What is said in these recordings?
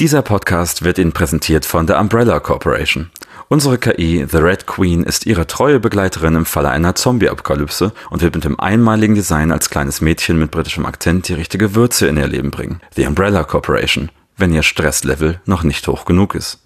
Dieser Podcast wird Ihnen präsentiert von der Umbrella Corporation. Unsere KI, The Red Queen, ist Ihre treue Begleiterin im Falle einer Zombie-Apokalypse und wird mit dem einmaligen Design als kleines Mädchen mit britischem Akzent die richtige Würze in Ihr Leben bringen. The Umbrella Corporation, wenn Ihr Stresslevel noch nicht hoch genug ist.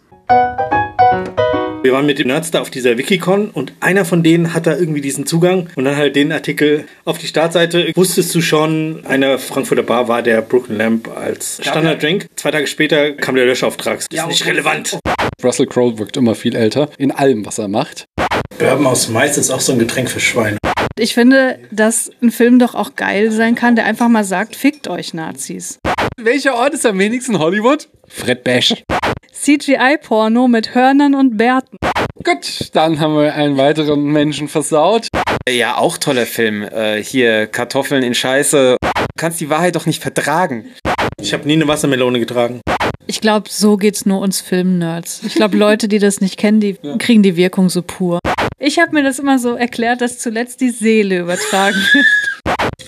Wir waren mit den Nerds da auf dieser Wikicon und einer von denen hat da irgendwie diesen Zugang und dann halt den Artikel auf die Startseite. Wusstest du schon, eine Frankfurter Bar war der Brooklyn Lamp als Standarddrink. Zwei Tage später kam der Löschauftrag. Das ist nicht relevant. Russell Crowe wirkt immer viel älter in allem, was er macht. Bourbon aus Mais ist auch so ein Getränk für Schweine. Ich finde, dass ein Film doch auch geil sein kann, der einfach mal sagt, fickt euch Nazis. Welcher Ort ist am wenigsten Hollywood? Fred Bash. CGI-Porno mit Hörnern und Bärten. Gut, dann haben wir einen weiteren Menschen versaut. Ja, auch toller Film. Äh, hier Kartoffeln in Scheiße. Du kannst die Wahrheit doch nicht vertragen. Ich habe nie eine Wassermelone getragen. Ich glaube, so geht's nur uns Filmnerds. Ich glaube, Leute, die das nicht kennen, die kriegen die Wirkung so pur. Ich habe mir das immer so erklärt, dass zuletzt die Seele übertragen wird.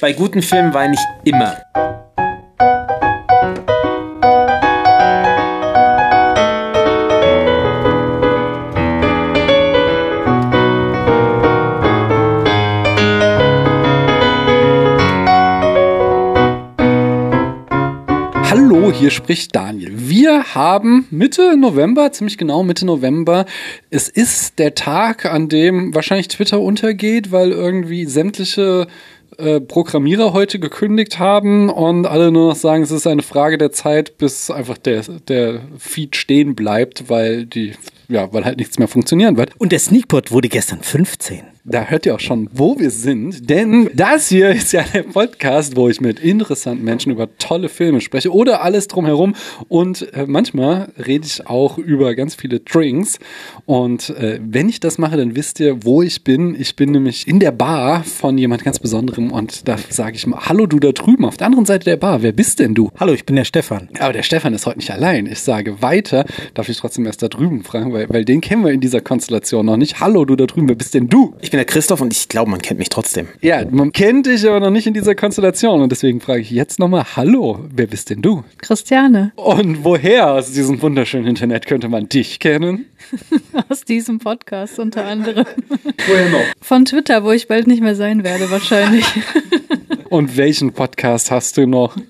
Bei guten Filmen weine ich immer. Hallo, hier spricht Daniel. Wir haben Mitte November, ziemlich genau Mitte November. Es ist der Tag, an dem wahrscheinlich Twitter untergeht, weil irgendwie sämtliche äh, Programmierer heute gekündigt haben und alle nur noch sagen, es ist eine Frage der Zeit, bis einfach der, der Feed stehen bleibt, weil die, ja, weil halt nichts mehr funktionieren wird. Und der Sneakpot wurde gestern 15. Da hört ihr auch schon, wo wir sind, denn das hier ist ja der Podcast, wo ich mit interessanten Menschen über tolle Filme spreche oder alles drumherum und äh, manchmal rede ich auch über ganz viele Drinks und äh, wenn ich das mache, dann wisst ihr, wo ich bin. Ich bin nämlich in der Bar von jemand ganz Besonderem und da sage ich mal, hallo du da drüben auf der anderen Seite der Bar, wer bist denn du? Hallo, ich bin der Stefan. Aber der Stefan ist heute nicht allein. Ich sage weiter, darf ich trotzdem erst da drüben fragen, weil, weil den kennen wir in dieser Konstellation noch nicht. Hallo du da drüben, wer bist denn du? Ich bin der Christoph und ich glaube, man kennt mich trotzdem. Ja, man kennt dich aber noch nicht in dieser Konstellation und deswegen frage ich jetzt nochmal, hallo, wer bist denn du? Christiane, Und woher aus diesem wunderschönen Internet könnte man dich kennen? aus diesem Podcast unter anderem. Woher noch? Von Twitter, wo ich bald nicht mehr sein werde, wahrscheinlich. Und welchen Podcast hast du noch?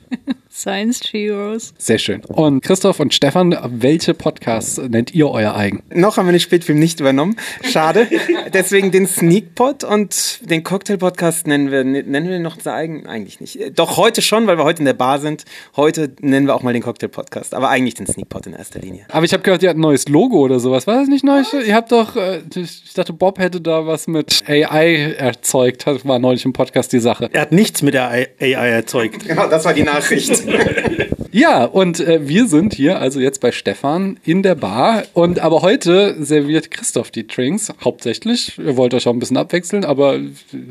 Science Heroes. Sehr schön. Und Christoph und Stefan, welche Podcasts nennt ihr euer eigen? Noch haben wir den Spätfilm nicht übernommen. Schade. Deswegen den Sneakpot und den Cocktail-Podcast nennen wir, nennen wir den noch zu eigen? Eigentlich nicht. Doch heute schon, weil wir heute in der Bar sind. Heute nennen wir auch mal den Cocktail-Podcast. Aber eigentlich den Sneakpot in erster Linie. Aber ich habe gehört, ihr habt ein neues Logo oder sowas. War das nicht neu? Ihr habt doch, äh, ich dachte, Bob hätte da was mit AI erzeugt. Das war neulich im Podcast die Sache. Er hat nichts mit der AI erzeugt. Genau, das war die Nachricht. Ja, und äh, wir sind hier also jetzt bei Stefan in der Bar. Und aber heute serviert Christoph die Drinks hauptsächlich. Ihr wollt euch auch ein bisschen abwechseln, aber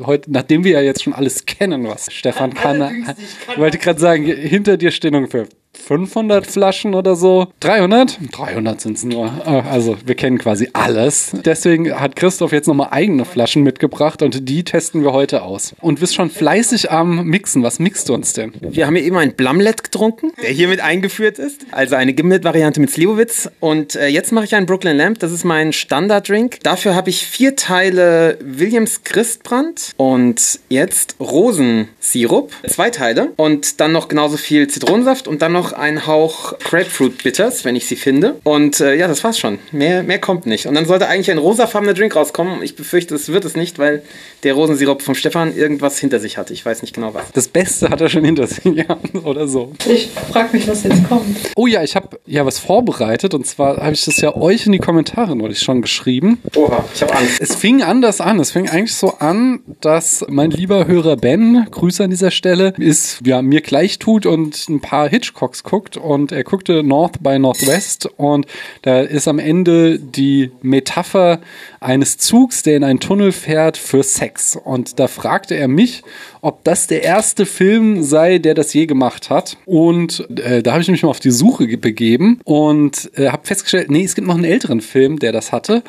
heute, nachdem wir ja jetzt schon alles kennen, was Stefan kann, ich wollte gerade sagen, hinter dir stehen ungefähr 500 Flaschen oder so. 300? 300 sind es nur. Äh, Also wir kennen quasi alles. Deswegen hat Christoph jetzt nochmal eigene Flaschen mitgebracht und die testen wir heute aus. Und bist schon fleißig am Mixen. Was mixt du uns denn? Wir haben hier eben ein Blumlet getrunken, der hiermit eingeführt ist. Also eine Gimlet-Variante mit Slivovitz. Und äh, jetzt mache ich einen Brooklyn Lamp. Das ist mein Standarddrink. Dafür habe ich vier Teile Williams Christbrand und jetzt Rosensirup. Zwei Teile. Und dann noch genauso viel Zitronensaft und dann noch ein Hauch Grapefruit Bitters, wenn ich sie finde. Und äh, ja, das war's schon. Mehr, mehr kommt nicht. Und dann sollte eigentlich ein rosafarbener Drink rauskommen. Ich befürchte, es wird es nicht, weil der Rosensirup vom Stefan irgendwas hinter sich hatte. Ich weiß nicht genau was. Das Beste hat er schon hinter sich, ja, oder so. Ich frage mich, was jetzt kommt. Oh ja, ich habe ja was vorbereitet und zwar habe ich das ja euch in die Kommentare neulich schon geschrieben. Oha, ich habe Angst. Es fing anders an. Es fing eigentlich so an, dass mein lieber Hörer Ben, Grüße an dieser Stelle, ist ja mir gleich tut und ein paar Hitchcocks guckt und er guckte North by Northwest und da ist am Ende die Metapher eines Zugs, der in einen Tunnel fährt für Sex. Und da fragte er mich, ob das der erste Film sei, der das je gemacht hat. Und äh, da habe ich mich mal auf die Suche ge- begeben und äh, habe festgestellt, nee, es gibt noch einen älteren Film, der das hatte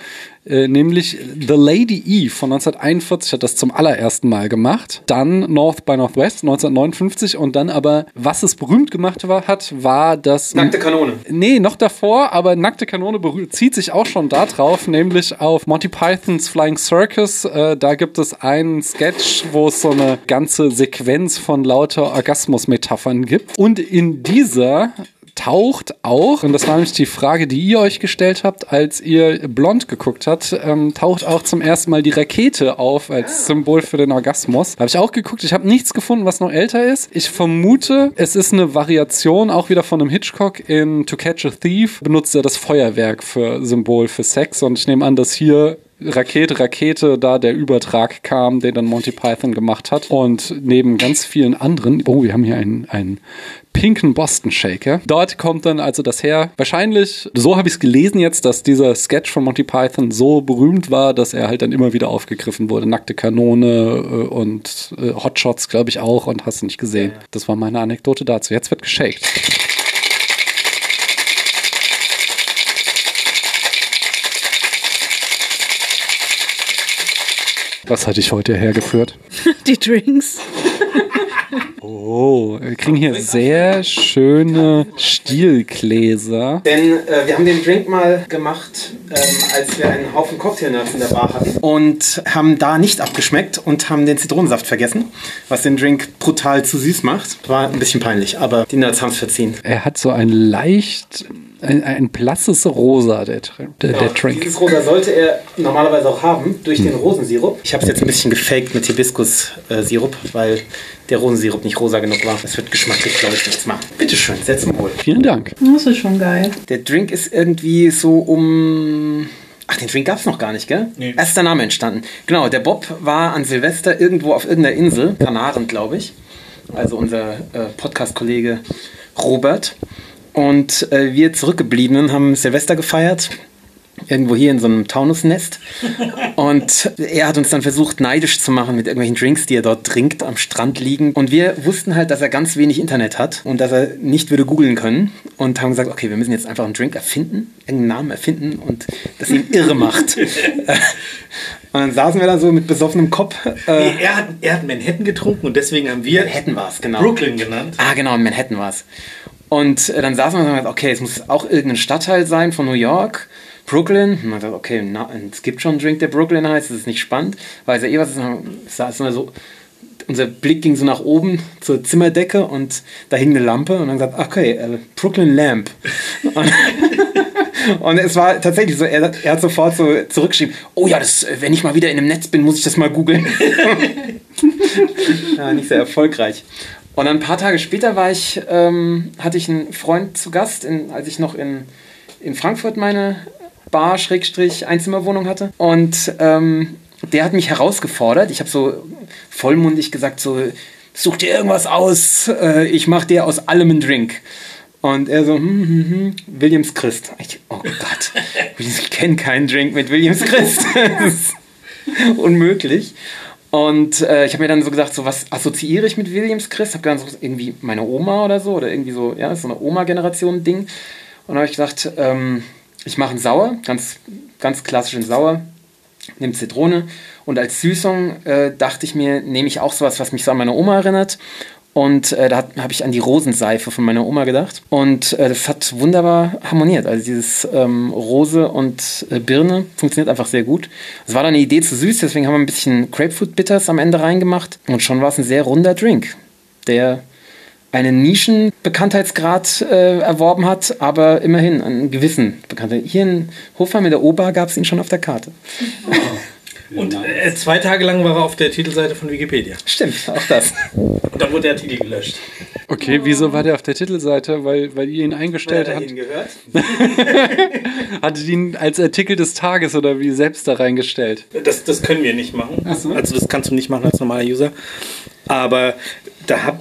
äh, nämlich The Lady Eve von 1941 hat das zum allerersten Mal gemacht. Dann North by Northwest 1959 und dann aber, was es berühmt gemacht war, hat, war das... Nackte Kanone. Nee, noch davor, aber Nackte Kanone zieht sich auch schon da drauf, nämlich auf Monty Pythons Flying Circus. Äh, da gibt es einen Sketch, wo es so eine ganze Sequenz von lauter Orgasmus-Metaphern gibt. Und in dieser taucht auch, und das war nämlich die Frage, die ihr euch gestellt habt, als ihr Blond geguckt habt, ähm, taucht auch zum ersten Mal die Rakete auf als Symbol für den Orgasmus. Habe ich auch geguckt. Ich habe nichts gefunden, was noch älter ist. Ich vermute, es ist eine Variation auch wieder von einem Hitchcock. In To Catch a Thief benutzt er das Feuerwerk für Symbol für Sex. Und ich nehme an, dass hier Rakete, Rakete, da der Übertrag kam, den dann Monty Python gemacht hat. Und neben ganz vielen anderen, oh, wir haben hier einen, einen pinken Boston Shaker. Dort kommt dann also das her. Wahrscheinlich, so habe ich es gelesen jetzt, dass dieser Sketch von Monty Python so berühmt war, dass er halt dann immer wieder aufgegriffen wurde. Nackte Kanone äh, und äh, Hotshots, glaube ich, auch und hast du nicht gesehen. Das war meine Anekdote dazu. Jetzt wird geshaked. Was hat dich heute hergeführt? Die Drinks. Oh, wir kriegen hier sehr schöne Stielgläser. Denn äh, wir haben den Drink mal gemacht, ähm, als wir einen Haufen Cocktailnerds in der Bar hatten. Und haben da nicht abgeschmeckt und haben den Zitronensaft vergessen, was den Drink brutal zu süß macht. War ein bisschen peinlich, aber die Nerds haben es verziehen. Er hat so ein leicht, ein, ein blasses Rosa, der, der, der Drink. Dieses Rosa sollte er normalerweise auch haben durch den Rosensirup. Ich habe es jetzt ein bisschen gefaked mit Hibiskus-Sirup, weil der Rosensirup nicht rosa genug war. Das wird geschmacklich, glaube ich, nichts machen. Bitteschön, setz mal wohl. Vielen Dank. Das ist schon geil. Der Drink ist irgendwie so um. Ach, den Drink gab es noch gar nicht, gell? Nee. Erst ist der Name entstanden. Genau, der Bob war an Silvester irgendwo auf irgendeiner Insel, Kanaren, glaube ich. Also unser äh, Podcast-Kollege Robert. Und äh, wir Zurückgebliebenen haben Silvester gefeiert. Irgendwo hier in so einem Taunusnest. Und er hat uns dann versucht, neidisch zu machen mit irgendwelchen Drinks, die er dort trinkt, am Strand liegen. Und wir wussten halt, dass er ganz wenig Internet hat und dass er nicht würde googeln können. Und haben gesagt, okay, wir müssen jetzt einfach einen Drink erfinden, irgendeinen Namen erfinden und das ihn irre macht. und dann saßen wir da so mit besoffenem Kopf. Äh, Nee, er, hat, er hat Manhattan getrunken und deswegen haben wir Manhattan war es, genau. Brooklyn genannt. Ah, genau, in Manhattan war es. Und äh, dann saßen wir und haben gesagt, okay, es muss auch irgendein Stadtteil sein von New York. Brooklyn. Man gesagt, okay, na, es gibt schon einen Drink, der Brooklyn heißt, das ist nicht spannend. Weiß ja eh, was ist. So, unser Blick ging so nach oben zur Zimmerdecke und da hing eine Lampe und dann gesagt, okay, äh, Brooklyn Lamp. Und, und es war tatsächlich so, er, er hat sofort so zurückgeschrieben, oh ja, das, wenn ich mal wieder in einem Netz bin, muss ich das mal googeln. ja, nicht sehr erfolgreich. Und ein paar Tage später war ich, ähm, hatte ich einen Freund zu Gast, in, als ich noch in, in Frankfurt meine Bar, Schrägstrich, Einzimmerwohnung hatte. Und ähm, der hat mich herausgefordert. Ich habe so vollmundig gesagt, so, such dir irgendwas aus, äh, ich mach dir aus allem einen Drink. Und er so, hm, hm, hm, Williams Christ. Ich, oh Gott, ich kenne keinen Drink mit Williams Christ. Das ist unmöglich. Und äh, ich habe mir dann so gesagt, so was assoziiere ich mit Williams Christ? Habe gedacht, so irgendwie meine Oma oder so oder irgendwie so, ja, so eine Oma-Generation-Ding. Und dann habe ich gedacht, ähm, ich mache einen Sauer, ganz, ganz klassischen Sauer, nehme Zitrone und als Süßung äh, dachte ich mir, nehme ich auch sowas, was mich so an meine Oma erinnert. Und äh, da habe ich an die Rosenseife von meiner Oma gedacht. Und äh, das hat wunderbar harmoniert. Also dieses ähm, Rose und äh, Birne funktioniert einfach sehr gut. Es war dann eine Idee zu süß, deswegen haben wir ein bisschen Grapefruit Bitters am Ende reingemacht. Und schon war es ein sehr runder Drink, der einen Nischenbekanntheitsgrad äh, erworben hat, aber immerhin einen gewissen Bekanntheit. Hier in Hofheim in der Ober gab es ihn schon auf der Karte. Und äh, zwei Tage lang war er auf der Titelseite von Wikipedia. Stimmt, auch das. Und dann wurde der Titel gelöscht. Okay, wieso war der auf der Titelseite? Weil, weil ihr ihn eingestellt habt? gehört? Hattet ihn als Artikel des Tages oder wie selbst da reingestellt? Das, das können wir nicht machen. Also das kannst du nicht machen als normaler User. Aber da hab,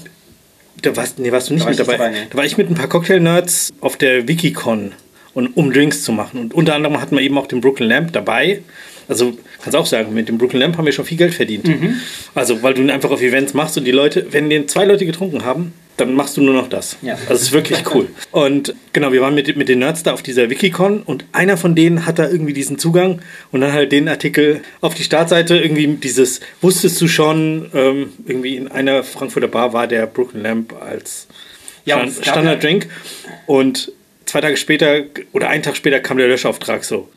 da warst, nee, warst du nicht Da mit dabei. dabei, nee. Da war ich mit ein paar Cocktail-Nerds auf der Wikicon, und, um Drinks zu machen. Und unter anderem hatten wir eben auch den Brooklyn Lamp dabei. Also kannst auch sagen, mit dem Brooklyn Lamp haben wir schon viel Geld verdient. Mhm. Also weil du ihn einfach auf Events machst und die Leute, wenn den zwei Leute getrunken haben, dann machst du nur noch das. Ja. Also es ist wirklich cool. Und genau, wir waren mit, mit den Nerds da auf dieser Wikicon und einer von denen hat da irgendwie diesen Zugang und dann halt den Artikel auf die Startseite irgendwie dieses, wusstest du schon, ähm, irgendwie in einer Frankfurter Bar war der Brooklyn Lamp als Ja, Standarddrink und zwei Tage später oder einen Tag später kam der Löschauftrag so.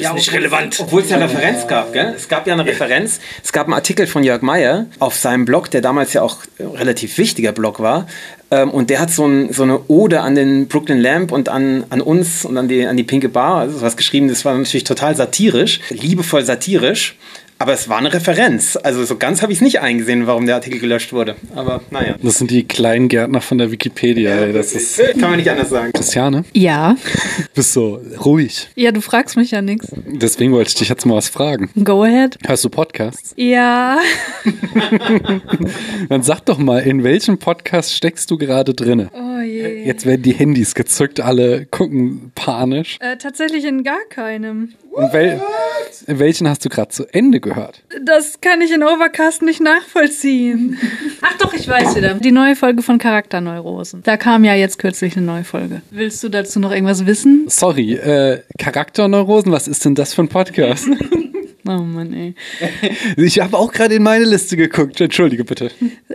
Ist nicht obwohl- relevant. Obwohl es ja Referenz gab, gell? Es gab ja eine Referenz. Es gab einen Artikel von Jörg Meyer auf seinem Blog, der damals ja auch äh, relativ wichtiger Blog war. Ähm, und der hat so, ein, so eine Ode an den Brooklyn Lamp und an, an uns und an die, an die Pinke Bar, also was geschrieben. Das war natürlich total satirisch, liebevoll satirisch. Aber es war eine Referenz. Also so ganz habe ich es nicht eingesehen, warum der Artikel gelöscht wurde. Aber naja. Das sind die Kleingärtner von der Wikipedia. ey. Das ist Kann man nicht anders sagen. Christiane. Ja. Bist so ruhig. Ja, du fragst mich ja nichts. Deswegen wollte ich dich jetzt mal was fragen. Go ahead. Hörst du Podcasts? Ja. Dann sag doch mal, in welchem Podcast steckst du gerade drinne? Oh je. Jetzt werden die Handys gezückt, alle gucken panisch. Äh, tatsächlich in gar keinem. Und wel welchen hast du gerade zu Ende gehört? Das kann ich in Overcast nicht nachvollziehen. Ach doch, ich weiß wieder. Die neue Folge von Charakterneurosen. Da kam ja jetzt kürzlich eine neue Folge. Willst du dazu noch irgendwas wissen? Sorry, äh, Charakterneurosen, was ist denn das für ein Podcast? Oh Mann, ey. ich habe auch gerade in meine Liste geguckt. Entschuldige bitte.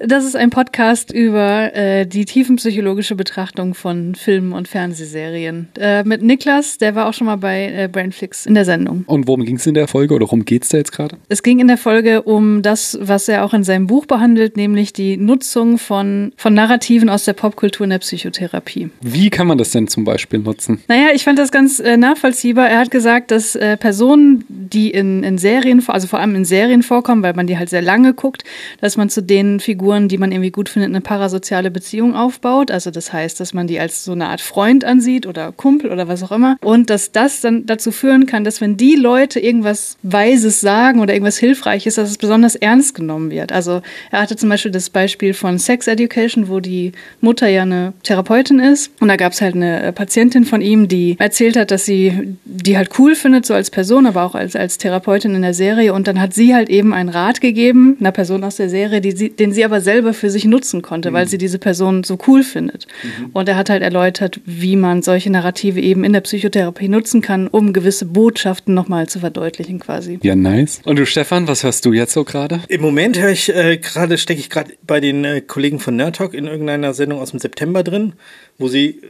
Das ist ein Podcast über äh, die tiefenpsychologische Betrachtung von Filmen und Fernsehserien. Äh, mit Niklas, der war auch schon mal bei äh, Brainflix in der Sendung. Und worum ging es in der Folge oder worum geht's da jetzt gerade? Es ging in der Folge um das, was er auch in seinem Buch behandelt, nämlich die Nutzung von, von Narrativen aus der Popkultur in der Psychotherapie. Wie kann man das denn zum Beispiel nutzen? Naja, ich fand das ganz äh, nachvollziehbar. Er hat gesagt, dass äh, Personen, die in, in Serien, also vor allem in Serien vorkommen, weil man die halt sehr lange guckt, dass man zu den Figuren, die man irgendwie gut findet, eine parasoziale Beziehung aufbaut. Also das heißt, dass man die als so eine Art Freund ansieht oder Kumpel oder was auch immer. Und dass das dann dazu führen kann, dass wenn die Leute irgendwas Weises sagen oder irgendwas Hilfreiches, dass es besonders ernst genommen wird. Also er hatte zum Beispiel das Beispiel von Sex Education, wo die Mutter ja eine Therapeutin ist. Und da gab es halt eine äh, Patientin von ihm, die erzählt hat, dass sie die halt cool findet, so als Person, aber auch als, als Therapeutin in der Serie. Und dann hat sie halt eben einen Rat gegeben, einer Person aus der Serie, die sie, den sie aber selber für sich nutzen konnte, weil sie diese Person so cool findet. Und er hat halt erläutert, wie man solche Narrative eben in der Psychotherapie nutzen kann, um gewisse Botschaften nochmal zu verdeutlichen quasi. Ja, nice. Und du, Stefan, was hörst du jetzt so gerade? Im Moment höre ich äh, gerade, stecke ich gerade bei den äh, Kollegen von Nerd Talk in irgendeiner Sendung aus dem September drin, wo sie äh,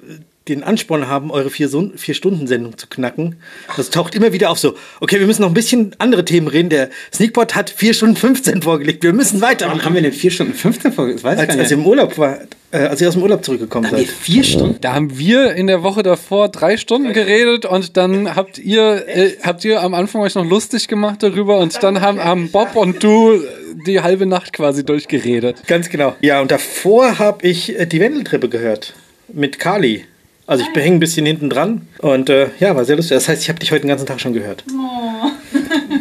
den Ansporn haben, eure vier, Sun- vier Stunden Sendung zu knacken. Das taucht immer wieder auf so, okay, wir müssen noch ein bisschen andere Themen reden. Der Sneakbot hat vier Stunden 15 vorgelegt. Wir müssen Wann weitermachen. haben wir denn 4 Stunden 15 Folge? Das weiß ich Als, gar als nicht. ihr im Urlaub war, äh, als ihr aus dem Urlaub zurückgekommen seid. 4 Stunden? Da haben wir in der Woche davor drei Stunden geredet und dann habt ihr, äh, habt ihr am Anfang euch noch lustig gemacht darüber und dann haben, haben Bob und du die halbe Nacht quasi durchgeredet. Ganz genau. Ja, und davor habe ich äh, die Wendeltreppe gehört. Mit Kali. Also ich hänge ein bisschen hinten dran. Und äh, ja, war sehr lustig. Das heißt, ich habe dich heute den ganzen Tag schon gehört.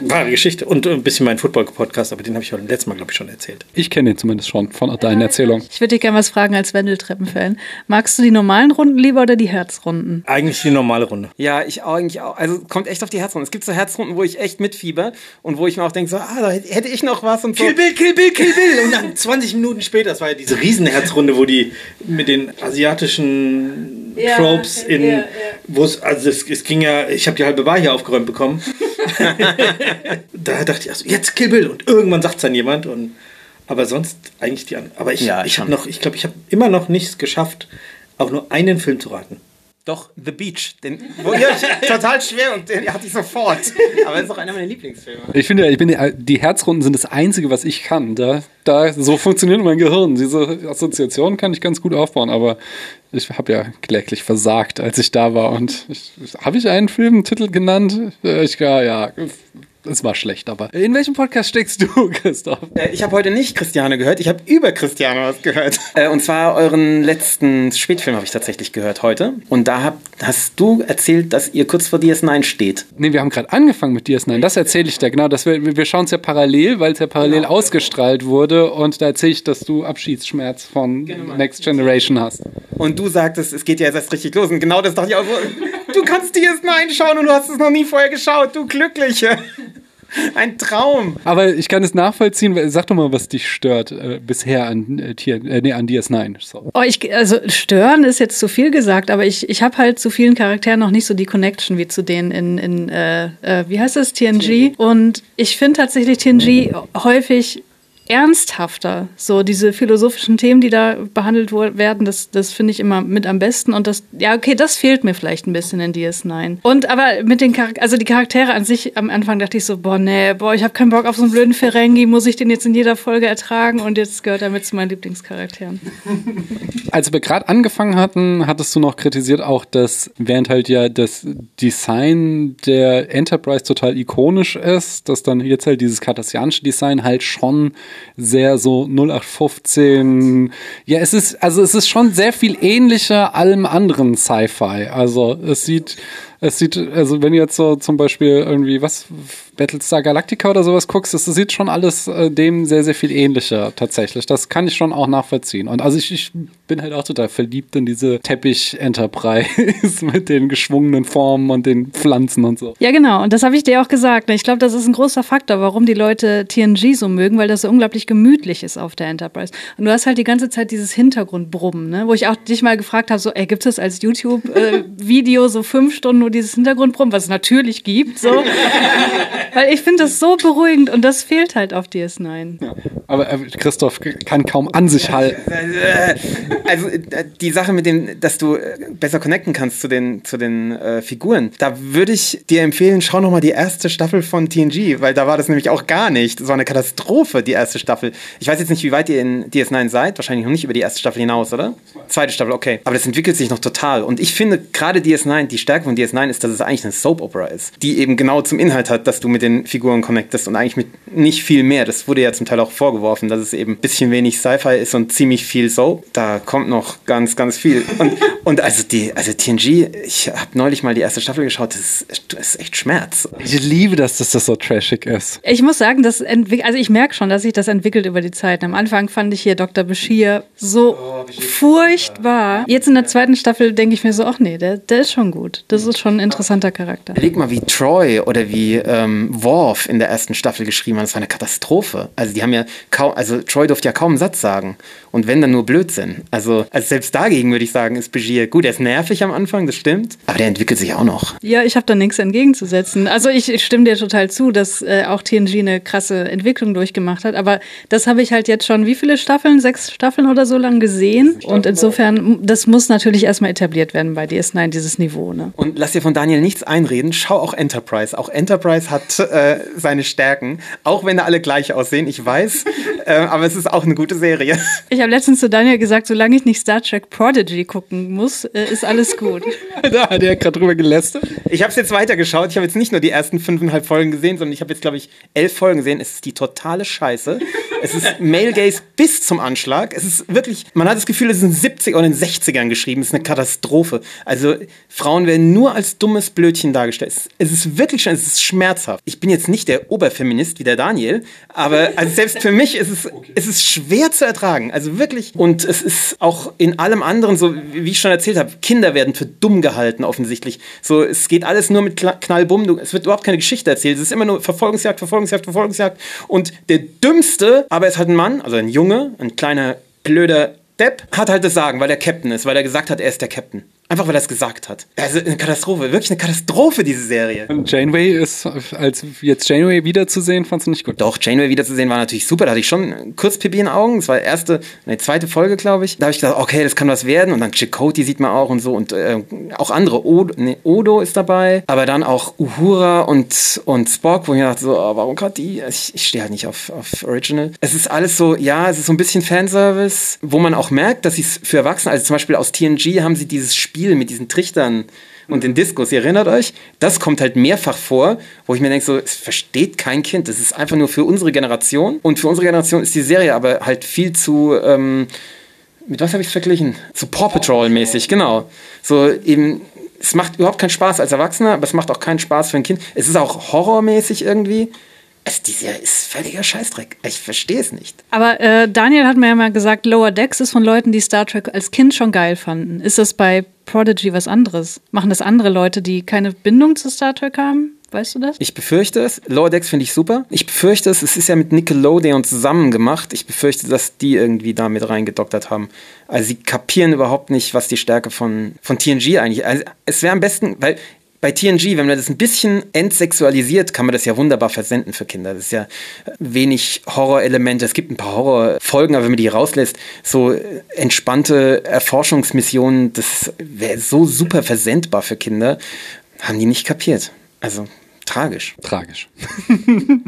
Wahre Geschichte. Und äh, ein bisschen mein Football-Podcast, aber den habe ich heute letztes Mal, glaube ich, schon erzählt. Ich kenne den zumindest schon von deinen Erzählungen. Ich würde dich gerne was fragen als Wendeltreppenfan. Magst du die normalen Runden lieber oder die Herzrunden? Eigentlich die normale Runde. Ja, ich eigentlich auch. Also kommt echt auf die Herzrunden. Es gibt so Herzrunden, wo ich echt mitfieber und wo ich mir auch denke, so, ah, da hätte ich noch was und so. Kill Bill, Kill Bill, Kill Bill. Und dann 20 Minuten später, das war ja diese Riesenherzrunde, wo die mit den asiatischen Ja, Tropes in, ja, ja. wo es, also es, es ging ja, ich habe die halbe Bar hier aufgeräumt bekommen. da dachte ich, also jetzt Kill Bill und irgendwann sagt es dann jemand und aber sonst eigentlich die anderen. Aber ich, Ja, ich habe noch, ich glaube, ich habe immer noch nichts geschafft, auch nur einen Film zu raten. Doch, The Beach. Den wo, ja, total schwer und den hatte ich sofort. Aber es ist auch einer meiner Lieblingsfilme. Ich finde, ich bin die, die Herzrunden sind das Einzige, was ich kann. Da, da so funktioniert mein Gehirn. Diese Assoziation kann ich ganz gut aufbauen, aber ich habe ja kläglich versagt, als ich da war. Und ich, habe ich einen Filmtitel genannt? Äh, Ich ja, ja, es war schlecht, aber in welchem Podcast steckst du, Christoph? Äh, Ich habe heute nicht Christiane gehört, ich habe über Christiane was gehört. Äh, Und zwar euren letzten Spätfilm habe ich tatsächlich gehört heute. Und da hab, hast du erzählt, dass ihr kurz vor DS9 steht. Nee, wir haben gerade angefangen mit DS9. Das erzähle ich dir genau. Das wir wir schauen es ja parallel, weil es ja parallel ausgestrahlt wurde. Und da erzähle ich, dass du Abschiedsschmerz von Next Generation hast. Und du sagtest, es geht ja jetzt erst richtig los. Und genau das dachte ich auch so. Du kannst DS9 schauen und du hast es noch nie vorher geschaut, du Glückliche. Ein Traum. Aber ich kann es nachvollziehen. Sag doch mal, was dich stört äh, bisher an, äh, äh, nee, an DS9. So. Oh, ich, also stören ist jetzt zu viel gesagt, aber ich, ich habe halt zu vielen Charakteren noch nicht so die Connection wie zu denen in, in äh, äh, wie heißt das, TNG. Und ich finde tatsächlich TNG häufig ernsthafter. So diese philosophischen Themen, die da behandelt werden, das, das finde ich immer mit am besten. Und das, ja, okay, das fehlt mir vielleicht ein bisschen in DS9. Und aber mit den Charakter also die Charaktere an sich, am Anfang dachte ich so, boah, nee, boah, ich habe keinen Bock auf so einen blöden Ferengi, muss ich den jetzt in jeder Folge ertragen? Und jetzt gehört er mit zu meinen Lieblingscharakteren. Als wir gerade angefangen hatten, hattest du noch kritisiert auch, dass während halt ja das Design der Enterprise total ikonisch ist, dass dann jetzt halt dieses kartesianische Design halt schon sehr so 0815. Ja, es ist, also es ist schon sehr viel ähnlicher allem anderen Sci-Fi. Also es sieht, es sieht, also wenn ihr jetzt so zum Beispiel irgendwie was Battlestar Galactica oder sowas guckst, das sieht schon alles äh, dem sehr, sehr viel ähnlicher tatsächlich. Das kann ich schon auch nachvollziehen. Und also ich, ich bin halt auch total verliebt in diese Teppich-Enterprise mit den geschwungenen Formen und den Pflanzen und so. Ja, genau. Und das habe ich dir auch gesagt. Ich glaube, das ist ein großer Faktor, warum die Leute TNG so mögen, weil das so unglaublich gemütlich ist auf der Enterprise. Und du hast halt die ganze Zeit dieses Hintergrundbrummen, ne? wo ich auch dich mal gefragt habe, so, ey, gibt es als YouTube-Video äh, so fünf Stunden dieses Hintergrundbrummen, was es natürlich gibt, so. Weil ich finde das so beruhigend und das fehlt halt auf DS9. Ja, aber äh, Christoph kann kaum an sich halten. Also äh, die Sache mit dem, dass du äh, besser connecten kannst zu den, zu den äh, Figuren, da würde ich dir empfehlen, schau noch mal die erste Staffel von TNG, weil da war das nämlich auch gar nicht. So eine Katastrophe, die erste Staffel. Ich weiß jetzt nicht, wie weit ihr in DS9 seid, wahrscheinlich noch nicht über die erste Staffel hinaus, oder? Zweite Staffel, okay. Aber das entwickelt sich noch total. Und ich finde gerade DS9, die Stärke von DS9 ist, dass es eigentlich eine Soap-Opera ist, die eben genau zum Inhalt hat, dass du mit den Figuren connectest und eigentlich mit nicht viel mehr. Das wurde ja zum Teil auch vorgeworfen, dass es eben ein bisschen wenig Sci-Fi ist und ziemlich viel so. Da kommt noch ganz, ganz viel. Und, und also die, also TNG, ich habe neulich mal die erste Staffel geschaut, das ist, das ist echt Schmerz. Ich liebe das, dass das so trashig ist. Ich muss sagen, das also ich merke schon, dass sich das entwickelt über die Zeit. Am Anfang fand ich hier Dr. Bashir so oh, furchtbar. Jetzt in der zweiten Staffel denke ich mir so, ach nee, der, der ist schon gut. Das ist schon ein interessanter Charakter. Leg mal, wie Troy oder wie ähm, Worf in der ersten Staffel geschrieben haben. Das war eine Katastrophe. Also die haben ja kaum, also Troy durfte ja kaum einen Satz sagen. Und wenn, dann nur Blödsinn. Also, also selbst dagegen würde ich sagen, ist Begier gut. Er ist nervig am Anfang, das stimmt. Aber der entwickelt sich auch noch. Ja, ich habe da nichts entgegenzusetzen. Also ich, ich stimme dir total zu, dass äh, auch TNG eine krasse Entwicklung durchgemacht hat. Aber das habe ich halt jetzt schon, wie viele Staffeln? Sechs Staffeln oder so lang gesehen. Und insofern, das muss natürlich erstmal etabliert werden bei DS9, dieses Niveau. Ne? Und lass dir von Daniel nichts einreden. Schau auch Enterprise. Auch Enterprise hat äh, seine Stärken. Auch wenn da alle gleich aussehen, ich weiß. äh, aber es ist auch eine gute Serie. Ich habe letztens zu Daniel gesagt, solange ich nicht Star Trek Prodigy gucken muss, äh, ist alles gut. da hat er gerade drüber gelästert. Ich habe es jetzt weitergeschaut. Ich habe jetzt nicht nur die ersten fünfeinhalb Folgen gesehen, sondern ich habe jetzt, glaube ich, elf Folgen gesehen. Es ist die totale Scheiße. Es ist Male Gaze bis zum Anschlag. Es ist wirklich, man hat das Gefühl, es ist in den 70 oder in den 60ern geschrieben. Es ist eine Katastrophe. Also Frauen werden nur als dummes Blödchen dargestellt. Es ist wirklich, es ist schmerzhaft. Ich bin jetzt nicht der Oberfeminist wie der Daniel, aber also selbst für mich ist es, okay. es ist schwer zu ertragen. Also wirklich. Und es ist auch in allem anderen, so wie ich schon erzählt habe, Kinder werden für dumm gehalten offensichtlich. So, es geht alles nur mit Knallbumm. Es wird überhaupt keine Geschichte erzählt. Es ist immer nur Verfolgungsjagd, Verfolgungsjagd, Verfolgungsjagd. Und der dümmste, aber es hat ein Mann, also ein Junge, ein kleiner blöder Depp, hat halt das Sagen, weil er Captain ist, weil er gesagt hat, er ist der Captain. Einfach weil er es gesagt hat. Also eine Katastrophe, wirklich eine Katastrophe, diese Serie. Und Janeway ist, als jetzt Janeway wiederzusehen, fandst du nicht gut? Doch, Janeway wiederzusehen war natürlich super. Da hatte ich schon kurz Pipi in den Augen. Das war die erste, eine zweite Folge, glaube ich. Da habe ich gedacht, okay, das kann was werden. Und dann Chakotay sieht man auch und so. Und äh, auch andere. Odo, nee, Odo ist dabei. Aber dann auch Uhura und, und Spock, wo ich mir dachte, so, oh, warum gerade die? Ich, ich stehe halt nicht auf, auf Original. Es ist alles so, ja, es ist so ein bisschen Fanservice, wo man auch merkt, dass sie es für Erwachsene, also zum Beispiel aus TNG haben sie dieses Spiel Spiel mit diesen Trichtern und den Diskos, ihr erinnert euch, das kommt halt mehrfach vor, wo ich mir denke, so, es versteht kein Kind. Das ist einfach nur für unsere Generation. Und für unsere Generation ist die Serie aber halt viel zu, ähm, mit was habe ich es verglichen? Zu Paw Patrol mäßig, genau. So eben, es macht überhaupt keinen Spaß als Erwachsener, aber es macht auch keinen Spaß für ein Kind. Es ist auch horrormäßig irgendwie. Es, die Serie ist völliger Scheißdreck. Ich verstehe es nicht. Aber äh, Daniel hat mir ja mal gesagt, Lower Decks ist von Leuten, die Star Trek als Kind schon geil fanden. Ist das bei Prodigy was anderes? Machen das andere Leute, die keine Bindung zu Star Trek haben? Weißt du das? Ich befürchte es. Lower Decks finde ich super. Ich befürchte es. Es ist ja mit Nickelodeon zusammen gemacht. Ich befürchte, dass die irgendwie da mit reingedoktert haben. Also sie kapieren überhaupt nicht, was die Stärke von, von TNG eigentlich. Also es wäre am besten, weil bei TNG, wenn man das ein bisschen entsexualisiert, kann man das ja wunderbar versenden für Kinder. Das ist ja wenig Horrorelemente. Es gibt ein paar Horrorfolgen, aber wenn man die rauslässt, so entspannte Erforschungsmissionen, das wäre so super versendbar für Kinder. Haben die nicht kapiert. Also Tragisch. Tragisch.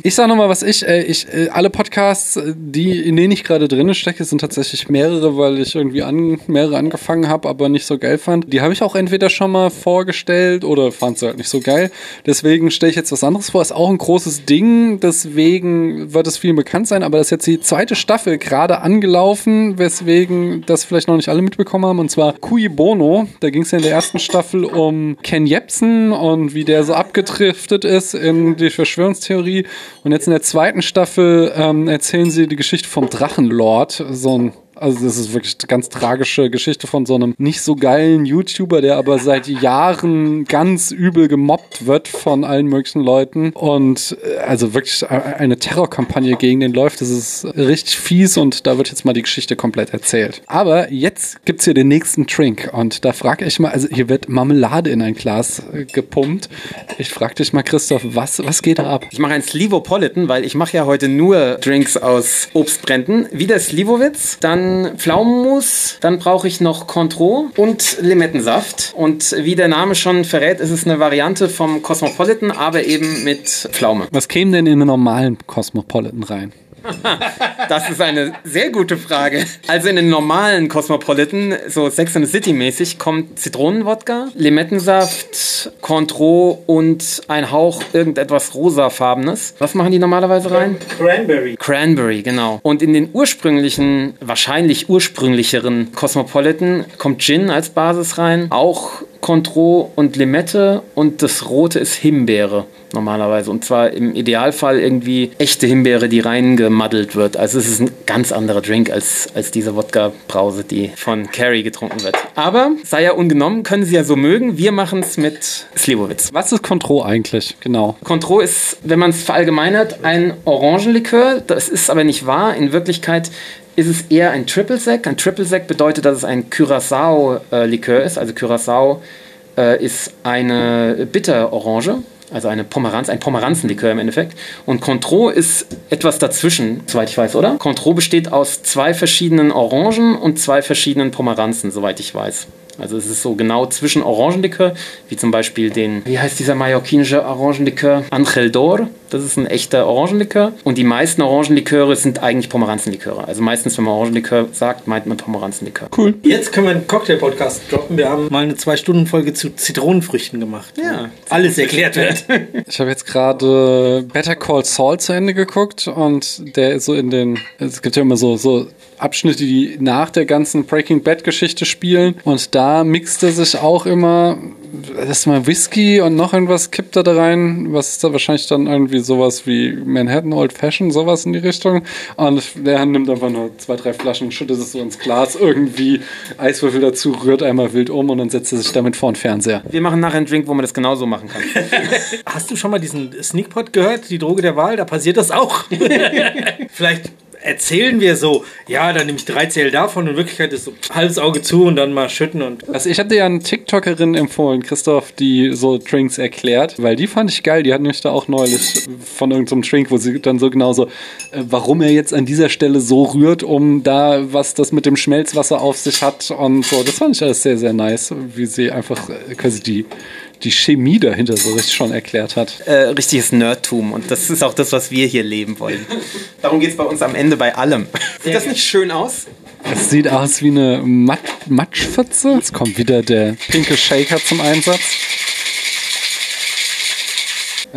ich sage nochmal, was ich, äh, ich, äh, alle Podcasts, äh, die, in denen ich gerade drin stecke, sind tatsächlich mehrere, weil ich irgendwie an, mehrere angefangen habe, aber nicht so geil fand. Die habe ich auch entweder schon mal vorgestellt oder fand sie halt nicht so geil. Deswegen stelle ich jetzt was anderes vor. Ist auch ein großes Ding, deswegen wird es vielen bekannt sein, aber das ist jetzt die zweite Staffel gerade angelaufen, weswegen das vielleicht noch nicht alle mitbekommen haben, und zwar Cui Bono. Da ging es ja in der ersten Staffel um Ken Jebsen und wie der so abgetriftet ist in die Verschwörungstheorie. Und jetzt in der zweiten Staffel ähm, erzählen sie die Geschichte vom Drachenlord, so ein also das ist wirklich eine ganz tragische Geschichte von so einem nicht so geilen YouTuber, der aber seit Jahren ganz übel gemobbt wird von allen möglichen Leuten und äh, also wirklich eine Terrorkampagne gegen den läuft. Das ist richtig fies und da wird jetzt mal die Geschichte komplett erzählt. Aber jetzt gibt's hier den nächsten Drink und da frage ich mal, also hier wird Marmelade in ein Glas äh, gepumpt. Ich frage dich mal, Christoph, was, was geht da ab? Ich mache ein Slivopolitan, weil ich mache ja heute nur Drinks aus Obstbränden. Wieder Slivovitz, dann Pflaumenmus, dann brauche ich noch Contro und Limettensaft. Und wie der Name schon verrät, ist es eine Variante vom Cosmopolitan, aber eben mit Pflaume. Was käme denn in einen normalen Cosmopolitan rein? das ist eine sehr gute Frage. Also in den normalen Cosmopolitan, so Sex and the City mäßig, kommt Zitronenwodka, Limettensaft, Cointreau und ein Hauch irgendetwas rosafarbenes. Was machen die normalerweise rein? Cranberry. Cranberry, genau. Und in den ursprünglichen, wahrscheinlich ursprünglicheren Cosmopolitan kommt Gin als Basis rein, auch Cointreau und Limette und das rote ist Himbeere normalerweise. Und zwar im Idealfall irgendwie echte Himbeere, die reingemaddelt wird. Also es ist ein ganz anderer Drink als, als diese Wodka-Brause, die von Carrie getrunken wird. Aber sei ja ungenommen, können Sie ja so mögen. Wir machen es mit Slivovitz. Was ist Contro eigentlich? Genau. Contro ist, wenn man es verallgemeinert, ein Orangenlikör. Das ist aber nicht wahr. In Wirklichkeit ist es eher ein Triple Sec. Ein Triple Sec bedeutet, dass es ein Curacao-Likör ist. Also Curacao äh, ist eine Bitterorange, also eine Pomeranz, ein Pomeranzenlikör im Endeffekt. Und Contro ist etwas dazwischen, soweit ich weiß, oder? Contro besteht aus zwei verschiedenen Orangen und zwei verschiedenen Pomeranzen, soweit ich weiß. Also es ist so genau zwischen Orangenlikör, wie zum Beispiel den, wie heißt dieser mallorquinische Orangenlikör? Angel d'Or. Das ist ein echter Orangenlikör. Und die meisten Orangenliköre sind eigentlich Pomeranzenliköre. Also meistens, wenn man Orangenlikör sagt, meint man Pomeranzenlikör. Cool. Jetzt können wir einen Cocktail-Podcast droppen. Wir haben mal eine Zwei-Stunden-Folge zu Zitronenfrüchten gemacht. Ja. Alles erklärt wird. Ich habe jetzt gerade Better Call Saul zu Ende geguckt und der ist so in den, es gibt ja immer so, so Abschnitte, die nach der ganzen Breaking Bad Geschichte spielen. Und da mixt er sich auch immer, das ist mal Whisky und noch irgendwas kippt er da rein, was ist da wahrscheinlich dann irgendwie sowas wie Manhattan Old Fashion, sowas in die Richtung. Und der nimmt einfach nur zwei, drei Flaschen, schüttet es so ins Glas, irgendwie Eiswürfel dazu, rührt einmal wild um und dann setzt er sich damit vor den Fernseher. Wir machen nachher einen Drink, wo man das genauso machen kann. Hast du schon mal diesen Sneakpot gehört, die Droge der Wahl? Da passiert das auch. Vielleicht erzählen wir so, ja, dann nehme ich drei Zähl davon. In Wirklichkeit ist so halbes Auge zu und dann mal schütten und. Also ich hatte ja eine TikTokerin empfohlen, Christoph, die so Drinks erklärt, weil die fand ich geil. Die hat nämlich da auch neulich von irgendeinem so Drink, wo sie dann so genauso, äh, warum er jetzt an dieser Stelle so rührt, um da, was das mit dem Schmelzwasser auf sich hat und so. Das fand ich alles sehr, sehr nice, wie sie einfach äh, quasi die die Chemie dahinter so richtig schon erklärt hat. Äh, richtiges Nerdtum und das ist auch das, was wir hier leben wollen. Darum geht es bei uns am Ende bei allem. Sieht das nicht schön aus? Es sieht aus wie eine Mat Matschpfütze. Jetzt kommt wieder der pinke Shaker zum Einsatz.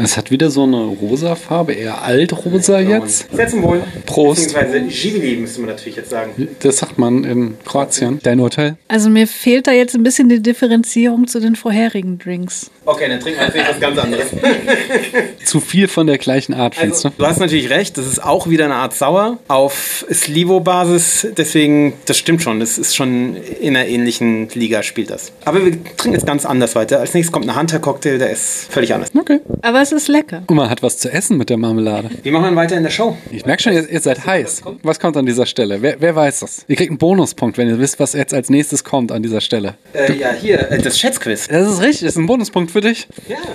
Es hat wieder so eine rosa Farbe, eher altrosa jetzt. Sehr zum Wohl. Prost. Beziehungsweise Givili müsste man natürlich jetzt sagen. Das sagt man in Kroatien. Dein Urteil? Also mir fehlt da jetzt ein bisschen die Differenzierung zu den vorherigen Drinks. Okay, dann trinken wir natürlich was ganz anderes. Zu viel von der gleichen Art, findest Also, du? du hast natürlich recht, das ist auch wieder eine Art Sauer auf Slivo-Basis, deswegen, das stimmt schon, das ist schon in einer ähnlichen Liga spielt das. Aber wir trinken jetzt ganz anders weiter. Als nächstes kommt ein Hunter-Cocktail, der ist völlig anders. Okay. Aber das ist lecker. Und man hat was zu essen mit der Marmelade. Wie machen wir weiter in der Show? Ich merke schon, ihr, ihr seid heiß. Was kommt an dieser Stelle? Wer, wer weiß das? Ihr kriegt einen Bonuspunkt, wenn ihr wisst, was jetzt als nächstes kommt an dieser Stelle. Äh, ja, hier, äh, das Schätzquiz. Das ist richtig, das ist ein Bonuspunkt für dich. Ja.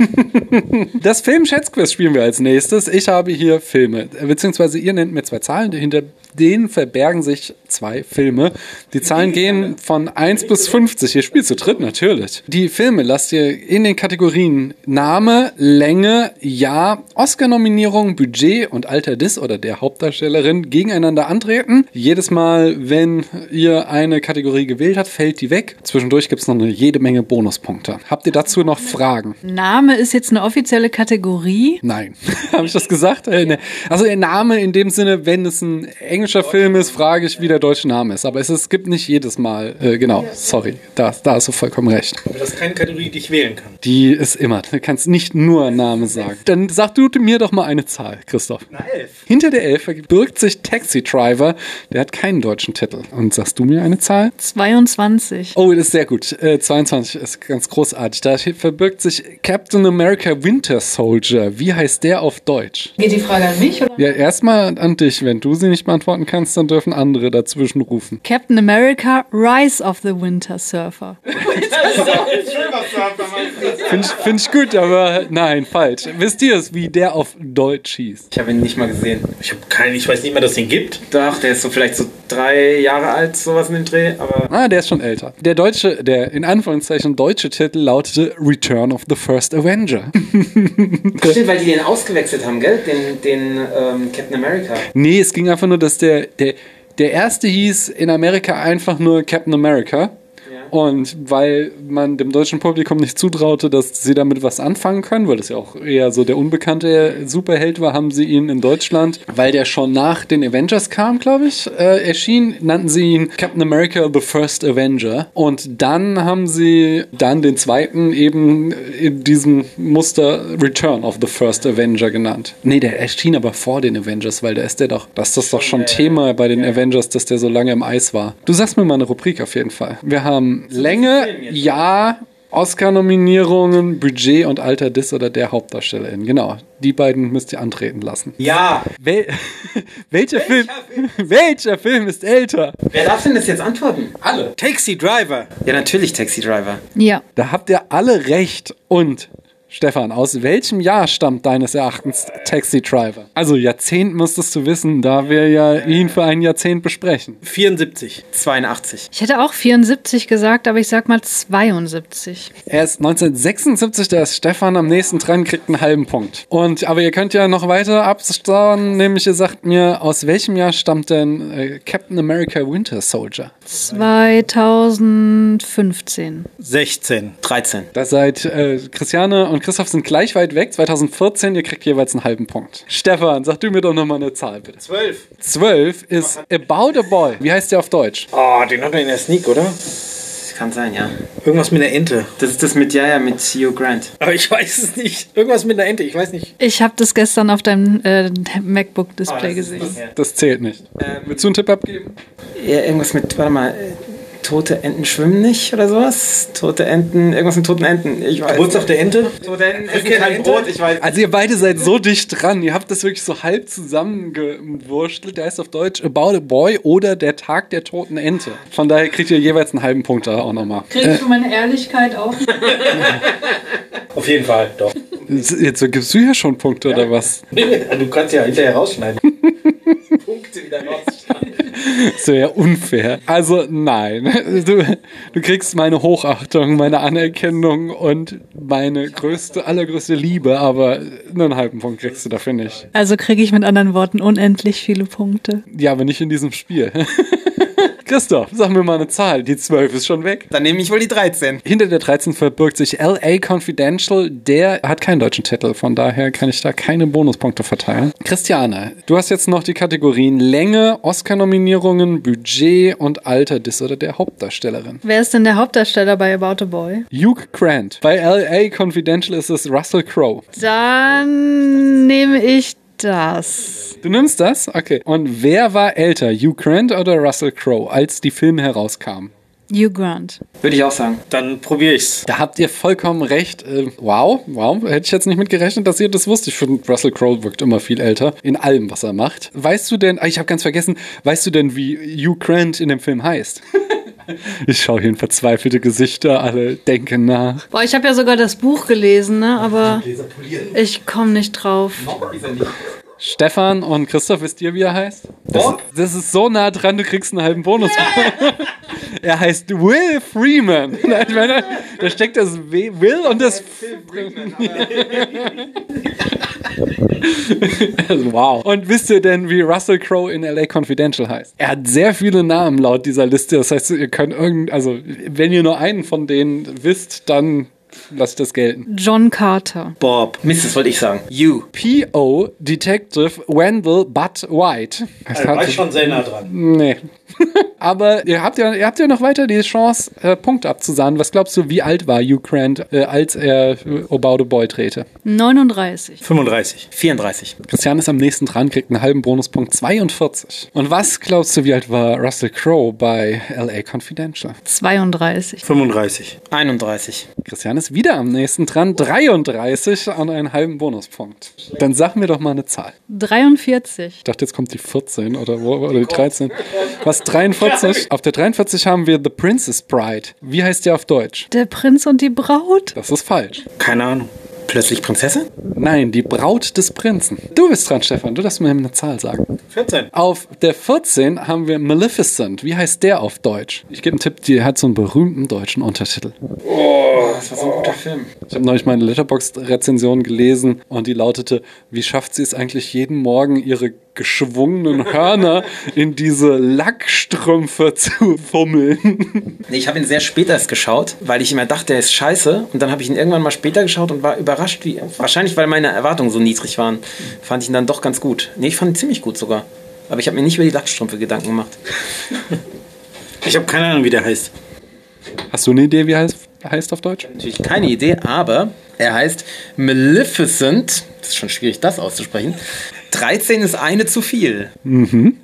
Das Film-Schätzquiz spielen wir als nächstes. Ich habe hier Filme, beziehungsweise ihr nennt mir zwei Zahlen, hinter denen verbergen sich zwei Filme. Die Zahlen gehen von 1 bis 50. Ihr spielt zu dritt, natürlich. Die Filme lasst ihr in den Kategorien Name, Länge, Jahr, Oscar-Nominierung, Budget und Alter des oder der Hauptdarstellerin gegeneinander antreten. Jedes Mal, wenn ihr eine Kategorie gewählt habt, fällt die weg. Zwischendurch gibt es noch eine jede Menge Bonuspunkte. Habt ihr dazu noch Fragen? Name ist jetzt eine offizielle Kategorie. Nein. Habe ich das gesagt? Äh, ne. Also der Name in dem Sinne, wenn es ein englischer Film ist, frage ich, wie der deutsche Name ist. Aber es, es gibt nicht jedes Mal, äh, genau, sorry, da, da hast du vollkommen recht. Aber das ist keine Kategorie, die ich wählen kann. Die ist immer, du kannst nicht nur Name sagen. Dann sag du mir doch mal eine Zahl, Christoph. Na, elf. Hinter der Elf verbirgt sich Taxi Driver, der hat keinen deutschen Titel. Und sagst du mir eine Zahl? 22. Oh, das ist sehr gut. Äh, 22 ist ganz großartig. Da verbirgt sich Captain America Winter Soldier. Wie heißt der auf Deutsch? Geht die Frage an mich? Oder? Ja, erstmal an dich. Wenn du sie nicht beantworten kannst, dann dürfen andere dazwischen rufen. Captain America, Rise of the Winter Surfer. Finde ich, find ich gut, aber nein, falsch. Wisst ihr es, wie der auf Deutsch hieß? Ich habe ihn nicht mal gesehen. Ich habe keinen, ich weiß nicht mehr, dass es den gibt. Doch, der ist so vielleicht so drei Jahre alt, sowas in dem Dreh, aber. Ah, der ist schon älter. Der deutsche, der in Anführungszeichen deutsche Titel lautete Return of the First Avenger. Stimmt, weil die den ausgewechselt haben, gell? Den, den ähm, Captain America. nee, es ging einfach nur, dass der, der, der erste hieß in Amerika einfach nur Captain America. Und weil man dem deutschen Publikum nicht zutraute, dass sie damit was anfangen können, weil das ja auch eher so der unbekannte Superheld war, haben sie ihn in Deutschland, weil der schon nach den Avengers kam, glaube ich, äh, erschien, nannten sie ihn Captain America The First Avenger. Und dann haben sie dann den zweiten eben in diesem Muster Return of the First Avenger genannt. Nee, der erschien aber vor den Avengers, weil der ist der doch, das ist doch schon Thema bei den Avengers, dass der so lange im Eis war. Du sagst mir mal eine Rubrik auf jeden Fall. Wir haben Länge, Jahr, Oscar-Nominierungen, Budget und Alter des oder der Hauptdarstellerin. Genau, die beiden müsst ihr antreten lassen. Ja. Wel welcher, Film, welcher Film ist älter? Wer darf denn das jetzt antworten? Alle. Taxi Driver. Ja, natürlich Taxi Driver. Ja. Da habt ihr alle recht. Und Stefan, aus welchem Jahr stammt deines Erachtens Taxi Driver? Also Jahrzehnt müsstest du wissen, da wir ja ihn für ein Jahrzehnt besprechen. 74. 82. Ich hätte auch 74 gesagt, aber ich sag mal 72. Er ist 1976, da ist Stefan am nächsten dran, kriegt einen halben Punkt. Und aber ihr könnt ja noch weiter abstauen, nämlich ihr sagt mir, aus welchem Jahr stammt denn äh, Captain America Winter Soldier? 2015. 16. 13. Da seid äh, Christiane und Christoph sind gleich weit weg. 2014, ihr kriegt jeweils einen halben Punkt. Stefan, sag du mir doch nochmal eine Zahl, bitte. 12. 12 ist About a Boy. Wie heißt der auf Deutsch? Oh, den hat er in der Sneak, oder? Das kann sein, ja. Irgendwas mit einer Ente. Das ist das mit, ja, ja, mit Hugh Grant. Aber ich weiß es nicht. Irgendwas mit einer Ente, ich weiß nicht. Ich habe das gestern auf deinem äh, MacBook-Display gesehen. Das zählt nicht. Ähm, Willst du einen Tipp abgeben? Ja, irgendwas mit, warte mal, äh, tote Enten schwimmen nicht oder sowas? Tote Enten, irgendwas mit toten Enten. Ich weiß. Geburtstag der Ente? Tote Enten essen kein Ente? Brot, ich weiß. Also ihr beide seid so dicht dran. Ihr habt das wirklich so halb zusammengewurstelt. Der heißt auf Deutsch About a Boy oder Der Tag der toten Ente. Von daher kriegt ihr jeweils einen halben Punkt da auch nochmal. Krieg ich für meine Ehrlichkeit auch? Auf jeden Fall, doch. Jetzt gibst du ja schon Punkte oder was? Du kannst ja hinterher rausschneiden. Punkte wieder raus. Das wäre ja unfair. Also nein. Du, du kriegst meine Hochachtung, meine Anerkennung und meine größte, allergrößte Liebe, aber nur einen halben Punkt kriegst du dafür nicht. Also kriege ich mit anderen Worten unendlich viele Punkte. Ja, aber nicht in diesem Spiel. Christoph, sag mir mal eine Zahl. Die 12 ist schon weg. Dann nehme ich wohl die 13. Hinter der 13 verbirgt sich LA Confidential. Der hat keinen deutschen Titel, von daher kann ich da keine Bonuspunkte verteilen. Christiane, du hast jetzt noch die Kategorien Länge, Oscar-Nominierungen, Budget und Alter des oder der Hauptdarstellerin. Wer ist denn der Hauptdarsteller bei About a Boy? Hugh Grant. Bei LA Confidential ist es Russell Crowe. Dann nehme ich das. Du nimmst das? Okay. Und wer war älter, Hugh Grant oder Russell Crowe, als die Filme herauskamen? Hugh Grant. Würde ich auch sagen. Dann probiere ich's. Da habt ihr vollkommen recht. Äh, wow, wow, hätte ich jetzt nicht mitgerechnet, dass ihr das wusst. Ich finde, Russell Crowe wirkt immer viel älter in allem, was er macht. Weißt du denn, ah, ich habe ganz vergessen, weißt du denn, wie Hugh Grant in dem Film heißt? Ich schaue hier in verzweifelte Gesichter, alle denken nach. Boah, ich habe ja sogar das Buch gelesen, ne? aber ich komme nicht drauf. Stefan und Christoph, wisst ihr, wie er heißt? Das, das ist so nah dran, du kriegst einen halben Bonus. er heißt Will Freeman. Ich meine, da steckt das W, Will und das. Also, wow. Und wisst ihr denn, wie Russell Crowe in LA Confidential heißt? Er hat sehr viele Namen laut dieser Liste. Das heißt, ihr könnt irgend, also, wenn ihr nur einen von denen wisst, dann lasst das gelten. John Carter. Bob. Mist, das wollte ich sagen. You. P.O. Detective Wendell Butt White. Er war schon sehr nah dran. Nee. Aber ihr habt ja, ihr habt ja noch weiter die Chance, äh, Punkte abzusahnen. Was glaubst du, wie alt war Hugh Grant, äh, als er äh, About a Boy drehte? 39. 35. 34. Christian ist am nächsten dran, kriegt einen halben Bonuspunkt 42. Und was glaubst du, wie alt war Russell Crowe bei LA Confidential? 32. 35. 31. Christian ist wieder am nächsten dran, 33 und einen halben Bonuspunkt. Dann sag mir doch mal eine Zahl. 43. Ich dachte, jetzt kommt die 14 oder, wo- oder die 13. Was 43? Auf der 43 haben wir The Princess Bride. Wie heißt der auf Deutsch? Der Prinz und die Braut. Das ist falsch. Keine Ahnung. Plötzlich Prinzessin? Nein, die Braut des Prinzen. Du bist dran, Stefan. Du darfst mir eine Zahl sagen. 14. Auf der 14 haben wir Maleficent. Wie heißt der auf Deutsch? Ich gebe einen Tipp, die hat so einen berühmten deutschen Untertitel. Das war so ein guter Film. Ich habe neulich meine Letterboxd-Rezension gelesen und die lautete, wie schafft sie es eigentlich jeden Morgen, ihre geschwungenen Hörner in diese Lackstrümpfe zu fummeln? Ich habe ihn sehr spät erst geschaut, weil ich immer dachte, er ist scheiße. Und dann habe ich ihn irgendwann mal später geschaut und war überrascht, wie. Wahrscheinlich, weil meine Erwartungen so niedrig waren, fand ich ihn dann doch ganz gut. Nee, ich fand ihn ziemlich gut sogar. Aber ich habe mir nicht über die Lackstrümpfe Gedanken gemacht. Ich habe keine Ahnung, wie der heißt. Hast du eine Idee, wie er heißt, heißt auf Deutsch? Natürlich keine Idee, aber er heißt Maleficent. Das ist schon schwierig, das auszusprechen. 13 ist eine zu viel.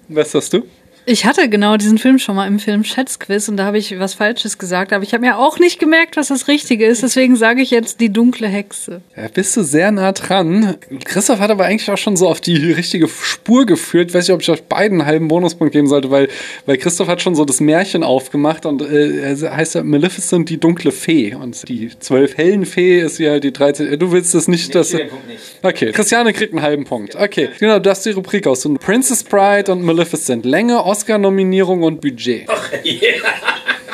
Was hast du? Ich hatte genau diesen Film schon mal im Film Schätzquiz und da habe ich was Falsches gesagt, aber ich habe mir auch nicht gemerkt, was das Richtige ist. Deswegen sage ich jetzt die dunkle Hexe. Ja, bist du sehr nah dran. Christoph hat aber eigentlich auch schon so auf die richtige Spur geführt. Ich weiß nicht, ob ich euch beiden einen halben Bonuspunkt geben sollte, weil, weil Christoph hat schon so das Märchen aufgemacht und äh, er heißt ja Maleficent, die dunkle Fee. Und die zwölf hellen Fee ist ja die 13. Du willst das nicht, dass. den Punkt nicht. Okay, Christiane kriegt einen halben Punkt. Okay, genau, du hast die Rubrik aus. Und Princess Bride und Maleficent. Länge, Oscar-Nominierung und Budget.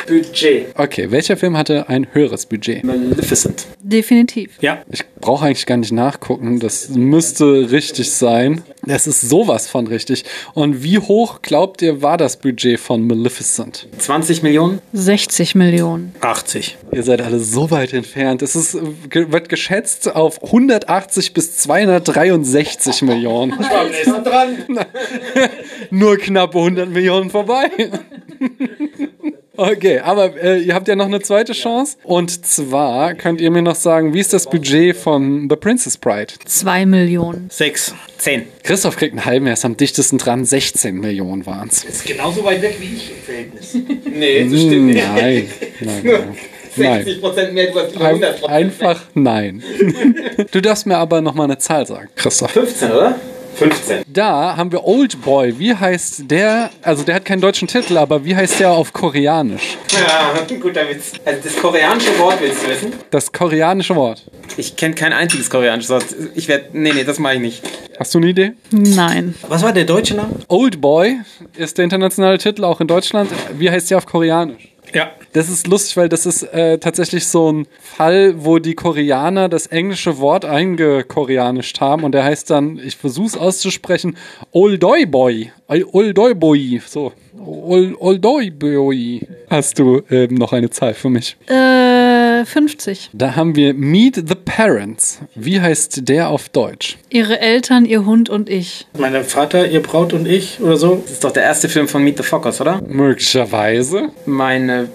Budget. Okay, welcher Film hatte ein höheres Budget? Maleficent. Definitiv. Ja. Ich brauche eigentlich gar nicht nachgucken. Das müsste richtig sein. Das ist sowas von richtig. Und wie hoch glaubt ihr war das Budget von Maleficent? 20 Millionen? 60 Millionen. 80. Ihr seid alle so weit entfernt. Es ist, wird geschätzt auf 180 bis 263 Millionen. Am nächsten dran. Nur knappe 100 Millionen vorbei. Okay, aber äh, ihr habt ja noch eine zweite Chance. Und zwar könnt ihr mir noch sagen, wie ist das Budget von The Princess Bride? 2 Millionen. 6. 10. Christoph kriegt einen halben, er ist am dichtesten dran. 16 Millionen waren es. Ist genauso weit weg wie ich im Verhältnis. Nee, das Nein, nein, nein. Nein. Prozent mehr, du hast über Ein, einfach nein. Du darfst mir aber noch mal eine Zahl sagen, Christoph. 15, oder? 15. Da haben wir Old Boy. Wie heißt der? Also der hat keinen deutschen Titel, aber wie heißt der auf Koreanisch? Ja, guter Witz. Also das koreanische Wort willst du wissen? Das koreanische Wort. Ich kenne kein einziges koreanisches Wort. Ich werde. Nee, nee, das mache ich nicht. Hast du eine Idee? Nein. Was war der deutsche Name? Old Boy ist der internationale Titel auch in Deutschland. Wie heißt der auf Koreanisch? Ja. Das ist lustig, weil das ist äh, tatsächlich so ein Fall, wo die Koreaner das englische Wort eingekoreanischt haben und der heißt dann, ich versuche es auszusprechen, Oldoy Boy. Oldoy Boy. So. Ol- Oldoy Boy. Hast du ähm, noch eine Zahl für mich? Äh, 50. Da haben wir Meet the Parents. Wie heißt der auf Deutsch? Ihre Eltern, ihr Hund und ich. Mein Vater, ihr Braut und ich oder so. Das ist doch der erste Film von Meet the Fockers, oder? Möglicherweise. Meine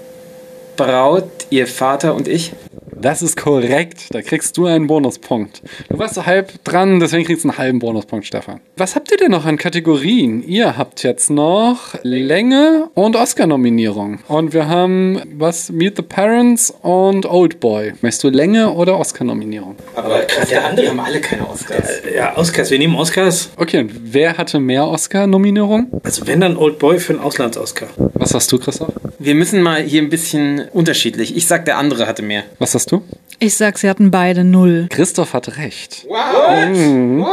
Braut, ihr Vater und ich. Das ist korrekt. Da kriegst du einen Bonuspunkt. Du warst so halb dran, deswegen kriegst du einen halben Bonuspunkt, Stefan. Was habt ihr denn noch an Kategorien? Ihr habt jetzt noch Länge und Oscar-Nominierung. Und wir haben was? Meet the Parents und Old Boy. Möchtest du Länge oder Oscar-Nominierung? Aber der andere haben alle keine Oscars. Ja, Oscars. Wir nehmen Oscars. Okay, und wer hatte mehr Oscar-Nominierung? Also wenn dann Old Boy für einen Auslands-Oscar. Was hast du, Christoph? Wir müssen mal hier ein bisschen unterschiedlich. Ich sag, der andere hatte mehr. Was hast du? Ich sag, sie hatten beide null. Christoph hat recht. Mhm.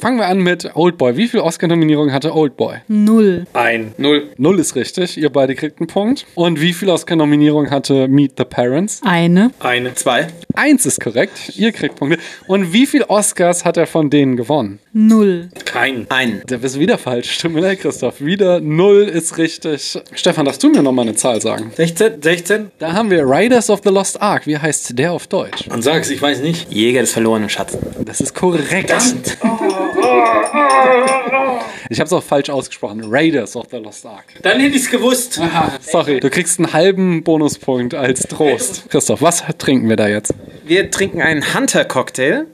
Fangen wir an mit Old Boy. Wie viel Oscar-Nominierungen hatte Old Boy? Null. Ein. Null. Null ist richtig. Ihr beide kriegt einen Punkt. Und wie viel Oscar-Nominierungen hatte Meet the Parents? Eine. Eine. Zwei. Eins ist korrekt. Ihr kriegt Punkte. Und wie viel Oscars hat er von denen gewonnen? Null. Kein. Ein. Der ist wieder falsch. Tut mir leid, Christoph. Wieder null ist richtig. Stefan, darfst du mir nochmal eine Zahl sagen? 16? 16? Da haben wir Riders of the Lost Ark. Wie heißt der auf Deutsch? Man sag's, ich weiß nicht. Jäger des verlorenen Schatzes. Das ist korrekt. Ich habe es auch falsch ausgesprochen. Raiders of the Lost Ark. Dann hätte ich's gewusst. Sorry, du kriegst einen halben Bonuspunkt als Trost. Christoph, was trinken wir da jetzt? Wir trinken einen Hunter-Cocktail.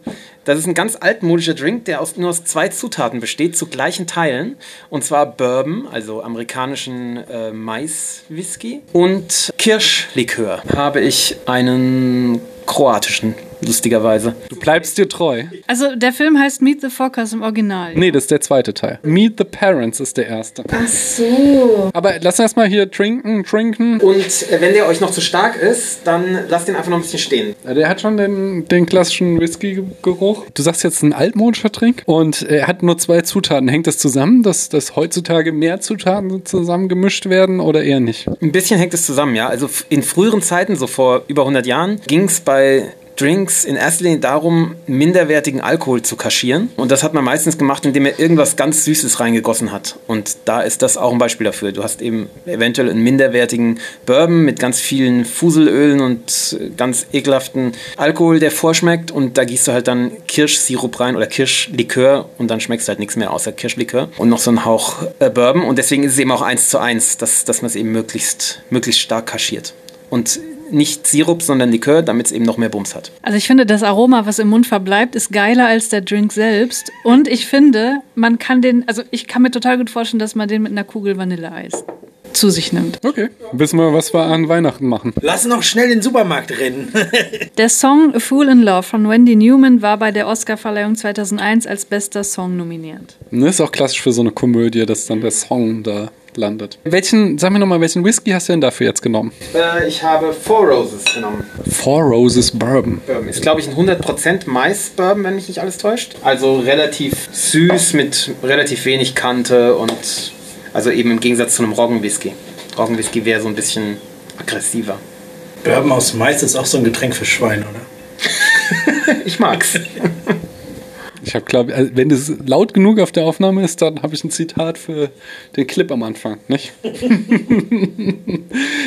Das ist ein ganz altmodischer Drink, der aus, nur aus zwei Zutaten besteht, zu gleichen Teilen. Und zwar Bourbon, also amerikanischen äh, Mais-Whisky, und Kirschlikör. Habe ich einen kroatischen, lustigerweise. Du bleibst dir treu. Also der Film heißt Meet the Fockers im Original. Nee, das ist der zweite Teil. Meet the Parents ist der erste. Ach so. Aber lass erst mal hier trinken, trinken. Und äh, wenn der euch noch zu stark ist, dann lasst den einfach noch ein bisschen stehen. Der hat schon den, den klassischen Whisky-Geruch. Du sagst jetzt ein altmodischer Trink und er hat nur zwei Zutaten. Hängt das zusammen, dass, dass heutzutage mehr Zutaten zusammengemischt werden oder eher nicht? Ein bisschen hängt es zusammen, ja. Also in früheren Zeiten, so vor über 100 Jahren, ging es bei Drinks in erster Linie darum, minderwertigen Alkohol zu kaschieren. Und das hat man meistens gemacht, indem er irgendwas ganz Süßes reingegossen hat. Und da ist das auch ein Beispiel dafür. Du hast eben eventuell einen minderwertigen Bourbon mit ganz vielen Fuselölen und ganz ekelhaften Alkohol, der vorschmeckt. Und da gießt du halt dann Kirschsirup rein oder Kirschlikör und dann schmeckst du halt nichts mehr außer Kirschlikör. Und noch so ein Hauch äh, Bourbon. Und deswegen ist es eben auch eins zu eins, dass, dass man es eben möglichst, möglichst stark kaschiert. Und nicht Sirup, sondern Likör, damit es eben noch mehr Bums hat. Also ich finde, das Aroma, was im Mund verbleibt, ist geiler als der Drink selbst. Und ich finde, man kann den, also ich kann mir total gut vorstellen, dass man den mit einer Kugel Vanilleeis zu sich nimmt. Okay. Wissen wir, was wir an Weihnachten machen. Lass noch schnell in den Supermarkt rennen. Der Song A Fool in Love von Wendy Newman war bei der Oscarverleihung 2001 als bester Song nominiert. Ne, ist auch klassisch für so eine Komödie, dass dann der Song da landet. Welchen, sag mir nochmal, welchen Whisky hast du denn dafür jetzt genommen? Äh, ich habe Four Roses genommen. Four Roses Bourbon. Bourbon. Ist, glaube ich, ein 100% Mais-Bourbon, wenn mich nicht alles täuscht. Also relativ süß mit relativ wenig Kante und also eben im Gegensatz zu einem Roggenwhisky. Roggenwhisky wäre so ein bisschen aggressiver. Bourbon aus Mais ist auch so ein Getränk für Schweine, oder? Ich mag's. Ich habe, glaube also wenn es laut genug auf der Aufnahme ist, dann habe ich ein Zitat für den Clip am Anfang, nicht?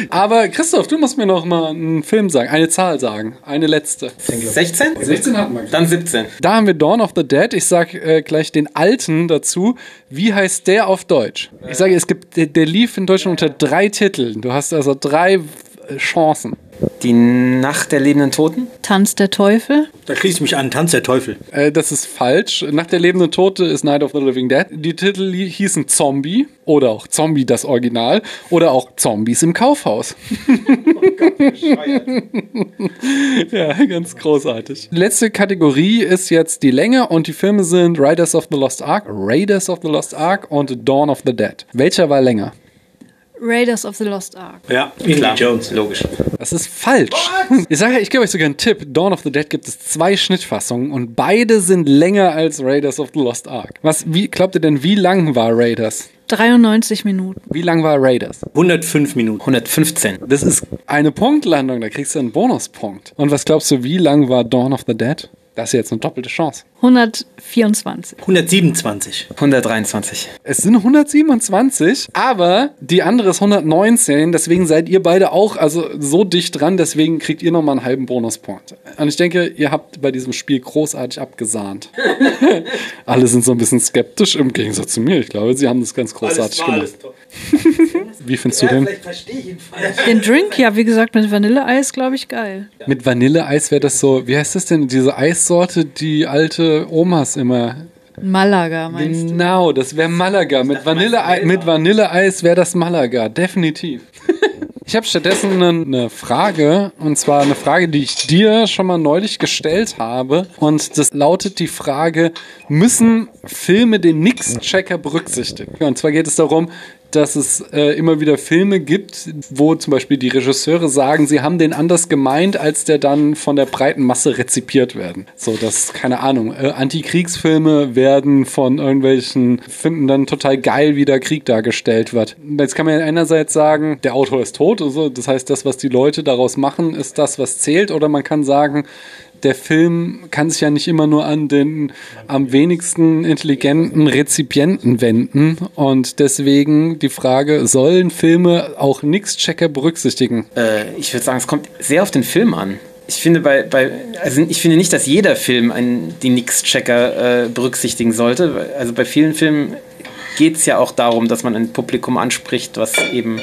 Aber Christoph, du musst mir noch mal einen Film sagen, eine Zahl sagen, eine letzte. 16? 16 hatten wir. Dann 17. Da haben wir Dawn of the Dead. Ich sag äh, gleich den alten dazu. Wie heißt der auf Deutsch? Ich sage, es gibt der, der lief in Deutschland unter drei Titeln. Du hast also drei Chancen. Die Nacht der lebenden Toten? Tanz der Teufel. Da schließe ich mich an. Tanz der Teufel. Äh, das ist falsch. Nach der lebenden Tote ist Night of the Living Dead. Die Titel hießen Zombie oder auch Zombie das Original oder auch Zombies im Kaufhaus. ja, ganz großartig. Letzte Kategorie ist jetzt die Länge und die Filme sind Riders of the Lost Ark, Raiders of the Lost Ark und Dawn of the Dead. Welcher war länger? Raiders of the Lost Ark. Ja, Indiana Jones. Logisch. Das ist falsch. Ich sage, ich gebe euch sogar einen Tipp. Dawn of the Dead gibt es zwei Schnittfassungen und beide sind länger als Raiders of the Lost Ark. Was, wie, glaubt ihr denn, wie lang war Raiders? 93 Minuten. Wie lang war Raiders? 105 Minuten. 115. Das ist eine Punktlandung, da kriegst du einen Bonuspunkt. Und was glaubst du, wie lang war Dawn of the Dead? Das ist jetzt eine doppelte Chance. 124. 127. 123. Es sind 127, aber die andere ist 119, deswegen seid ihr beide auch also so dicht dran, deswegen kriegt ihr nochmal einen halben Bonuspunkt. Und ich denke, ihr habt bei diesem Spiel großartig abgesahnt. Alle sind so ein bisschen skeptisch im Gegensatz zu mir. Ich glaube, sie haben das ganz großartig gemacht. wie findest du den? Vielleicht verstehe ich ihn falsch. Den Drink, ja, wie gesagt, mit Vanilleeis, glaube ich, geil. Mit Vanilleeis wäre das so, wie heißt das denn, diese Eissorte, die alte Omas immer. Malaga, meinst du? Genau, das wäre Malaga. Mit Vanilleeis, mit Vanilleeis wäre das Malaga, definitiv. Ich habe stattdessen eine, eine Frage, und zwar eine Frage, die ich dir schon mal neulich gestellt habe. Und das lautet die Frage, müssen Filme den Nix-Checker berücksichtigen? Und zwar geht es darum, dass es äh, immer wieder Filme gibt, wo zum Beispiel die Regisseure sagen, sie haben den anders gemeint, als der dann von der breiten Masse rezipiert werden. So, dass, keine Ahnung, äh, Antikriegsfilme werden von irgendwelchen, finden dann total geil, wie der Krieg dargestellt wird. Jetzt kann man ja einerseits sagen, der Autor ist tot, also das heißt, das, was die Leute daraus machen, ist das, was zählt, oder man kann sagen, der Film kann sich ja nicht immer nur an den am wenigsten intelligenten Rezipienten wenden. Und deswegen die Frage, sollen Filme auch Nix-Checker berücksichtigen? Äh, ich würde sagen, es kommt sehr auf den Film an. Ich finde bei, bei also ich finde nicht, dass jeder Film einen, die Nix-Checker äh, berücksichtigen sollte. Also bei vielen Filmen geht es ja auch darum, dass man ein Publikum anspricht, was eben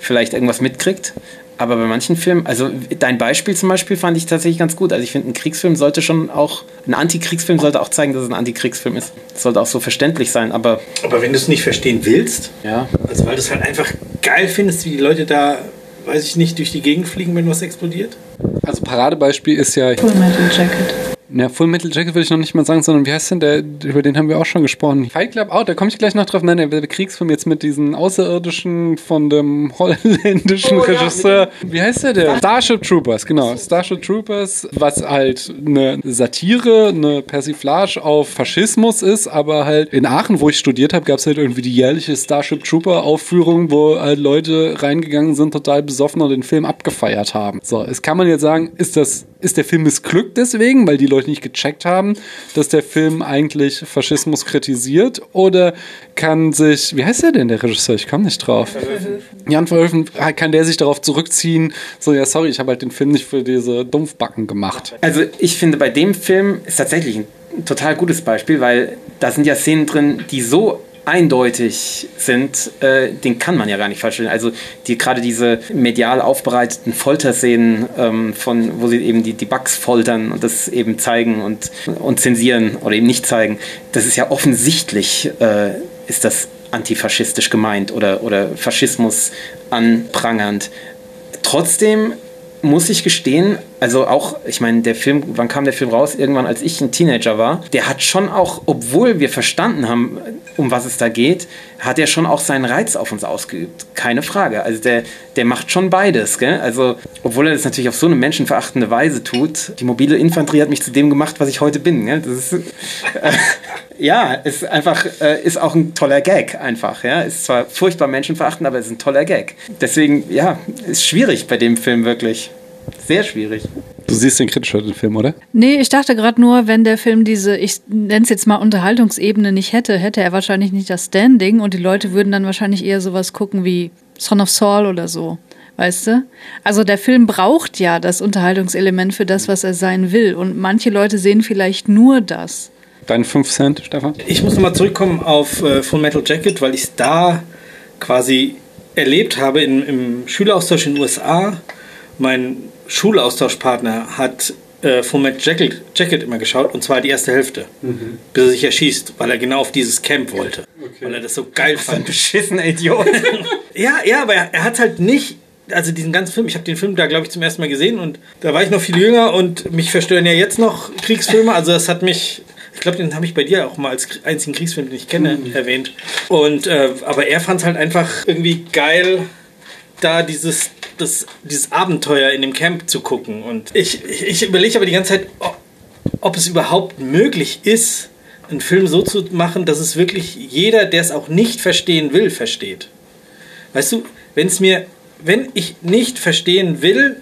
vielleicht irgendwas mitkriegt. Aber bei manchen Filmen, also dein Beispiel zum Beispiel fand ich tatsächlich ganz gut. Also ich finde, ein Kriegsfilm sollte schon auch, ein Antikriegsfilm sollte auch zeigen, dass es ein Antikriegsfilm ist. Das sollte auch so verständlich sein, aber Aber wenn du es nicht verstehen willst, ja. also weil du es halt einfach geil findest, wie die Leute da, weiß ich nicht, durch die Gegend fliegen, wenn was explodiert. Also Paradebeispiel ist ja, Full Metal Jacket. Ja, Full Metal Jacket würde ich noch nicht mal sagen, sondern wie heißt denn der, über den haben wir auch schon gesprochen. Fight Club, oh, da komme ich gleich noch drauf. Nein, der Kriegsfilm jetzt mit diesen Außerirdischen von dem holländischen Oh, ja, Regisseur. wie heißt der denn? Starship Troopers, genau. Starship Troopers, was halt eine Satire, eine Persiflage auf Faschismus ist, aber halt in Aachen, wo ich studiert habe, gab es halt irgendwie die jährliche Starship Trooper Aufführung, wo halt Leute reingegangen sind, total besoffen und den Film abgefeiert haben. So, es kann man jetzt sagen, ist das, ist der Film missglückt deswegen, weil die Leute nicht gecheckt haben, dass der Film eigentlich Faschismus kritisiert oder kann sich, wie heißt der denn, der Regisseur? Ich komme nicht drauf. Jan Verhöfen, kann der sich darauf zurückziehen, so, ja, sorry, ich habe halt den Film nicht für diese Dumpfbacken gemacht. Also ich finde, bei dem Film ist tatsächlich ein total gutes Beispiel, weil da sind ja Szenen drin, die so eindeutig sind, äh, den kann man ja gar nicht falsch stellen. Also die, gerade diese medial aufbereiteten Folterszenen, ähm, von, wo sie eben die, die Bugs foltern und das eben zeigen und, und zensieren oder eben nicht zeigen, das ist ja offensichtlich, äh, ist das antifaschistisch gemeint oder, oder Faschismus anprangernd. Trotzdem muss ich gestehen, also auch, ich meine, der Film, wann kam der Film raus? Irgendwann, als ich ein Teenager war. Der hat schon auch, obwohl wir verstanden haben, um was es da geht, hat er schon auch seinen Reiz auf uns ausgeübt. Keine Frage. Also der, der macht schon beides. Gell? Also, obwohl er das natürlich auf so eine menschenverachtende Weise tut. Die mobile Infanterie hat mich zu dem gemacht, was ich heute bin. Gell? Das ist, äh, ja, ist einfach, äh, ist auch ein toller Gag einfach. Ja? Ist zwar furchtbar menschenverachtend, aber es ist ein toller Gag. Deswegen, ja, ist schwierig bei dem Film wirklich. Sehr schwierig. Du siehst den kritischer, den Film, oder? Nee, ich dachte gerade nur, wenn der Film diese, ich nenne es jetzt mal Unterhaltungsebene nicht hätte, hätte er wahrscheinlich nicht das Standing und die Leute würden dann wahrscheinlich eher sowas gucken wie Son of Saul oder so. Weißt du? Also der Film braucht ja das Unterhaltungselement für das, was er sein will. Und manche Leute sehen vielleicht nur das. Deine 5 Cent, Stefan? Ich muss nochmal zurückkommen auf äh, Full Metal Jacket, weil ich es da quasi erlebt habe im, im Schüleraustausch in den USA. Mein Schulaustauschpartner hat äh, Full Metal Jacket, Jacket immer geschaut und zwar die erste Hälfte, bis er sich erschießt, weil er genau auf dieses Camp wollte. Weil er das so geil fand. Beschissener Idiot. Ja, ja, aber er, er hat halt nicht, also diesen ganzen Film, ich habe den Film da, glaube ich, zum ersten Mal gesehen und da war ich noch viel jünger und mich verstören ja jetzt noch Kriegsfilme. Also das hat mich, ich glaube, den habe ich bei dir auch mal als einzigen Kriegsfilm, den ich kenne, erwähnt. Und äh, aber er fand es halt einfach irgendwie geil, da dieses, das, dieses Abenteuer in dem Camp zu gucken. Und ich, ich, ich überlege aber die ganze Zeit, ob, ob es überhaupt möglich ist, einen Film so zu machen, dass es wirklich jeder, der es auch nicht verstehen will, versteht. Weißt du, wenn es mir, wenn ich nicht verstehen will,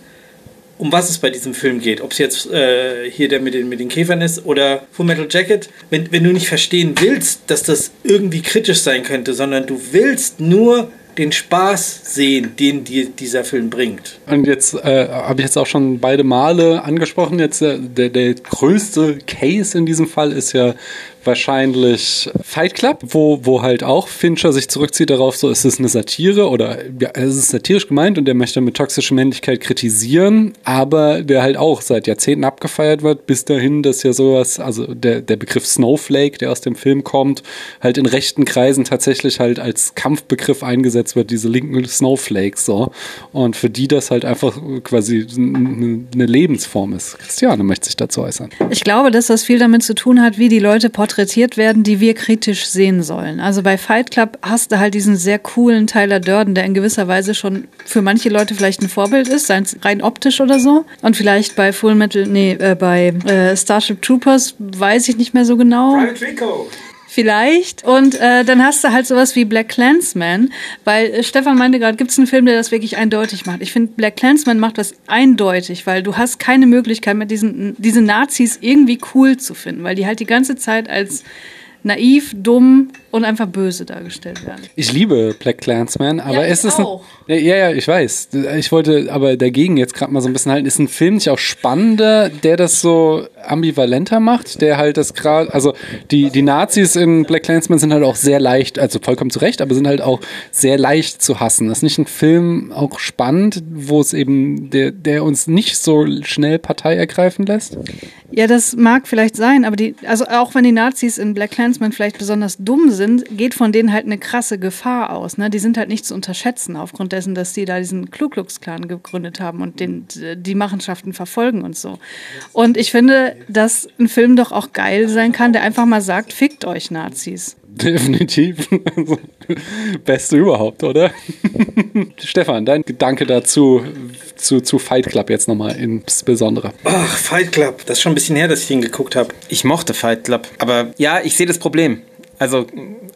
um was es bei diesem Film geht, ob es jetzt äh, hier der mit den, mit den Käfern ist oder Full Metal Jacket, wenn, wenn du nicht verstehen willst, dass das irgendwie kritisch sein könnte, sondern du willst nur den Spaß sehen, den dir dieser Film bringt. Und jetzt äh, habe ich jetzt auch schon beide Male angesprochen. Jetzt äh, der, der größte Case in diesem Fall ist ja wahrscheinlich Fight Club, wo, wo halt auch Fincher sich zurückzieht darauf, so ist es eine Satire oder ja, es ist satirisch gemeint und der möchte mit toxischer Männlichkeit kritisieren, aber der halt auch seit Jahrzehnten abgefeiert wird, bis dahin, dass ja sowas, also der, der Begriff Snowflake, der aus dem Film kommt, halt in rechten Kreisen tatsächlich halt als Kampfbegriff eingesetzt wird, diese linken Snowflakes so. Und für die das halt einfach quasi eine Lebensform ist. Christiane möchte sich dazu äußern. Ich glaube, dass das viel damit zu tun hat, wie die Leute porträtiert werden, die wir kritisch sehen sollen. Also bei Fight Club hast du halt diesen sehr coolen Tyler Durden, der in gewisser Weise schon für manche Leute vielleicht ein Vorbild ist, rein optisch oder so. Und vielleicht bei Full Metal, nee, äh, bei äh, Starship Troopers weiß ich nicht mehr so genau. Private Rico vielleicht. Und äh, dann hast du halt sowas wie Black Clansman, weil äh, Stefan meinte gerade, gibt es einen Film, der das wirklich eindeutig macht. Ich finde, Black Clansman macht das eindeutig, weil du hast keine Möglichkeit mehr, diesen, diese Nazis irgendwie cool zu finden, weil die halt die ganze Zeit als naiv, dumm und einfach böse dargestellt werden. Ich liebe Black Clansman, aber ja, ist es auch. Ein, ja, ja, ich weiß. Ich wollte aber dagegen jetzt gerade mal so ein bisschen halten. Ist ein Film nicht auch spannender, der das so ambivalenter macht, der halt das gerade, also die, die Nazis in Black Clansman sind halt auch sehr leicht, also vollkommen zu Recht, aber sind halt auch sehr leicht zu hassen. Das ist nicht ein Film auch spannend, wo es eben, der, der uns nicht so schnell Partei ergreifen lässt? Ja, das mag vielleicht sein, aber die, also auch wenn die Nazis in Black Clansman vielleicht besonders dumm sind, geht von denen halt eine krasse Gefahr aus. Ne? Die sind halt nicht zu unterschätzen aufgrund dessen, dass die da diesen Ku Klux Klan gegründet haben und den, die Machenschaften verfolgen und so. Und ich finde, dass ein Film doch auch geil sein kann, der einfach mal sagt, fickt euch Nazis. Definitiv. Also, Beste überhaupt, oder? Stefan, dein Gedanke dazu, zu, zu Fight Club jetzt nochmal insbesondere. Ach, Fight Club. Das ist schon ein bisschen her, dass ich ihn geguckt habe. Ich mochte Fight Club. Aber ja, ich sehe das Problem. Also,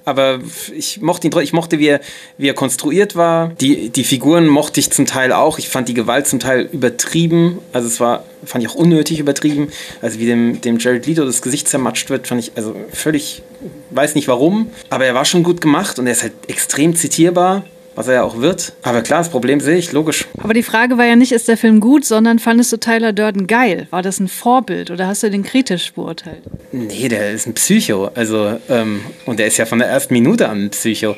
aber ich mochte ihn, ich mochte, wie er, wie er konstruiert war. Die, die Figuren mochte ich zum Teil auch. Ich fand die Gewalt zum Teil übertrieben. Also es war, fand ich auch unnötig übertrieben. Also wie dem, dem Jared Leto das Gesicht zermatscht wird, fand ich also völlig, weiß nicht warum. Aber er war schon gut gemacht und er ist halt extrem zitierbar was er ja auch wird. Aber klar, das Problem sehe ich, logisch. Aber die Frage war ja nicht, ist der Film gut, sondern fandest du Tyler Durden geil? War das ein Vorbild oder hast du den kritisch beurteilt? Nee, der ist ein Psycho. Also, ähm, und der ist ja von der ersten Minute an ein Psycho.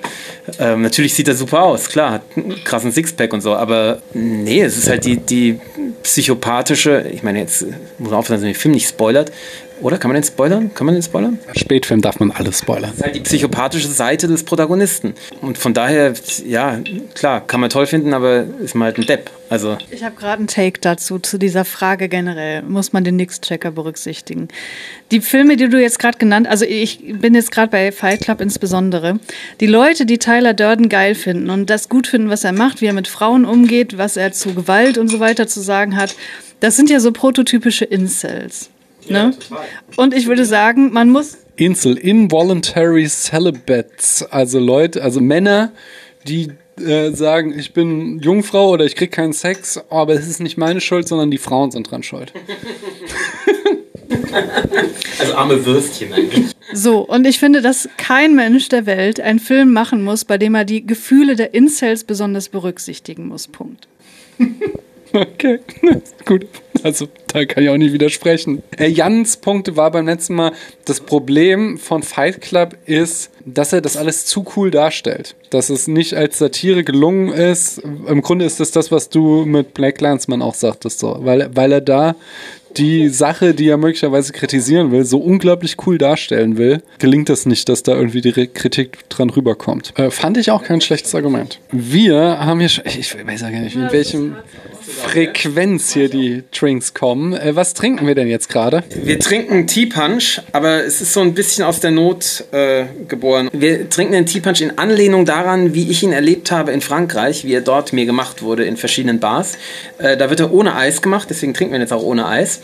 Ähm, natürlich sieht er super aus, klar, hat einen krassen Sixpack und so, aber nee, es ist halt die, die psychopathische, ich meine, jetzt muss man aufpassen, dass man den Film nicht spoilert, oder? Kann man den spoilern? Kann man den spoilern? Spätfilm darf man alles spoilern. Das ist halt die psychopathische Seite des Protagonisten. Und von daher, ja, klar, kann man toll finden, aber ist man halt ein Depp. Also ich habe gerade einen Take dazu, zu dieser Frage generell. Muss man den Nix-Checker berücksichtigen? Die Filme, die du jetzt gerade genannt also ich bin jetzt gerade bei Fight Club insbesondere. Die Leute, die Tyler Durden geil finden und das gut finden, was er macht, wie er mit Frauen umgeht, was er zu Gewalt und so weiter zu sagen hat, das sind ja so prototypische Incels. Ne? Und ich würde sagen, man muss. Insel, involuntary celibates, also Leute, also Männer, die äh, sagen, ich bin Jungfrau oder ich krieg keinen Sex, aber es ist nicht meine Schuld, sondern die Frauen sind dran schuld. also arme Würstchen eigentlich. So, und ich finde, dass kein Mensch der Welt einen Film machen muss, bei dem er die Gefühle der Incels besonders berücksichtigen muss. Punkt. Okay, gut. Also da kann ich auch nicht widersprechen. Äh, Jans Punkt war beim letzten Mal, das Problem von Fight Club ist, dass er das alles zu cool darstellt. Dass es nicht als Satire gelungen ist. Im Grunde ist das das, was du mit Black Landsman auch sagtest, so. Weil, weil er da die Sache, die er möglicherweise kritisieren will, so unglaublich cool darstellen will, gelingt es nicht, dass da irgendwie die Kritik dran rüberkommt. Äh, fand ich auch kein schlechtes Argument. Wir haben hier schon, ich weiß ja gar nicht, in welchem Frequenz hier die Drinks kommen. Äh, was trinken wir denn jetzt gerade? Wir trinken Tea Punch, aber es ist so ein bisschen aus der Not äh, geboren. Wir trinken den Tea Punch in Anlehnung daran, wie ich ihn erlebt habe in Frankreich, wie er dort mir gemacht wurde in verschiedenen Bars. Äh, da wird er ohne Eis gemacht, deswegen trinken wir ihn jetzt auch ohne Eis.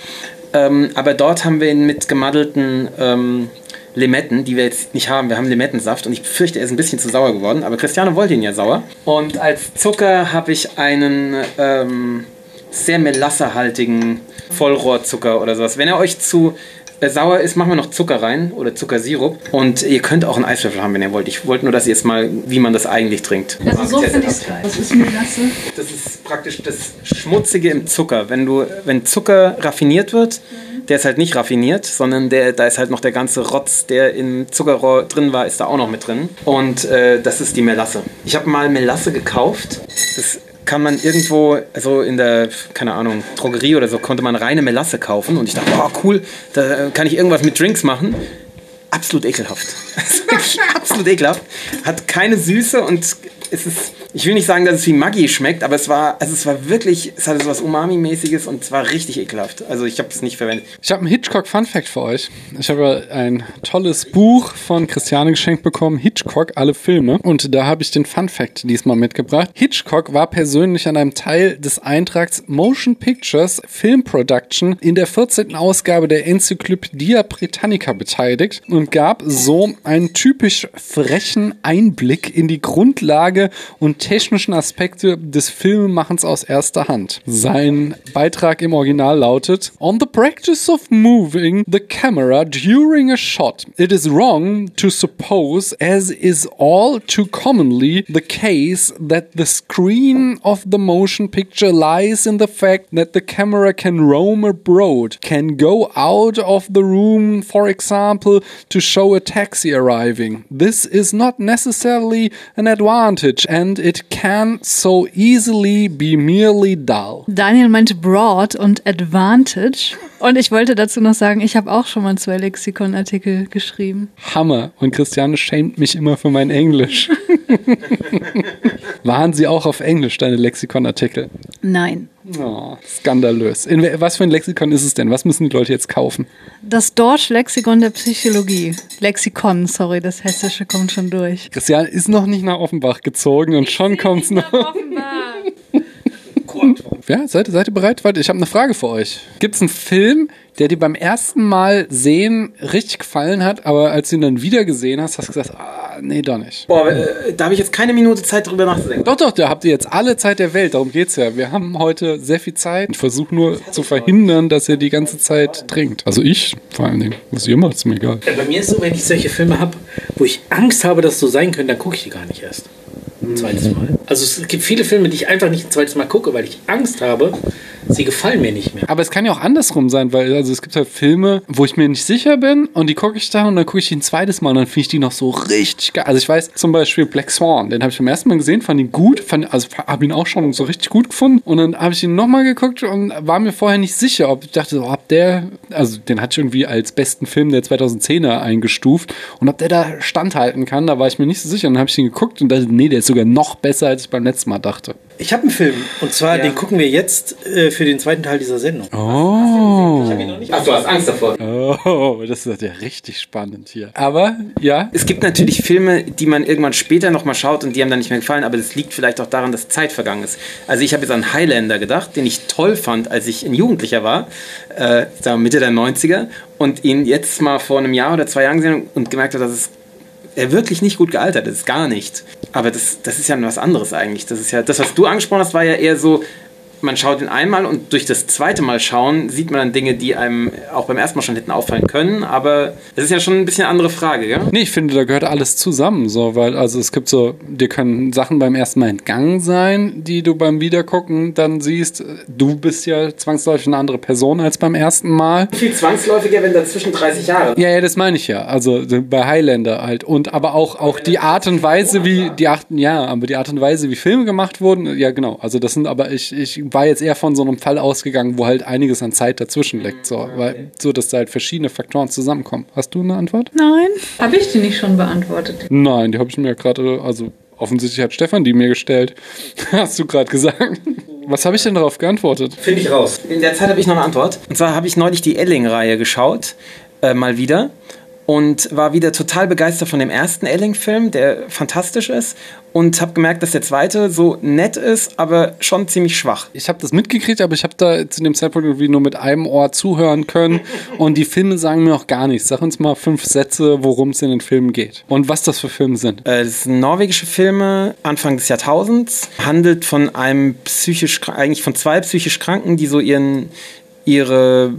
Ähm, aber dort haben wir ihn mit gemaddelten ähm, Limetten, die wir jetzt nicht haben. Wir haben Limettensaft und ich fürchte, er ist ein bisschen zu sauer geworden. Aber Cristiano wollte ihn ja sauer. Und als Zucker habe ich einen ähm, sehr melassehaltigen Vollrohrzucker oder sowas. Wenn er euch zu äh, sauer ist, machen wir noch Zucker rein oder Zuckersirup. Und ihr könnt auch einen Eiswürfel haben, wenn ihr wollt. Ich wollte nur, dass ihr jetzt mal, wie man das eigentlich trinkt. Also so finde ich Was ist Melasse? Das ist praktisch das Schmutzige im Zucker. Wenn, du, wenn Zucker raffiniert wird, mhm Der ist halt nicht raffiniert, sondern der, da ist halt noch der ganze Rotz, der im Zuckerrohr drin war, ist da auch noch mit drin. Und äh, das ist die Melasse. Ich habe mal Melasse gekauft. Das kann man irgendwo, also in der, keine Ahnung, Drogerie oder so, konnte man reine Melasse kaufen. Und ich dachte, oh cool, da kann ich irgendwas mit Drinks machen. Absolut ekelhaft. absolut ekelhaft. Hat keine Süße und es ist ich will nicht sagen, dass es wie Maggi schmeckt, aber es war, also es war wirklich, es hatte so was Umami-mäßiges und es war richtig ekelhaft. Also ich habe es nicht verwendet. Ich habe einen Hitchcock-Fun-Fact für euch. Ich habe ein tolles Buch von Christiane geschenkt bekommen, Hitchcock, alle Filme. Und da habe ich den Fun-Fact diesmal mitgebracht. Hitchcock war persönlich an einem Teil des Eintrags Motion Pictures Film Production in der 14. Ausgabe der Enzyklopädie Britannica beteiligt und gab so einen typisch frechen Einblick in die Grundlage und technischen Aspekte des Filmemachens aus erster Hand. Sein Beitrag im Original lautet: On the practice of moving the camera during a shot, it is wrong to suppose, as is all too commonly the case, that the screen of the motion picture lies in the fact that the camera can roam abroad, can go out of the room, for example, to show a taxi arriving. This is not necessarily an advantage and it It can so easily be merely dull. Daniel meinte broad und advantage. Und ich wollte dazu noch sagen, ich habe auch schon mal zwei Lexikon-Artikel geschrieben. Hammer. Und Christiane schämt mich immer für mein Englisch. Waren sie auch auf Englisch, deine Lexikon-Artikel? Nein. Oh, skandalös. In was für ein Lexikon ist es denn? Was müssen die Leute jetzt kaufen? Das Dorsch-Lexikon der Psychologie. Lexikon, sorry, das Hessische kommt schon durch. Christian ist noch nicht nach Offenbach gezogen und schon kommt es noch. Ja, seid, seid ihr bereit? Warte, ich habe eine Frage für euch. Gibt es einen Film, der dir beim ersten Mal sehen richtig gefallen hat, aber als du ihn dann wieder gesehen hast, hast du gesagt, ah, nee, doch nicht. Boah, äh, da habe ich jetzt keine Minute Zeit drüber nachzudenken. Doch, doch, da habt ihr jetzt alle Zeit der Welt, darum geht's ja. Wir haben heute sehr viel Zeit. Ich versuche nur zu verhindern, dass ihr die ganze Zeit trinkt. Also ich, vor allen Dingen. Was ihr macht, ist mir egal. Bei mir ist es so, wenn ich solche Filme habe, wo ich Angst habe, dass so sein könnte, dann gucke ich die gar nicht erst ein zweites Mal. Also es gibt viele Filme, die ich einfach nicht ein zweites Mal gucke, weil ich Angst habe, sie gefallen mir nicht mehr. Aber es kann ja auch andersrum sein, weil also es gibt halt Filme, wo ich mir nicht sicher bin und die gucke ich da und dann gucke ich die ein zweites Mal und dann finde ich die noch so richtig geil. Also ich weiß zum Beispiel Black Swan, den habe ich beim ersten Mal gesehen, fand ihn gut, fand, also habe ihn auch schon so richtig gut gefunden und dann habe ich ihn nochmal geguckt und war mir vorher nicht sicher, ob ich dachte, ob der, also den hatte ich irgendwie als besten Film der 2010er eingestuft und ob der da standhalten kann, da war ich mir nicht so sicher. Und dann habe ich ihn geguckt und dachte, nee, der ist sogar noch besser, als ich beim letzten Mal dachte. Ich habe einen Film und zwar, ja. den gucken wir jetzt äh, für den zweiten Teil dieser Sendung. Oh. Ich habe ihn noch nicht. Ach, du hast Angst davor. Oh, das ist ja richtig spannend hier. Aber, ja. Es gibt natürlich Filme, die man irgendwann später nochmal schaut und die einem dann nicht mehr gefallen, aber das liegt vielleicht auch daran, dass Zeit vergangen ist. Also ich habe jetzt an Highlander gedacht, den ich toll fand, als ich ein Jugendlicher war, äh, Mitte der 90er und ihn jetzt mal vor einem Jahr oder zwei Jahren gesehen und gemerkt habe, dass es er wirklich nicht gut gealtert ist, gar nicht. Aber das, das ist ja was anderes eigentlich. Das ist ja, das, was du angesprochen hast, war ja eher so, man schaut ihn einmal und durch das zweite Mal schauen sieht man dann Dinge, die einem auch beim ersten Mal schon hätten auffallen können. Aber es ist ja schon ein bisschen eine andere Frage, gell? Nee, ich finde, da gehört alles zusammen, so, weil also es gibt so, dir können Sachen beim ersten Mal entgangen sein, die du beim Wiedergucken dann siehst. Du bist ja zwangsläufig eine andere Person als beim ersten Mal. Viel zwangsläufiger, wenn dazwischen 30 Jahre. Ja, ja, das meine ich ja. Also bei Highlander halt. Und aber auch, auch die Art und Weise, wie die achten, ja, aber die Art und Weise, wie Filme gemacht wurden, ja genau. Also das sind aber ich, ich war jetzt eher von so einem Fall ausgegangen, wo halt einiges an Zeit dazwischen liegt. So, weil, so dass da halt verschiedene Faktoren zusammenkommen. Hast du eine Antwort? Nein. Habe ich die nicht schon beantwortet? Nein, die habe ich mir gerade, also offensichtlich hat Stefan die mir gestellt. Hast du gerade gesagt. Was habe ich denn darauf geantwortet? Finde ich raus. In der Zeit habe ich noch eine Antwort. Und zwar habe ich neulich die Elling-Reihe geschaut, äh, mal wieder und war wieder total begeistert von dem ersten Elling-Film, der fantastisch ist und habe gemerkt, dass der zweite so nett ist, aber schon ziemlich schwach. Ich habe das mitgekriegt, aber ich habe da zu dem Zeitpunkt irgendwie nur mit einem Ohr zuhören können und die Filme sagen mir auch gar nichts. Sag uns mal fünf Sätze, worum es in den Filmen geht und was das für Filme sind. Äh, das sind norwegische Filme, Anfang des Jahrtausends, handelt von einem psychisch, eigentlich von zwei psychisch Kranken, die so ihren ihre,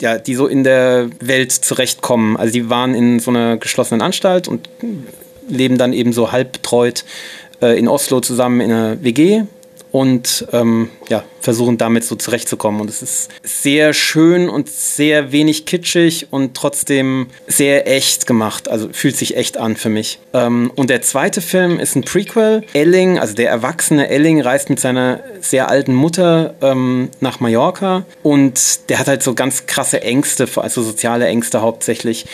ja, die so in der Welt zurechtkommen. Also die waren in so einer geschlossenen Anstalt und leben dann eben so halb betreut äh, in Oslo zusammen in einer WG und ähm, ja, versuchen damit so zurechtzukommen. Und es ist sehr schön und sehr wenig kitschig und trotzdem sehr echt gemacht. Also fühlt sich echt an für mich. Ähm, und der zweite Film ist ein Prequel. Elling, also der erwachsene Elling, reist mit seiner sehr alten Mutter ähm, nach Mallorca und der hat halt so ganz krasse Ängste, also soziale Ängste hauptsächlich,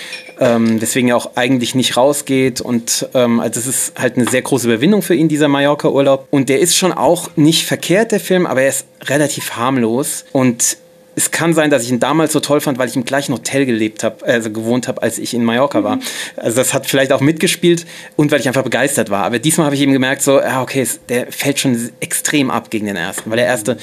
ähm, deswegen er auch eigentlich nicht rausgeht und ähm, also es ist halt eine sehr große Überwindung für ihn, dieser Mallorca-Urlaub. Und der ist schon auch nicht verkehrt, der Film, aber er ist relativ harmlos und es kann sein, dass ich ihn damals so toll fand, weil ich im gleichen Hotel gelebt habe, also gewohnt habe, als ich in Mallorca war. Also das hat vielleicht auch mitgespielt und weil ich einfach begeistert war. Aber diesmal habe ich eben gemerkt, so, ja, okay, der fällt schon extrem ab gegen den ersten, weil der erste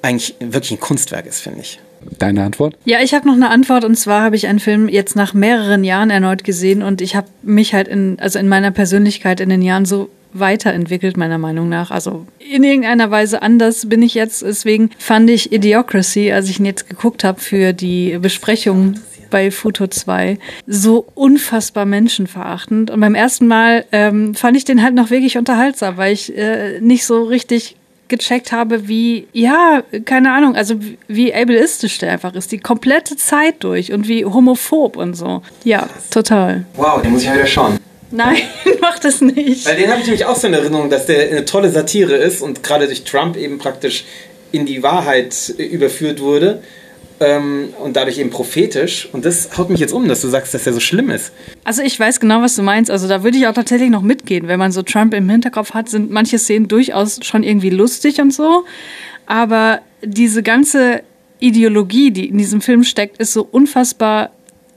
eigentlich wirklich ein Kunstwerk ist, finde ich. Deine Antwort? Ja, ich habe noch eine Antwort und zwar habe ich einen Film jetzt nach mehreren Jahren erneut gesehen und ich habe mich halt in, also in meiner Persönlichkeit in den Jahren so weiterentwickelt, meiner Meinung nach. Also in irgendeiner Weise anders bin ich jetzt. Deswegen fand ich Idiocracy, als ich ihn jetzt geguckt habe für die Besprechung bei Futo 2, so unfassbar menschenverachtend. Und beim ersten Mal ähm, fand ich den halt noch wirklich unterhaltsam, weil ich äh, nicht so richtig gecheckt habe, wie, ja, keine Ahnung, also wie ableistisch der einfach ist, die komplette Zeit durch und wie homophob und so. Ja, total. Wow, den muss ich wieder schauen. Nein, mach das nicht. Weil den habe ich nämlich auch so in Erinnerung, dass der eine tolle Satire ist und gerade durch Trump eben praktisch in die Wahrheit überführt wurde ähm, und dadurch eben prophetisch. Und das haut mich jetzt um, dass du sagst, dass der so schlimm ist. Also ich weiß genau, was du meinst. Also da würde ich auch tatsächlich noch mitgehen. Wenn man so Trump im Hinterkopf hat, sind manche Szenen durchaus schon irgendwie lustig und so. Aber diese ganze Ideologie, die in diesem Film steckt, ist so unfassbar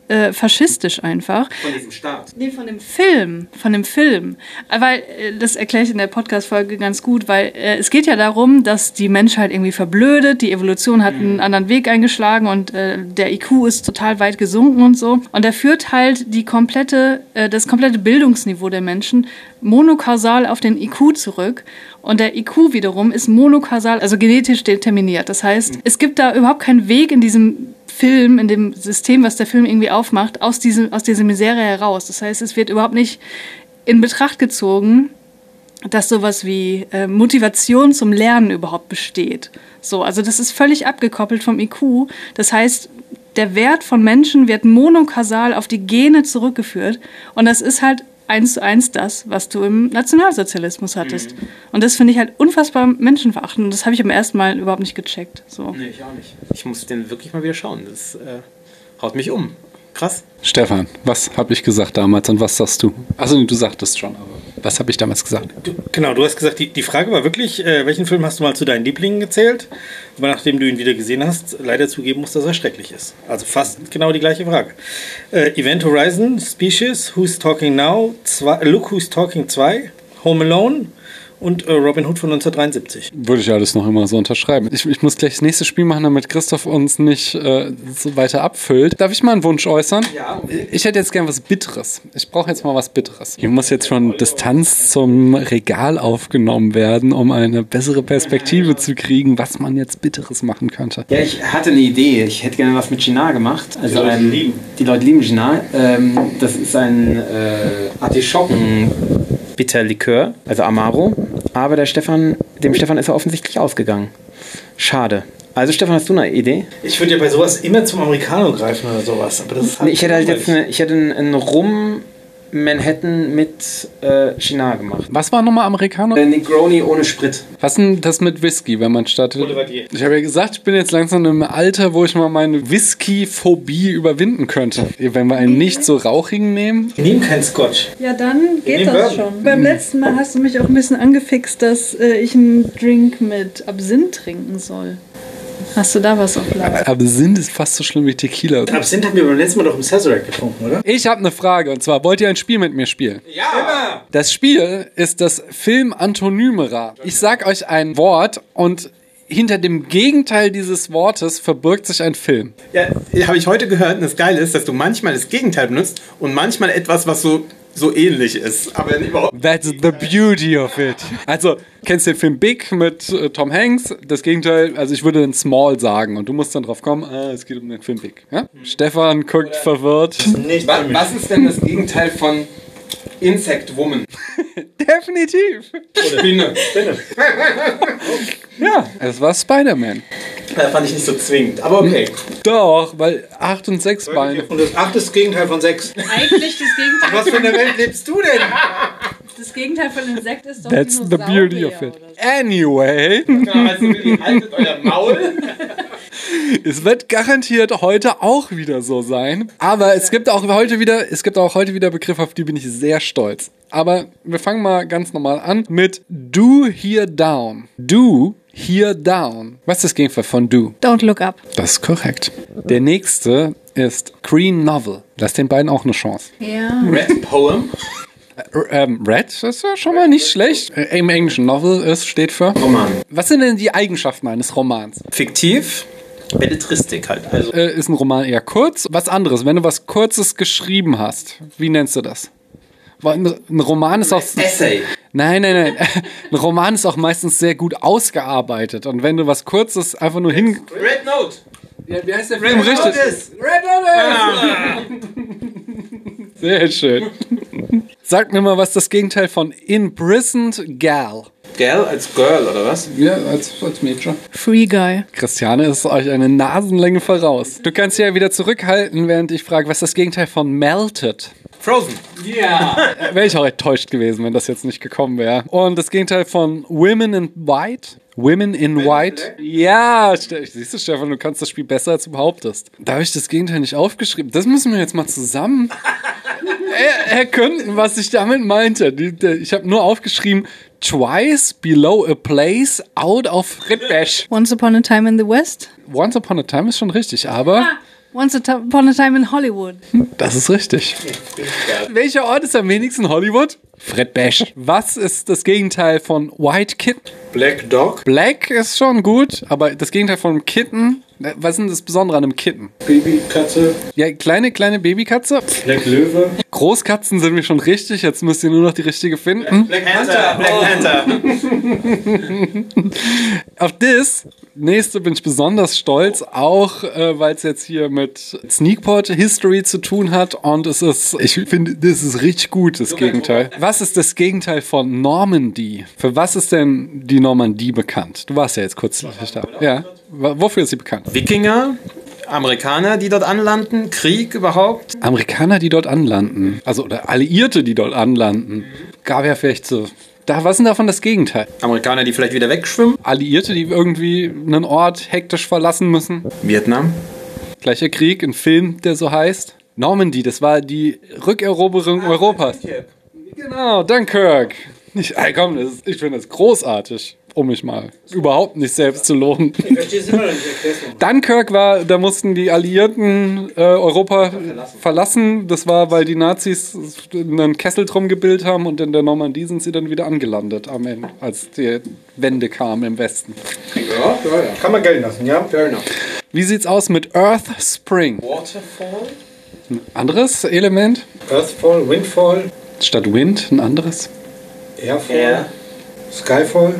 äh, faschistisch einfach. Von diesem Staat. Nee, von dem Film. Von dem Film. Weil, äh, das erkläre ich in der Podcast-Folge ganz gut, weil äh, es geht ja darum, dass die Menschheit irgendwie verblödet, die Evolution hat einen anderen Weg eingeschlagen und äh, der IQ ist total weit gesunken und so. Und er führt halt die komplette, äh, das komplette Bildungsniveau der Menschen monokausal auf den IQ zurück. Und der IQ wiederum ist monokausal, also genetisch determiniert. Das heißt, es gibt da überhaupt keinen Weg in diesem Film, in dem System, was der Film irgendwie aufmacht, aus, diesem, aus dieser Misere heraus. Das heißt, es wird überhaupt nicht in Betracht gezogen, dass sowas wie äh, Motivation zum Lernen überhaupt besteht. So, also das ist völlig abgekoppelt vom IQ. Das heißt, der Wert von Menschen wird monokausal auf die Gene zurückgeführt. Und das ist halt eins zu eins das, was du im Nationalsozialismus hattest. Mhm. Und das finde ich halt unfassbar menschenverachtend. Und das habe ich beim ersten Mal überhaupt nicht gecheckt. So. Nee, ich auch nicht. Ich muss den wirklich mal wieder schauen. Das äh, haut mich um. Krass. Stefan, was habe ich gesagt damals und was sagst du? Also du sagtest schon, aber was habe ich damals gesagt? Du, genau, du hast gesagt, die, die Frage war wirklich, äh, welchen Film hast du mal zu deinen Lieblingen gezählt? Aber nachdem du ihn wieder gesehen hast, leider zugeben musst, dass er schrecklich ist. Also fast genau die gleiche Frage. Äh, Event Horizon, Species, Who's Talking Now, zwei, Look Who's Talking 2, Home Alone, und äh, Robin Hood von 1973. Würde ich alles noch immer so unterschreiben. Ich, ich muss gleich das nächste Spiel machen, damit Christoph uns nicht äh, so weiter abfüllt. Darf ich mal einen Wunsch äußern? Ja. Ich hätte jetzt gern was Bitteres. Ich brauche jetzt mal was Bitteres. Hier muss jetzt schon Distanz zum Regal aufgenommen werden, um eine bessere Perspektive zu kriegen, was man jetzt Bitteres machen könnte. Ja, ich hatte eine Idee. Ich hätte gerne was mit Ginard gemacht. Also die Leute ein, lieben. Die Leute lieben Ginard. Ähm, das ist ein äh, Artischocken. Bitterlikör, also Amaro. Aber der Stefan, dem Stefan ist er offensichtlich ausgegangen. Schade. Also Stefan, hast du eine Idee? Ich würde ja bei sowas immer zum Americano greifen oder sowas. Aber das ist Nee, ich hätte halt jetzt eine, ich hätte einen, einen Rum Manhattan mit äh, China gemacht. Was war nochmal Amerikaner? Äh, Negroni ohne Sprit. Was denn das mit Whisky, wenn man startet? Boulevardier. Ich habe ja gesagt, ich bin jetzt langsam im Alter, wo ich mal meine Whisky-Phobie überwinden könnte. Wenn wir einen nicht so rauchigen nehmen. Wir nehmen keinen Scotch. Ja, dann geht das Bourbon. schon. Beim letzten Mal hast du mich auch ein bisschen angefixt, dass äh, ich einen Drink mit Absinth trinken soll. Hast du da was auf Lager? Absinth ist fast so schlimm wie Tequila. Absinth haben wir beim letzten Mal doch im Sazerac getrunken, oder? Ich habe eine Frage und zwar, wollt ihr ein Spiel mit mir spielen? Ja! Das Spiel ist das Film-Antonymera. Ich sag euch ein Wort und hinter dem Gegenteil dieses Wortes verbirgt sich ein Film. Ja, habe ich heute gehört und das Geile ist, dass du manchmal das Gegenteil benutzt und manchmal etwas, was so, so ähnlich ist. Aber überhaupt That's the beauty of it. Also, kennst du den Film Big mit äh, Tom Hanks? Das Gegenteil, also ich würde den Small sagen und du musst dann drauf kommen, ah, es geht um den Film Big. Ja? Stefan guckt verwirrt. Nicht was, was ist denn das Gegenteil von Insect Woman. Definitiv. Spinne. Ja, es war Spider-Man. Das fand ich nicht so zwingend, aber okay. Doch, weil 8 und 6 Beine. Und das achte ist das Gegenteil von sechs. Eigentlich das Gegenteil. Was für eine Welt lebst du denn? Das Gegenteil von Insekt ist doch That's the beauty of it. Anyway, Also, Willi, haltet euer Maul. es wird garantiert heute auch wieder so sein. Aber es gibt auch heute wieder, es gibt auch heute wieder Begriffe, auf die bin ich sehr stolz. Aber wir fangen mal ganz normal an mit Do Here Down. Do Here Down. Was ist das Gegenteil von Do? Don't look up. Das ist korrekt. Der nächste ist Green Novel. Lass den beiden auch eine Chance. Ja. Red Poem. Äh, ähm, Red ist ja schon mal nicht schlecht. Äh, Im Englischen Novel ist, steht für. Roman. Was sind denn die Eigenschaften eines Romans? Fiktiv. Belletristik halt. Also Äh, ist ein Roman eher kurz? Was anderes, wenn du was Kurzes geschrieben hast, wie nennst du das? Weil Ein Roman ist auch. Essay. Nein, nein, nein. Ein Roman ist auch meistens sehr gut ausgearbeitet. Und wenn du was Kurzes einfach nur hin. Red Note. Ja, wie heißt der Film richtig? Red Notice! Sehr schön. Sag mir mal, was das Gegenteil von Imprisoned Gal. Girl als Girl oder was? Ja, als, als Mädchen. Free Guy. Christiane ist euch eine Nasenlänge voraus. Du kannst ja wieder zurückhalten, während ich frage, was ist das Gegenteil von Melted? Frozen. Äh, Wäre ich auch enttäuscht gewesen, wenn das jetzt nicht gekommen wäre. Und das Gegenteil von Women in White? Women in White? Ja, siehst du, Stefan, du kannst das Spiel besser, als du behauptest. Da habe ich das Gegenteil nicht aufgeschrieben. Das müssen wir jetzt mal zusammen er, erkünden, was ich damit meinte. Ich habe nur aufgeschrieben, twice below a place out of Ritbash. Once Upon a Time in the West. Once upon a time ist schon richtig, aber Once Upon a Time in Hollywood. das ist richtig. Welcher Ort ist am wenigsten Hollywood? Fred Bash. Was ist das Gegenteil von White Kitten? Black Dog, Black ist schon gut, aber das Gegenteil von Kitten, was ist denn das Besondere an einem Kitten? Babykatze, Ja, kleine, kleine Babykatze. Black Löwe, Großkatzen sind wir schon richtig, jetzt müsst ihr nur noch die richtige finden. Black Panther. Black Panther. Auf das nächste bin ich besonders stolz, auch äh, weil es jetzt hier mit Sneakpot History zu tun hat und es ist, ich finde, das ist richtig gut, das Gegenteil. Was ist das Gegenteil von Normandy? Für was ist denn die Normandie bekannt? Du warst ja jetzt kurz da. Ja. Wofür ist sie bekannt? Wikinger. Amerikaner, die dort anlanden. Krieg überhaupt. Amerikaner, die dort anlanden. Also, oder Alliierte, die dort anlanden. Gab ja vielleicht so. Da, was ist denn davon das Gegenteil? Amerikaner, die vielleicht wieder wegschwimmen. Alliierte, die irgendwie einen Ort hektisch verlassen müssen. Vietnam. Gleicher Krieg, ein Film, der so heißt. Normandy, das war die Rückeroberung Europas. Genau, Dunkirk. Ich, komm, ist, ich finde das großartig, um mich mal überhaupt nicht selbst zu loben. Ich verstehe es immer noch nicht, erklär's noch. Dunkirk war, da mussten die Alliierten äh, Europa verlassen. Das war, weil die Nazis einen Kessel drum gebildet haben und in der Normandie sind sie dann wieder angelandet am Ende, als die Wende kam im Westen. Ja, ja, ja. Kann man gelten lassen, ja? Fair enough. Wie sieht's aus mit Earth Spring? Waterfall. Anderes Element? Earthfall, Windfall, Statt Wind ein anderes? Airfall, Air. Skyfall.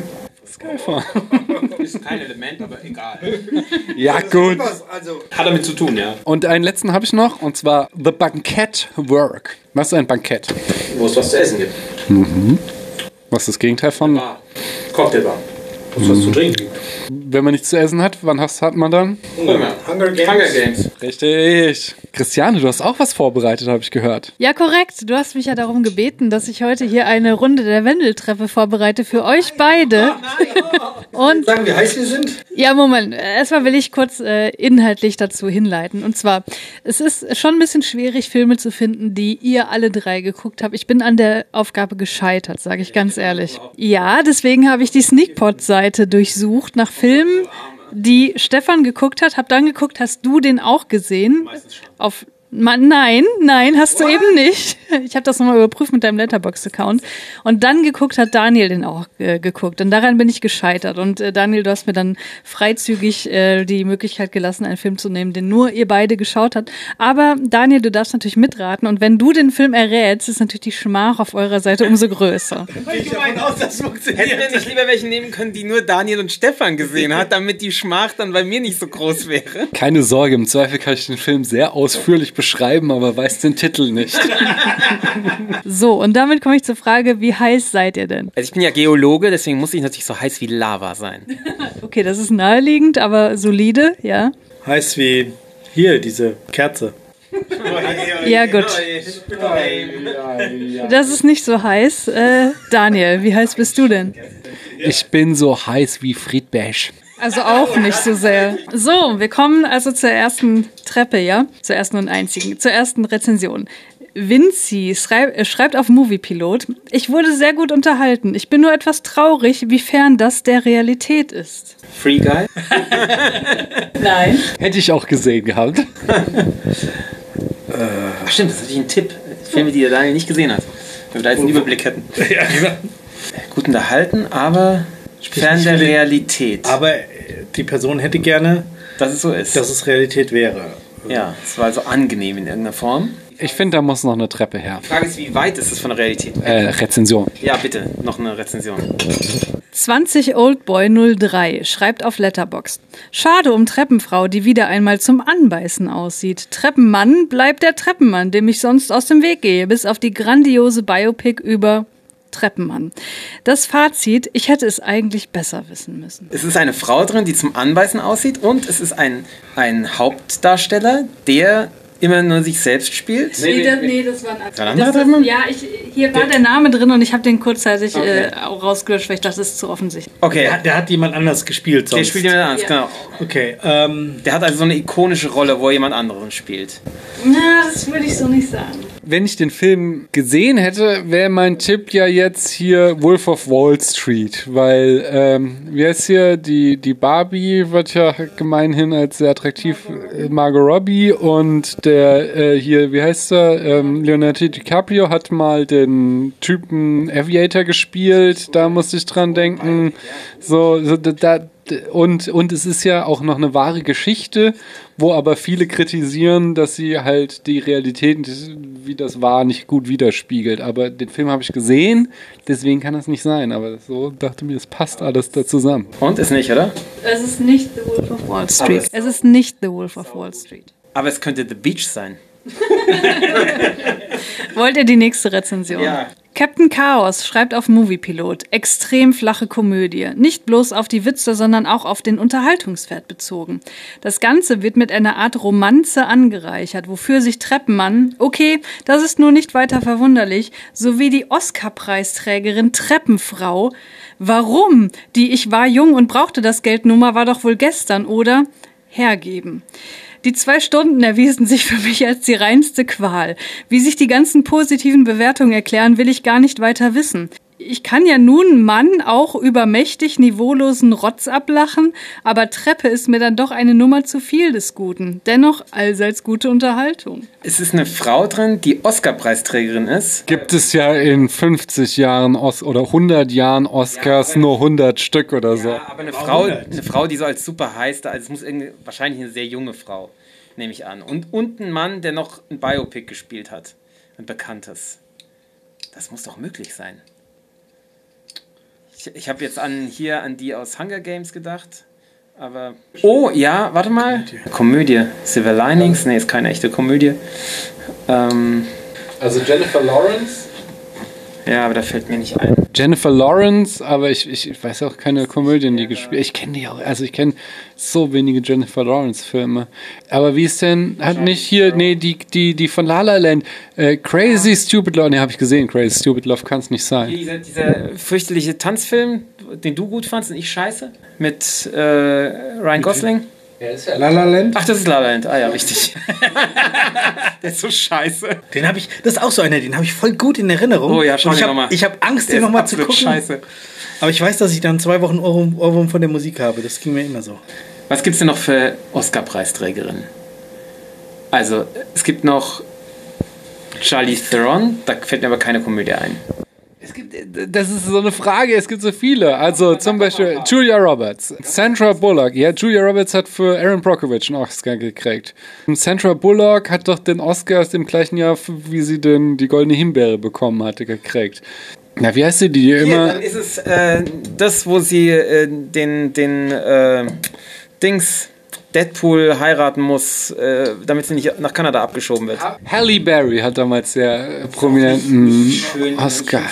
Skyfall. Ist kein Element, aber egal. Ja, gut. Was, also, Hat damit zu tun, ja. Und einen letzten habe ich noch, und zwar The Bankett Work. Was ist ein Bankett? Wo es was zu essen gibt. Was ist das Gegenteil von, Bar. Cocktailbar. Muss was zu trinken. wenn man nichts zu essen hat, wann hast, hat man dann? Hunger. Hunger Games. Hunger Games. Richtig. Christiane, du hast auch was vorbereitet, habe ich gehört. Ja, korrekt. Du hast mich ja darum gebeten, dass ich heute hier eine Runde der Wendeltreppe vorbereite für euch beide. Und Sagen, wie heiß wir sind? ja, Moment. Erstmal will ich kurz äh, inhaltlich dazu hinleiten. Und zwar, es ist schon ein bisschen schwierig, Filme zu finden, die ihr alle drei geguckt habt. Ich bin an der Aufgabe gescheitert, sage ich ganz ehrlich. Ja, deswegen habe ich die Sneakpot-Seite durchsucht nach Filmen, die Stefan geguckt hat. Hab dann geguckt, hast du den auch gesehen? Auf Ma nein, nein, hast du eben nicht. Ich habe das nochmal überprüft mit deinem Letterbox-Account. Und dann geguckt hat Daniel den auch äh, geguckt. Und daran bin ich gescheitert. Und äh, Daniel, du hast mir dann freizügig äh, die Möglichkeit gelassen, einen Film zu nehmen, den nur ihr beide geschaut habt. Aber Daniel, du darfst natürlich mitraten. Und wenn du den Film errätst, ist natürlich die Schmach auf eurer Seite umso größer. Ich davon aus, dass es funktioniert. Hätten wir nicht lieber welche nehmen können, die nur Daniel und Stefan gesehen hat, damit die Schmach dann bei mir nicht so groß wäre? Keine Sorge, im Zweifel kann ich den Film sehr ausführlich beschreiben, aber weiß den Titel nicht. So, und damit komme ich zur Frage, wie heiß seid ihr denn? Also ich bin ja Geologe, deswegen muss ich natürlich so heiß wie Lava sein. Okay, das ist naheliegend, aber solide, ja. Heißt wie hier, diese Kerze. Ja, gut. Das ist nicht so heiß. Äh, Daniel, wie heiß bist du denn? Ich bin so heiß wie Friedberg. Also auch nicht so sehr. So, wir kommen also zur ersten Treppe, ja? Zur ersten und einzigen, zur ersten Rezension. Vinci schreib, äh, schreibt auf Moviepilot, ich wurde sehr gut unterhalten. Ich bin nur etwas traurig, wie fern das der Realität ist. Free Guy? Nein. Hätte ich auch gesehen gehabt. Ach stimmt, das ist natürlich ein Tipp. Filme, die der Daniel nicht gesehen hat. Wenn wir da jetzt einen Überblick hätten. Ja, genau. Gut unterhalten, aber fern der Realität. Aber äh, die Person hätte gerne, dass es so ist. dass es Realität wäre. ja, es war also angenehm in irgendeiner Form. Ich finde, da muss noch eine Treppe her. Die Frage ist, wie weit ist es von der Realität? Äh, Rezension. Ja, bitte, noch eine Rezension. 20 Oldboy 03 schreibt auf Letterboxd. Schade um Treppenfrau, die wieder einmal zum Anbeißen aussieht. Treppenmann bleibt der Treppenmann, dem ich sonst aus dem Weg gehe, bis auf die grandiose Biopic über Treppenmann. Das Fazit, ich hätte es eigentlich besser wissen müssen. Es ist eine Frau drin, die zum Anbeißen aussieht und es ist ein, ein Hauptdarsteller, der immer nur sich selbst spielt. Nee, das, nee, das war ein ein anderer Treppenmann? Ja, ich, hier war der Name drin und ich habe den kurzzeitig Okay. äh, auch rausgelöscht, weil ich dachte, das ist zu offensichtlich. Okay, Der, hat- der hat jemand anders gespielt sonst. der spielt jemand anderes, Ja. genau. Okay, ähm, Der hat also so eine ikonische Rolle, wo er jemand anderen spielt. Na, das würde ich so nicht sagen. Wenn ich den Film gesehen hätte, wäre mein Tipp ja jetzt hier Wolf of Wall Street, weil, ähm, wie heißt hier, die, die Barbie wird ja gemeinhin als sehr attraktiv, äh, Margot Robbie und der äh, hier, wie heißt er, ähm, Leonardo DiCaprio hat mal den Typen Aviator gespielt, da musste ich dran denken, so, so da, da und, und es ist ja auch noch eine wahre Geschichte, wo aber viele kritisieren, dass sie halt die Realität, wie das war, nicht gut widerspiegelt. Aber den Film habe ich gesehen, deswegen kann das nicht sein. Aber so dachte mir, es passt alles da zusammen. Und ist nicht, oder? Es ist nicht The Wolf of Wall Street. es- Es ist nicht The Wolf of Wall Street. Aber es könnte The Beach sein. Wollt ihr die nächste Rezension? Ja. Captain Chaos schreibt auf Moviepilot, extrem flache Komödie. Nicht bloß auf die Witze, sondern auch auf den Unterhaltungswert bezogen. Das Ganze wird mit einer Art Romanze angereichert, wofür sich Treppenmann, okay, das ist nur nicht weiter verwunderlich, sowie die Oscar-Preisträgerin Treppenfrau, warum? Die Ich war jung und brauchte das Geld Nummer war doch wohl gestern, oder? Hergeben. Die zwei Stunden erwiesen sich für mich als die reinste Qual. Wie sich die ganzen positiven Bewertungen erklären, will ich gar nicht weiter wissen. Ich kann ja nun Mann auch über mächtig niveaulosen Rotz ablachen, aber Treppe ist mir dann doch eine Nummer zu viel des Guten. Dennoch allseits gute Unterhaltung. Es ist eine Frau drin, die Oscar-Preisträgerin ist. Gibt es ja in 50 Jahren Os oder 100 Jahren Oscars nur 100 Stück oder so. Ja, aber eine Frau, eine Frau, die so als super heißt, also es muss irgendwie, wahrscheinlich eine sehr junge Frau, nehme ich an. Und, und ein Mann, der noch ein Biopic gespielt hat. Ein bekanntes. Das muss doch möglich sein. Ich, ich habe jetzt an hier an die aus Hunger Games gedacht. Aber. Oh, ja, warte mal. Komödie. Silver Linings? Nee, ist keine echte Komödie. Ähm, Also Jennifer Lawrence? Ja, aber da fällt mir nicht ein. Jennifer Lawrence, aber ich, ich, weiß auch keine Komödien, die gespielt Ich kenne die auch, also ich kenne so wenige Jennifer Lawrence-Filme. Aber wie ist denn, hat nicht hier, nee, die, die, die von La La Land, äh, Crazy Stupid Love, nee, habe ich gesehen, Crazy Stupid Love kann es nicht sein. Dieser, dieser fürchterliche Tanzfilm, den du gut fandst und ich scheiße, mit äh, Ryan Gosling. La La Land. Ach, das ist La La Land. Ah ja, richtig. Der ist so scheiße. Den habe ich, das ist auch so einer, den habe ich voll gut in Erinnerung. Oh ja, schau dir hab- noch mal. Ich habe Angst, Der den ist nochmal zu gucken. scheiße. Aber ich weiß, dass ich dann zwei Wochen Ohrwurm, Ohrwurm von der Musik habe. Das ging mir immer so. Was gibt's denn noch für Oscar-Preisträgerinnen? Also, es gibt noch Charlize Theron, da fällt mir aber keine Komödie ein. Es gibt, das ist so eine Frage, es gibt so viele. Also zum Beispiel Julia Roberts, Sandra Bullock. Ja, Julia Roberts hat für Aaron Brockovich einen Oscar gekriegt. Und Sandra Bullock hat doch den Oscar aus dem gleichen Jahr, wie sie den, die Goldene Himbeere bekommen hatte, gekriegt. Ja, wie heißt sie, die Hier, immer... dann ist es äh, das, wo sie äh, den, den äh, Dings, Deadpool heiraten muss, äh, damit sie nicht nach Kanada abgeschoben wird. Halle Berry hat damals sehr äh, prominenten Oscar.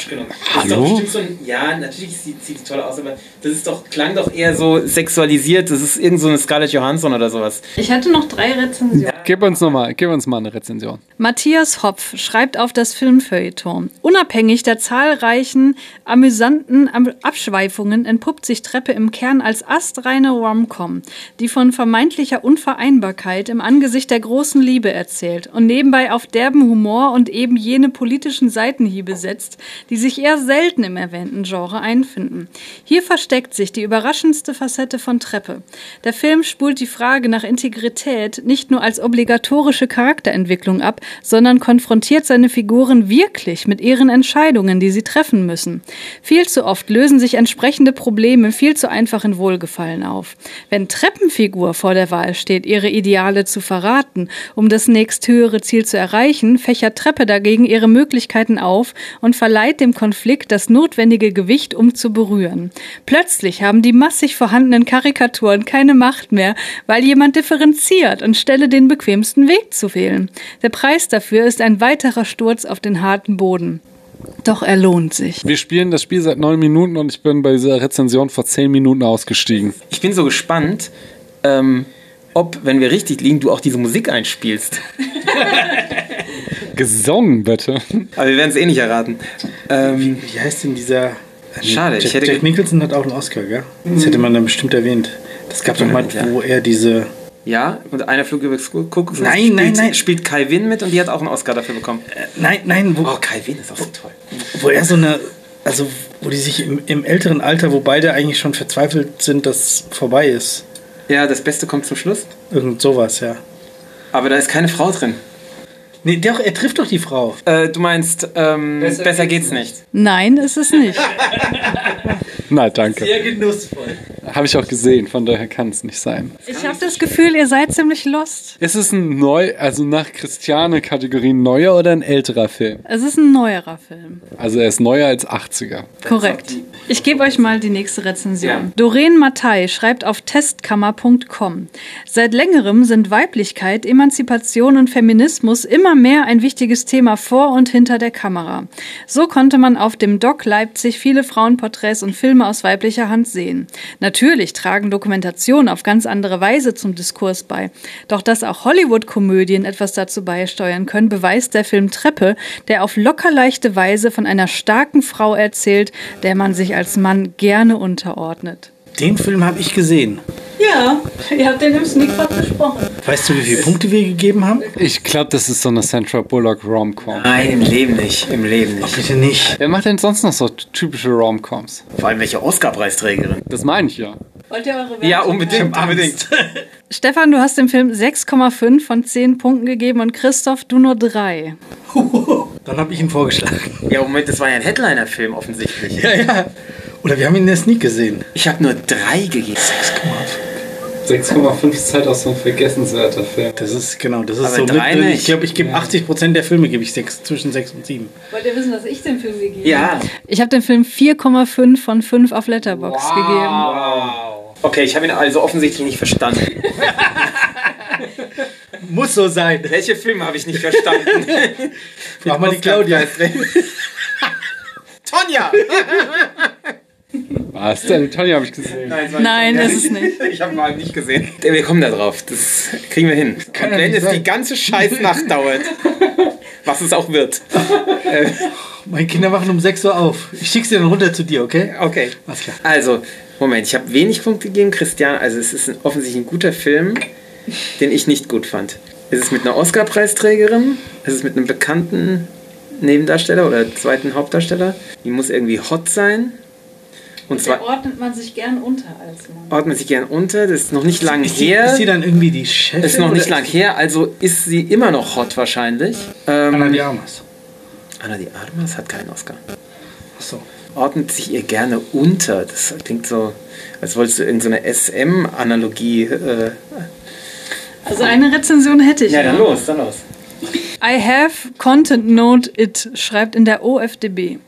Hallo? So ein, ja, natürlich sieht, sieht toll aus, aber das ist doch, klang doch eher so sexualisiert. Das ist irgend so eine Scarlett Johansson oder sowas. Ich hatte noch drei Rezensionen. Gib uns, noch mal, gib uns mal eine Rezension. Matthias Hopf schreibt auf das Filmfeuilleton. Unabhängig der zahlreichen amüsanten Abschweifungen entpuppt sich Treppe im Kern als astreine Rom-Com, die von vermeintlicher Unvereinbarkeit im Angesicht der großen Liebe erzählt und nebenbei auf derben Humor und eben jene politischen Seitenhiebe setzt, die sich eher selten im erwähnten Genre einfinden. Hier versteckt sich die überraschendste Facette von Treppe. Der Film spult die Frage nach Integrität nicht nur als obligatorische Charakterentwicklung ab, sondern konfrontiert seine Figuren wirklich mit ihren Entscheidungen, die sie treffen müssen. Viel zu oft lösen sich entsprechende Probleme viel zu einfach in Wohlgefallen auf. Wenn Treppenfigur vor der Wahl steht, ihre Ideale zu verraten, um das nächsthöhere Ziel zu erreichen, fächert Treppe dagegen ihre Möglichkeiten auf und verleiht dem Konflikt das notwendige Gewicht, um zu berühren. Plötzlich haben die massig vorhandenen Karikaturen keine Macht mehr, weil jemand differenziert anstelle den bequemsten Weg zu wählen. Der Preis dafür ist ein weiterer Sturz auf den harten Boden. Doch er lohnt sich. Wir spielen das Spiel seit neun Minuten und ich bin bei dieser Rezension vor zehn Minuten ausgestiegen. Ich bin so gespannt, ähm, ob, wenn wir richtig liegen, du auch diese Musik einspielst. Gesungen, bitte. Aber wir werden es eh nicht erraten. Ähm, wie, wie, heißt denn dieser. Schade, Jack, ich hätte. Jack Nicholson hat auch einen Oscar, gell? Das hätte man dann bestimmt erwähnt. Das gab doch mal, wo er diese. Ja, und einer Flug über Kuckucksnest nein, spielt, nein, nein. spielt Kai Winn mit und die hat auch einen Oscar dafür bekommen. Äh, nein, nein. Wo, oh, Kai Winn ist auch so toll. Wo er so eine, also wo die sich im, im, älteren Alter, wo beide eigentlich schon verzweifelt sind, dass vorbei ist. Ja, das Beste kommt zum Schluss. Irgend sowas, ja. Aber da ist keine Frau drin. Nee, doch, er trifft doch die Frau. Äh, du meinst, ähm, besser, besser geht's nicht. Nein, ist es nicht. Nein, danke. Sehr genussvoll. Habe ich auch gesehen, von daher kann es nicht sein. Ich habe das Gefühl, ihr seid ziemlich lost. Ist es ein neu, also nach Christiane-Kategorie neuer oder ein älterer Film? Es ist ein neuerer Film. Also er ist neuer als 80er. Korrekt. Ich gebe euch mal die nächste Rezension. Ja. Doreen Mattei schreibt auf testkammer.com. Seit längerem sind Weiblichkeit, Emanzipation und Feminismus immer mehr ein wichtiges Thema vor und hinter der Kamera. So konnte man auf dem Doc Leipzig viele Frauenporträts und Filme aus weiblicher Hand sehen. Natürlich tragen Dokumentationen auf ganz andere Weise zum Diskurs bei. Doch dass auch Hollywood-Komödien etwas dazu beisteuern können, beweist der Film Treppe, der auf locker leichte Weise von einer starken Frau erzählt, der man sich als Mann gerne unterordnet. Den Film habe ich gesehen. Ja, ihr habt den im Sneakpot besprochen. Weißt du, wie viele Punkte wir gegeben haben? Ich glaube, das ist so eine Sandra Bullock Rom-Com. Nein, im Leben nicht. Im Leben nicht. Ach, bitte nicht. Wer macht denn sonst noch so typische Rom-Coms? Vor allem welche Oscar-Preisträgerin? Das meine ich ja. Wollt ihr eure Werte Ja, unbedingt, unbedingt. Stefan, du hast dem Film 6,5 von 10 Punkten gegeben und Christoph, du nur 3. Dann habe ich ihn vorgeschlagen. Ja, Moment, das war ja ein Headliner-Film offensichtlich. Ja, ja. Oder wir haben ihn in der Sneak gesehen. Ich habe nur 3 gegeben. 6,5 ist halt auch so ein vergessenswerter Film. Das ist genau, das ist Aber so drei mit, nicht. Ich glaube, ich gebe 80% der Filme gebe ich sechs, zwischen 6 und 7. Wollt ihr wissen, dass ich den Film gegeben Ja. habe? Ich habe dem Film 4,5 von 5 auf Letterbox gegeben. Okay, ich habe ihn also offensichtlich nicht verstanden. Muss so sein. Welche Filme habe ich nicht verstanden? Mach mal die Claudia. Tonja! Was denn? Tonja habe ich gesehen. Nein, es war Nein, Tonja ist es nicht. Ich habe mal nicht gesehen. Wir kommen da drauf. Das kriegen wir hin. Kann Und wenn es sein. die ganze Scheißnacht dauert, was es auch wird. Meine Kinder wachen um 6 Uhr auf. Ich schicke sie dann runter zu dir, okay? Okay. Alles klar. Also, Moment, ich habe wenig Punkte gegeben, Christian. Also, es ist ein, offensichtlich ein guter Film, den ich nicht gut fand. Es ist mit einer Oscar-Preisträgerin, es ist mit einem bekannten Nebendarsteller oder zweiten Hauptdarsteller. Die muss irgendwie hot sein. Und zwar ordnet man sich gern unter als Mann. ordnet sich gern unter. Das ist noch nicht lang Ist sie, her. ist sie dann irgendwie die Chefin? ist noch nicht lang her, also ist sie immer noch hot wahrscheinlich. Ähm, Anna de Armas. Anna de Armas hat keinen Oscar. Achso. Ordnet sich ihr gerne unter. Das klingt so, als wolltest du irgendeine SM-Analogie. Äh, Also eine Rezension hätte ich. ja, dann los, dann los. I have content note it, schreibt in der OFDB.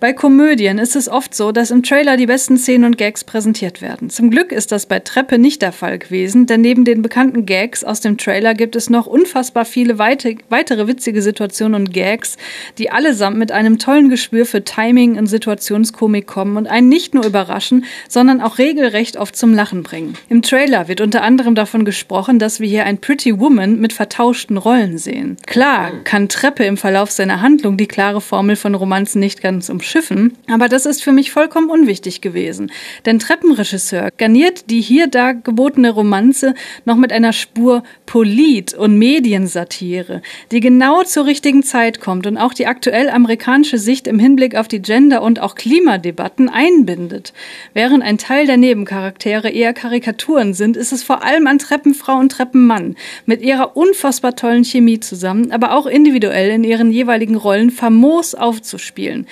Bei Komödien ist es oft so, dass im Trailer die besten Szenen und Gags präsentiert werden. Zum Glück ist das bei Treppe nicht der Fall gewesen, denn neben den bekannten Gags aus dem Trailer gibt es noch unfassbar viele weite, weitere witzige Situationen und Gags, die allesamt mit einem tollen Gespür für Timing und Situationskomik kommen und einen nicht nur überraschen, sondern auch regelrecht oft zum Lachen bringen. Im Trailer wird unter anderem davon gesprochen, dass wir hier ein Pretty Woman mit vertauschten Rollen sehen. Klar kann Treppe im Verlauf seiner Handlung die klare Formel von Romanzen nicht ganz umschiffen, aber das ist für mich vollkommen unwichtig gewesen. Denn Treppenregisseur garniert die hier dargebotene Romanze noch mit einer Spur Polit- und Mediensatire, die genau zur richtigen Zeit kommt und auch die aktuell amerikanische Sicht im Hinblick auf die Gender- und auch Klimadebatten einbindet. Während ein Teil der Nebencharaktere eher Karikaturen sind, ist es vor allem an Treppenfrau und Treppenmann mit ihrer unfassbar tollen Chemie zusammen, aber auch individuell in ihren jeweiligen Rollen famos aufzuspielen.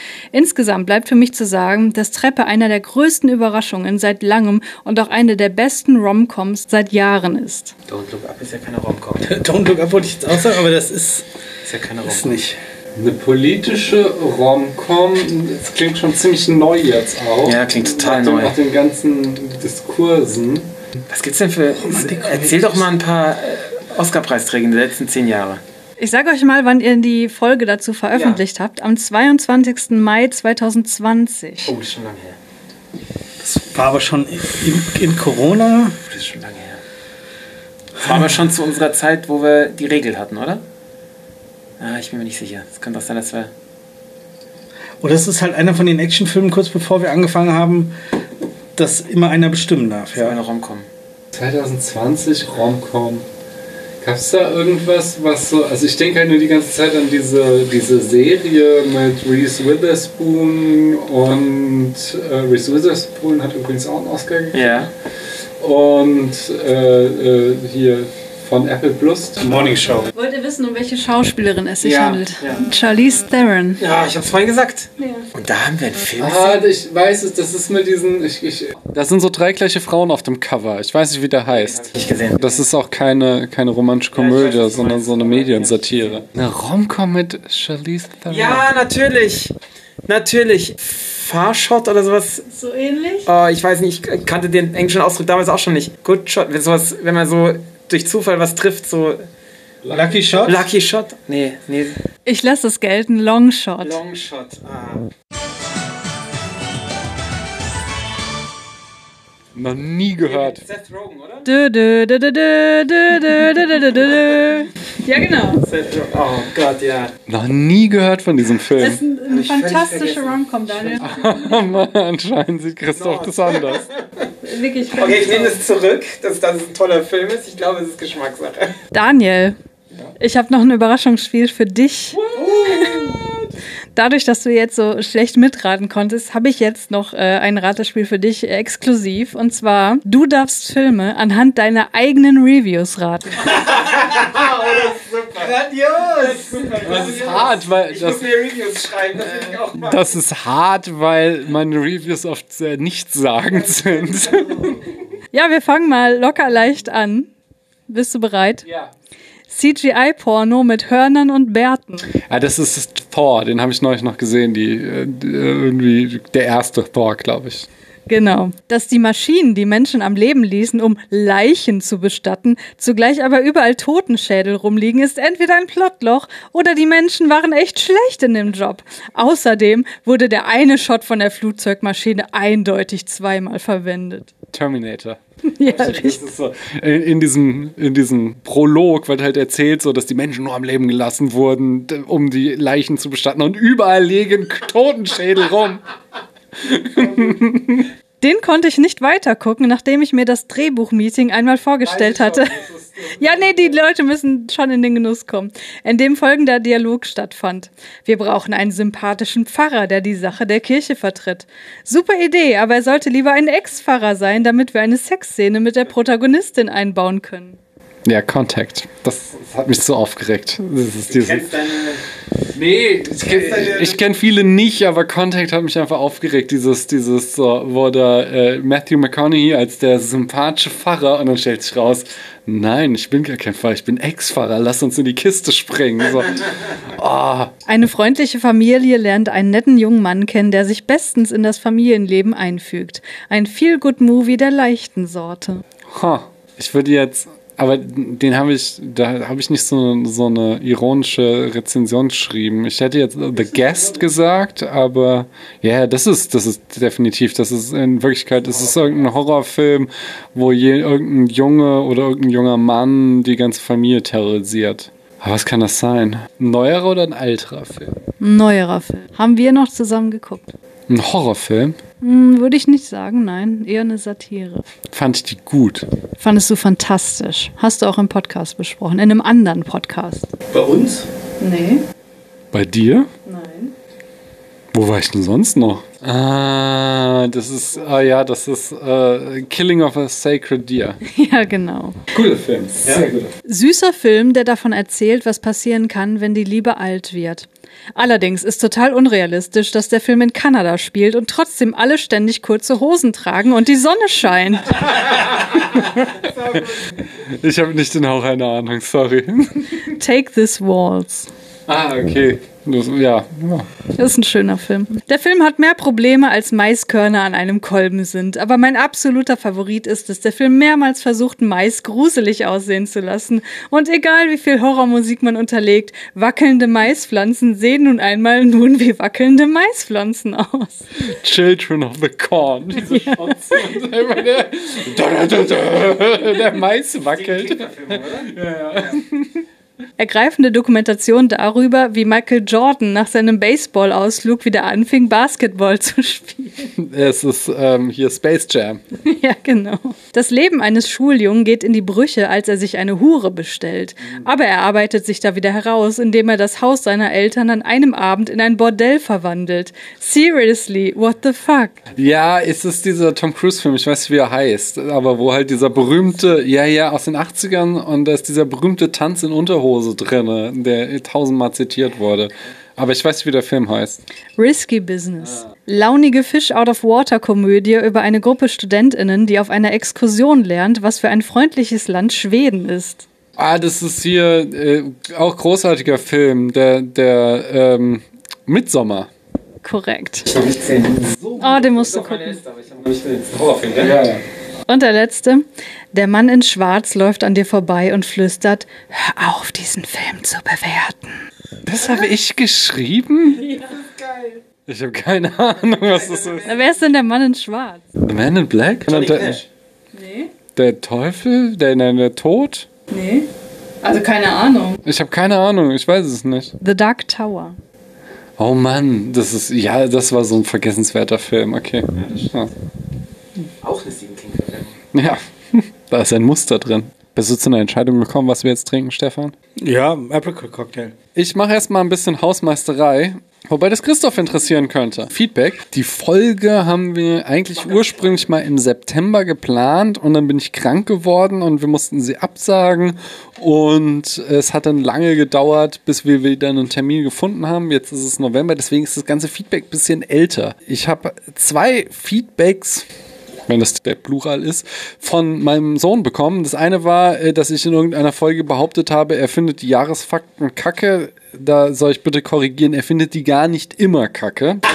Insgesamt bleibt für mich zu sagen, dass Treppe einer der größten Überraschungen seit langem und auch eine der besten Romcoms seit Jahren ist. Don't Look Up ist ja keine Romcom. Don't Look Up wollte ich jetzt auch sagen, aber das ist, Ist ja keine ist Romcom. nicht. Eine politische Rom-Com, das klingt schon ziemlich neu jetzt auch. Ja, klingt total nach den, neu. Nach den ganzen Diskursen. Was gibt's denn für. Erzähl doch mal ein paar äh, Oscar-Preisträger der letzten zehn Jahre. Ich sage euch mal, wann ihr die Folge dazu veröffentlicht habt. Am 22. Mai 2020. Oh, das ist schon lange her. Das war aber schon in, in Corona. Das ist schon lange her. Das war aber schon zu unserer Zeit, wo wir die Regel hatten, oder? Ah, ich bin mir nicht sicher. Es könnte auch sein, dass wir. Oder es ist halt einer von den Actionfilmen, kurz bevor wir angefangen haben, dass immer einer bestimmen darf. Ja. Ja. eine Romcom. 2020 Romcom. Gab es da irgendwas, was so. Also, ich denke halt nur die ganze Zeit an diese, diese Serie mit Reese Witherspoon und äh, Reese Witherspoon hat übrigens auch einen Oscar gekriegt. Ja. Und äh, äh, hier von Apple Plus. Morning Show. Wollt ihr wissen, um welche Schauspielerin es sich Ja, handelt? ja. Charlize Theron. Ja, ich hab's vorhin gesagt. Und da haben wir einen Film. Ah, ich weiß es, das ist mit diesen. Ich, ich, das sind so drei gleiche Frauen auf dem Cover. Ich weiß nicht, wie der heißt. Nicht gesehen. Das ist auch keine, keine romantische Komödie, weiß, sondern so eine Mediensatire. Eine Romcom mit Charlize Theron. Ja, natürlich. Natürlich. Fahrshot oder sowas. So ähnlich? Oh, ich weiß nicht, ich kannte den englischen Ausdruck damals auch schon nicht. Good Shot. Wenn, sowas, wenn man so durch Zufall was trifft, so Lucky Shot. Lucky Shot. Nee, nee. Ich lasse es gelten. Longshot. Long Shot. Ah. Noch nie gehört. Seth Rogen, oder? Dö, dö, dö, dö, dö, dö, dö, dö, dö, dö, dö. Ja, genau. Seth Rogen. Oh Gott, ja. Noch nie gehört von diesem Das Film. ist ein, eine fantastische. Romcom, Daniel. Aber anscheinend sieht Christoph das anders. Wirklich Okay, ich nehme das zurück, dass das ein toller Film ist. Ich glaube, es ist Geschmackssache. Daniel, ich habe noch ein Überraschungsspiel für dich. Dadurch, dass du jetzt so schlecht mitraten konntest, habe ich jetzt noch äh, ein Ratespiel für dich äh, exklusiv. Und zwar, du darfst Filme anhand deiner eigenen Reviews raten. Grandios! Das ist hart, weil Ich das, muss mir Reviews schreiben, das will ich auch mal. das ist hart, weil meine Reviews oft sehr nichtssagend sind. Ja, wir fangen mal locker leicht an. Bist du bereit? Ja. CGI-Porno mit Hörnern und Bärten. Ja, das ist Thor, den habe ich neulich noch gesehen, die, äh, die, irgendwie der erste Thor, glaube ich. Genau. Dass die Maschinen die Menschen am Leben ließen, um Leichen zu bestatten, zugleich aber überall Totenschädel rumliegen, ist entweder ein Plotloch oder die Menschen waren echt schlecht in dem Job. Außerdem wurde der eine Shot von der Flugzeugmaschine eindeutig zweimal verwendet. Terminator. Ja, richtig. so, in, in, diesem, in diesem Prolog wird halt erzählt, so, dass die Menschen nur am Leben gelassen wurden, um die Leichen zu bestatten. Und überall liegen Totenschädel rum. Den konnte ich nicht weitergucken, nachdem ich mir das Drehbuchmeeting einmal vorgestellt hatte. Ja, nee, die Leute müssen schon in den Genuss kommen, in dem folgender Dialog stattfand. Wir brauchen einen sympathischen Pfarrer, der die Sache der Kirche vertritt. Super Idee, aber er sollte lieber ein Ex-Pfarrer sein, damit wir eine Sexszene mit der Protagonistin einbauen können. Ja, Contact. Das hat mich so aufgeregt. Das ist dieses nee, ich, kenn- ich kenne viele nicht, aber Contact hat mich einfach aufgeregt. Dieses, dieses, so, wo da äh, Matthew McConaughey als der sympathische Pfarrer und dann stellt sich raus, nein, ich bin gar kein Pfarrer, ich bin Ex-Pfarrer, lass uns in die Kiste springen. So. Oh, Eine freundliche Familie lernt einen netten jungen Mann kennen, der sich bestens in das Familienleben einfügt. Ein Feel-Good-Movie der leichten Sorte. Ha, ich würde jetzt, aber den habe ich, da habe ich nicht so, so eine ironische Rezension geschrieben. Ich hätte jetzt The Guest gesagt, aber ja, das ist, das ist definitiv, das ist in Wirklichkeit, es ist irgendein Horrorfilm, wo je, irgendein Junge oder irgendein junger Mann die ganze Familie terrorisiert. Aber was kann das sein? Ein neuerer oder ein älterer Film? Ein neuerer Film. Haben wir noch zusammen geguckt? Ein Horrorfilm? Hm, Würde ich nicht sagen, nein. Eher eine Satire. Fand ich die gut. Fandest du fantastisch. Hast du auch im Podcast besprochen. In einem anderen Podcast. Bei uns? Nee. Bei dir? Nein. Wo war ich denn sonst noch? Ah, das ist, ah ja, das ist äh, Killing of a Sacred Deer. Ja, genau. Cooler Film. Sehr gut. Süßer Film, der davon erzählt, was passieren kann, wenn die Liebe alt wird. Allerdings ist total unrealistisch, dass der Film in Kanada spielt und trotzdem alle ständig kurze Hosen tragen und die Sonne scheint. Ich habe nicht den Hauch einer Ahnung, sorry. Take this waltz. Ah, okay. Das, ja. ja. Das ist ein schöner Film. Der Film hat mehr Probleme als Maiskörner an einem Kolben sind, aber mein absoluter Favorit ist es, der Film mehrmals versucht, Mais gruselig aussehen zu lassen. Und egal wie viel Horrormusik man unterlegt, wackelnde Maispflanzen sehen nun einmal nun wie wackelnde Maispflanzen aus. Children of the Corn. Diese immer der, der Mais wackelt. Ergreifende Dokumentation darüber, wie Michael Jordan nach seinem Baseball-Ausflug wieder anfing, Basketball zu spielen. Es ist ähm, hier Space Jam. Ja, genau. Das Leben eines Schuljungen geht in die Brüche, als er sich eine Hure bestellt. Aber er arbeitet sich da wieder heraus, indem er das Haus seiner Eltern an einem Abend in ein Bordell verwandelt. Seriously, what the fuck? Ja, es ist dieser Tom Cruise-Film, ich weiß nicht, wie er heißt, aber wo halt dieser berühmte, ja, ja, aus den 80ern und da ist dieser berühmte Tanz in Unterhose drin, der tausendmal zitiert wurde. Aber ich weiß nicht, wie der Film heißt. Risky Business. Launige Fish-out-of-water-Komödie über eine Gruppe StudentInnen, die auf einer Exkursion lernt, was für ein freundliches Land Schweden ist. Ah, das ist hier äh, auch großartiger Film, der, der ähm, Midsommer. Korrekt. Oh, den musst du gucken. Ja, ja. Und der letzte. Der Mann in Schwarz läuft an dir vorbei und flüstert, hör auf, diesen Film zu bewerten. Das habe ich geschrieben? Ja, das ist geil. Ich habe keine Ahnung, was das ist. Na, wer ist denn der Mann in Schwarz? The Man in Black? Der, Nee. der Teufel? Der, der, der Tod? Nee. Also keine Ahnung. Ich habe keine Ahnung, ich weiß es nicht. The Dark Tower. Oh Mann, das ist, ja, das war so ein vergessenswerter Film, okay. Ja, Auch eine Stephen King-Verfilmung. Ja. da ist ein Muster drin. Bist du zu einer Entscheidung gekommen, was wir jetzt trinken, Stefan? Ja, Apricot Cocktail. Ich mache erstmal ein bisschen Hausmeisterei, wobei das Christoph interessieren könnte. Feedback. Die Folge haben wir eigentlich ursprünglich mal im September geplant und dann bin ich krank geworden und wir mussten sie absagen und es hat dann lange gedauert, bis wir wieder einen Termin gefunden haben. Jetzt ist es November, deswegen ist das ganze Feedback ein bisschen älter. Ich habe zwei Feedbacks wenn das der Plural ist, von meinem Sohn bekommen. Das eine war, äh, dass ich in irgendeiner Folge behauptet habe, er findet die Jahresfakten kacke. Da soll ich bitte korrigieren, er findet die gar nicht immer kacke.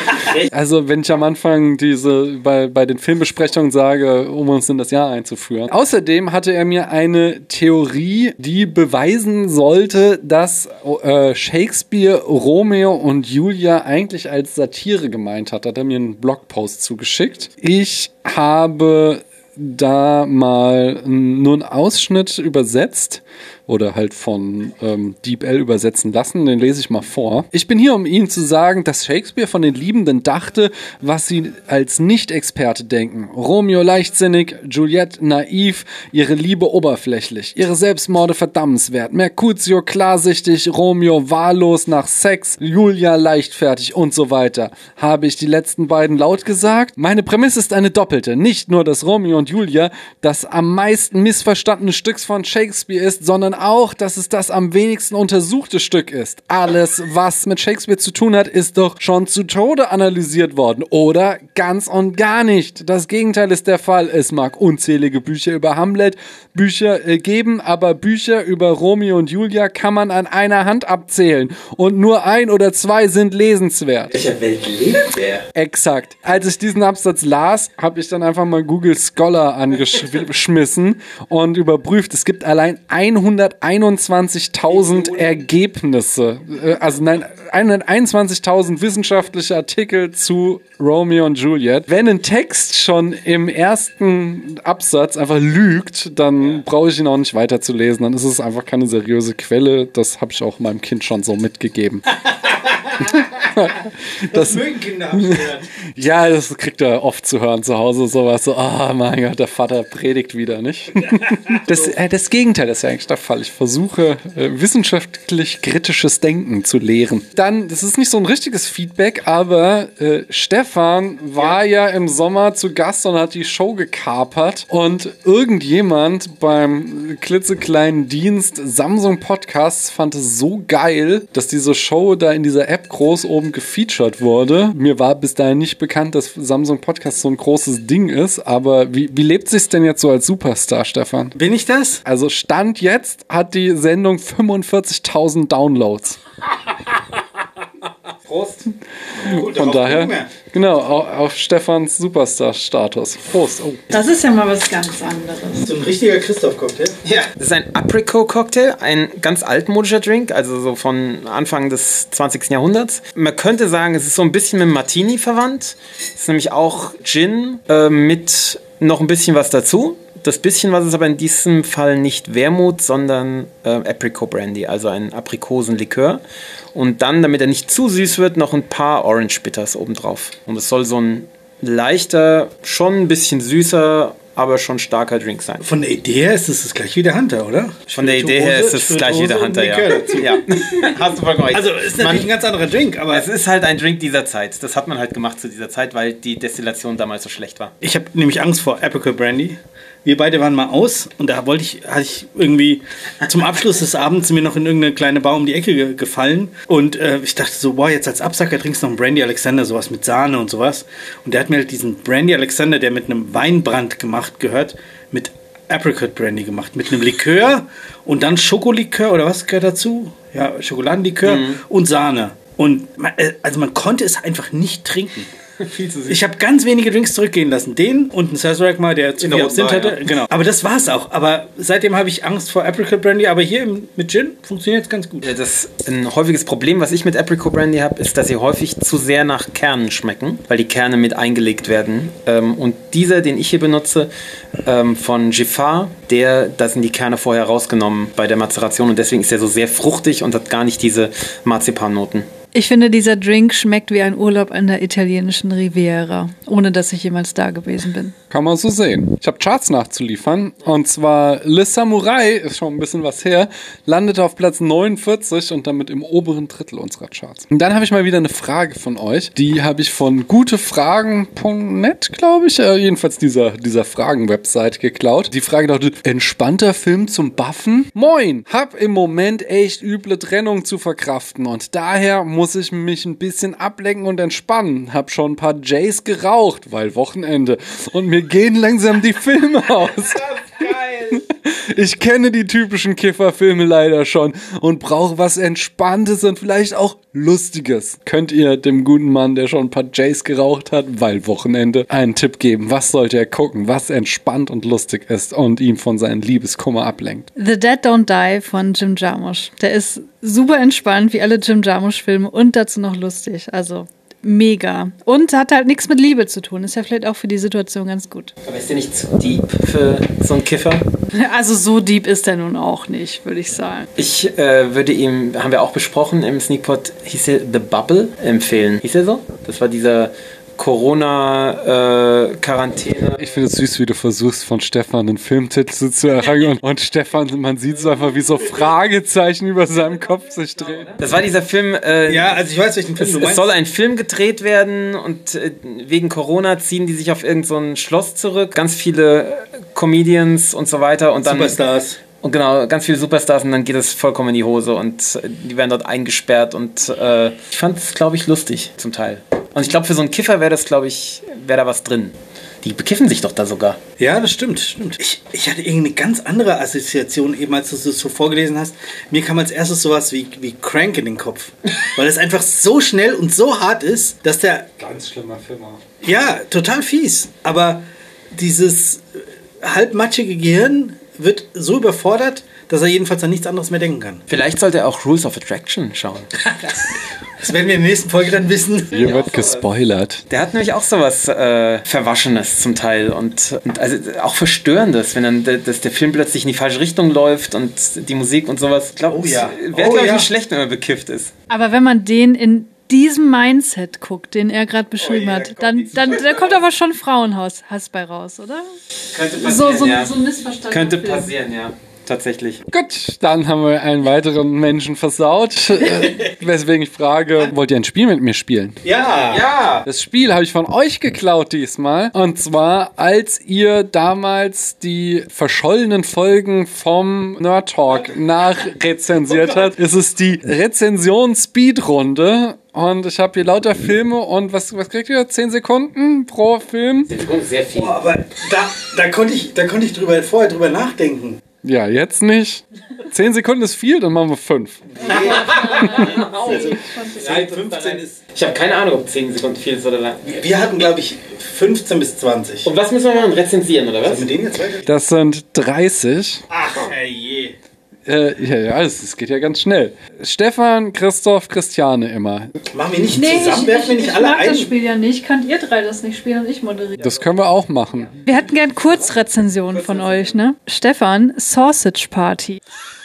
Also, wenn ich am Anfang diese bei, bei den Filmbesprechungen sage, um uns in das Jahr einzuführen. Außerdem hatte er mir eine Theorie, die beweisen sollte, dass äh, Shakespeare Romeo und Julia eigentlich als Satire gemeint hat. Hat er mir einen Blogpost zugeschickt. Ich habe da mal nur einen Ausschnitt übersetzt oder halt von ähm, Deep L übersetzen lassen. Den lese ich mal vor. Ich bin hier, um Ihnen zu sagen, dass Shakespeare von den Liebenden dachte, was sie als Nicht-Experte denken. Romeo leichtsinnig, Juliette naiv, ihre Liebe oberflächlich, ihre Selbstmorde verdammenswert, Mercutio klarsichtig, Romeo wahllos nach Sex, Julia leichtfertig und so weiter. Habe ich die letzten beiden laut gesagt? Meine Prämisse ist eine doppelte. Nicht nur, dass Romeo und Julia das am meisten missverstandene Stücks von Shakespeare ist, sondern auch, dass es das am wenigsten untersuchte Stück ist. Alles, was mit Shakespeare zu tun hat, ist doch schon zu Tode analysiert worden. Oder ganz und gar nicht. Das Gegenteil ist der Fall. Es mag unzählige Bücher über Hamlet, Bücher äh, geben, aber Bücher über Romeo und Julia kann man an einer Hand abzählen. Und nur ein oder zwei sind lesenswert. welcher Welt lebt der? Exakt. Als ich diesen Absatz las, habe ich dann einfach mal Google Scholar angeschmissen und überprüft. Es gibt allein 121.000 Ergebnisse. Äh, Also nein, 121.000 wissenschaftliche Artikel zu Romeo und Juliet. Wenn ein Text schon im ersten Absatz einfach lügt, dann brauche ich ihn auch nicht weiterzulesen. Dann ist es einfach keine seriöse Quelle. Das habe ich auch meinem Kind schon so mitgegeben. Das mögen Kinder. Ja, das kriegt er oft zu hören zu Hause, sowas so, oh mein Gott, der Vater predigt wieder, nicht? Das, äh, das Gegenteil ist ja eigentlich der Fall. Ich versuche, äh, wissenschaftlich kritisches Denken zu lehren. Dann, das ist nicht so ein richtiges Feedback, aber äh, Stefan war ja. im Sommer zu Gast und hat die Show gekapert und irgendjemand beim klitzekleinen Dienst Samsung Podcasts fand es so geil, dass diese Show da in dieser App groß oben gefeatured wurde. Mir war bis dahin nicht bekannt, dass Samsung Podcast so ein großes Ding ist, aber wie, wie lebt sich's denn jetzt so als Superstar, Stefan? Bin ich das? Also Stand jetzt hat die Sendung 45.000 Downloads. Prost. Gut, Von daher, genau, auf, auf Stefans Superstar-Status. Prost. Oh. Das ist ja mal was ganz anderes. So ein richtiger Christoph-Cocktail. Ja, das ist ein Apricot-Cocktail, ein ganz altmodischer Drink, also so von Anfang des 20. Jahrhunderts. Man könnte sagen, es ist so ein bisschen mit Martini verwandt. Es ist nämlich auch Gin äh, mit noch ein bisschen was dazu. Das bisschen was ist aber in diesem Fall nicht Wermut, sondern äh, Apricot Brandy, also ein Aprikosenlikör. Und dann, damit er nicht zu süß wird, noch ein paar Orange Bitters obendrauf. Und es soll so ein leichter, schon ein bisschen süßer, aber schon starker Drink sein. Von der Idee her ist es das gleich wie der Hunter, oder? Von der Idee her ist es gleich wie der Hunter, ja. ja. Hast du vollkommen recht. Also ist natürlich ein ganz anderer Drink, aber es ist halt ein Drink dieser Zeit. Das hat man halt gemacht zu dieser Zeit, weil die Destillation damals so schlecht war. ich habe nämlich Angst vor Apricot Brandy. Wir beide waren mal aus und da wollte ich, hatte ich irgendwie zum Abschluss des Abends mir noch in irgendeine kleine Bar um die Ecke ge gefallen und äh, ich dachte so, boah, jetzt als Absacker trinkst du noch einen Brandy Alexander, sowas mit Sahne und sowas. Und der hat mir halt diesen Brandy Alexander, der mit einem Weinbrand gemacht gehört, mit Apricot Brandy gemacht, mit einem Likör und dann Schokolikör oder was gehört dazu? Ja, Schokoladenlikör und Sahne. Und man, äh, also man konnte es einfach nicht trinken. Viel zu süß. Ich habe ganz wenige Drinks zurückgehen lassen. Den und einen Sazerac mal, der zu In der viel Absinth hatte. ja. Genau. Aber das war's auch. Aber seitdem habe ich Angst vor Apricot Brandy. Aber hier im, mit Gin funktioniert es ganz gut. Ja, Das ein häufiges Problem, was ich mit Apricot Brandy habe, ist, dass sie häufig zu sehr nach Kernen schmecken, weil die Kerne mit eingelegt werden. Ähm, und dieser, den ich hier benutze, ähm, von Giffard, der, da sind die Kerne vorher rausgenommen bei der Mazeration und deswegen ist er so sehr fruchtig und hat gar nicht diese Marzipannoten. Ich finde, dieser Drink schmeckt wie ein Urlaub an der italienischen Riviera, ohne dass ich jemals da gewesen bin. Kann man so sehen. Ich habe Charts nachzuliefern. Und zwar Le Samurai, ist schon ein bisschen was her, landete auf Platz 49 und damit im oberen Drittel unserer Charts. Und dann habe ich mal wieder eine Frage von euch. Die habe ich von gutefragen.net, glaube ich, äh, jedenfalls dieser, dieser Fragen-Website geklaut. Die Frage lautet, entspannter Film zum Buffen? Moin! Hab im Moment echt üble Trennung zu verkraften und daher muss ich mich ein bisschen ablenken und entspannen. Hab schon ein paar Jays geraucht, weil Wochenende. Und mir gehen langsam die Filme aus. Ich kenne die typischen Kifferfilme leider schon und brauche was Entspanntes und vielleicht auch Lustiges. Könnt ihr dem guten Mann, der schon ein paar Jays geraucht hat, weil Wochenende, einen Tipp geben? Was sollte er gucken, was entspannt und lustig ist und ihm von seinem Liebeskummer ablenkt? The Dead Don't Die von Jim Jarmusch. Der ist super entspannt, wie alle Jim Jarmusch-Filme und dazu noch lustig. Also mega. Und hat halt nichts mit Liebe zu tun. Ist ja vielleicht auch für die Situation ganz gut. Aber ist der nicht zu deep für so einen Kiffer? Also so deep ist er nun auch nicht, würde ich sagen. Ich äh, würde ihm, haben wir auch besprochen im Sneakpot, hieß er The Bubble empfehlen. Hieß er so? Das war dieser Corona-Quarantäne. Ich finde es süß, wie du versuchst, von Stefan einen Filmtitel zu erlangen. Und, und Stefan, man sieht so einfach, wie so Fragezeichen über seinem Kopf sich drehen. das war dieser Film. Äh, Ja, also ich weiß, welchen Film Es, du es meinst. soll ein Film gedreht werden und äh, wegen Corona ziehen die sich auf irgendein so ein Schloss zurück. Ganz viele äh, Comedians und so weiter. Und dann, Superstars. Und genau, ganz viele Superstars und dann geht es vollkommen in die Hose und äh, die werden dort eingesperrt und äh, ich fand es, glaube ich, lustig zum Teil. Und ich glaube, für so einen Kiffer wäre das, glaube ich, wäre da was drin. Die bekiffen sich doch da sogar. Ja, das stimmt, stimmt. Ich, ich hatte irgendeine ganz andere Assoziation, eben als du es so vorgelesen hast. Mir kam als erstes sowas wie, wie Crank in den Kopf. Weil es einfach so schnell und so hart ist, dass der. Ganz schlimmer Film auch. Ja, total fies. Aber dieses äh, halbmatschige Gehirn wird so überfordert, dass er jedenfalls an nichts anderes mehr denken kann. Vielleicht sollte er auch Rules of Attraction schauen. Das werden wir in der nächsten Folge dann wissen. Hier wird gespoilert. Der hat nämlich auch sowas äh, Verwaschenes zum Teil und, und also auch Verstörendes, wenn dann der, dass der Film plötzlich in die falsche Richtung läuft und die Musik und sowas. Ich glaube, Oh ja. wäre, Oh glaube ich, ja. nicht schlecht, wenn man bekifft ist. Aber wenn man den in diesem Mindset guckt, den er gerade beschrieben Oh da hat, kommt dann, dann da kommt aber schon Frauenhass Hass bei raus, oder? Könnte So, so, so ein Missverstand. Könnte passieren, ja. Tatsächlich. Gut, dann haben wir einen weiteren Menschen versaut. Äh, weswegen ich frage, wollt ihr ein Spiel mit mir spielen? Ja. Ja! Das Spiel habe ich von euch geklaut diesmal. Und zwar, als ihr damals die verschollenen Folgen vom Nerd Talk nachrezensiert habt, ist es die Rezension-Speed-Runde. Und ich habe hier lauter Filme und was, was kriegt ihr? 10 Sekunden pro Film? Sehr viel. Boah, aber da, da konnte ich, da konnte ich drüber, vorher drüber nachdenken. Ja, jetzt nicht. 10 Sekunden ist viel, dann machen wir 5. Also, Nein, 15 ist. Ich habe keine Ahnung, ob 10 Sekunden viel ist oder lang. Wir hatten, glaube ich, 15 bis 20. Und was müssen wir machen? Rezensieren, oder was? Mit denen jetzt weiter? Das sind 30. Ach, je. Äh, ja, ja, es es geht ja ganz schnell. Stefan, Christoph, Christiane immer. Machen wir nicht Nee, zusammen, ich, werfen ich, wir nicht ich alle mag ein. das Spiel ja nicht. Könnt ihr drei das nicht spielen und ich moderiere? Das können wir auch machen. Wir hätten gern Kurzrezensionen von euch, ne? Stefan, Sausage Party.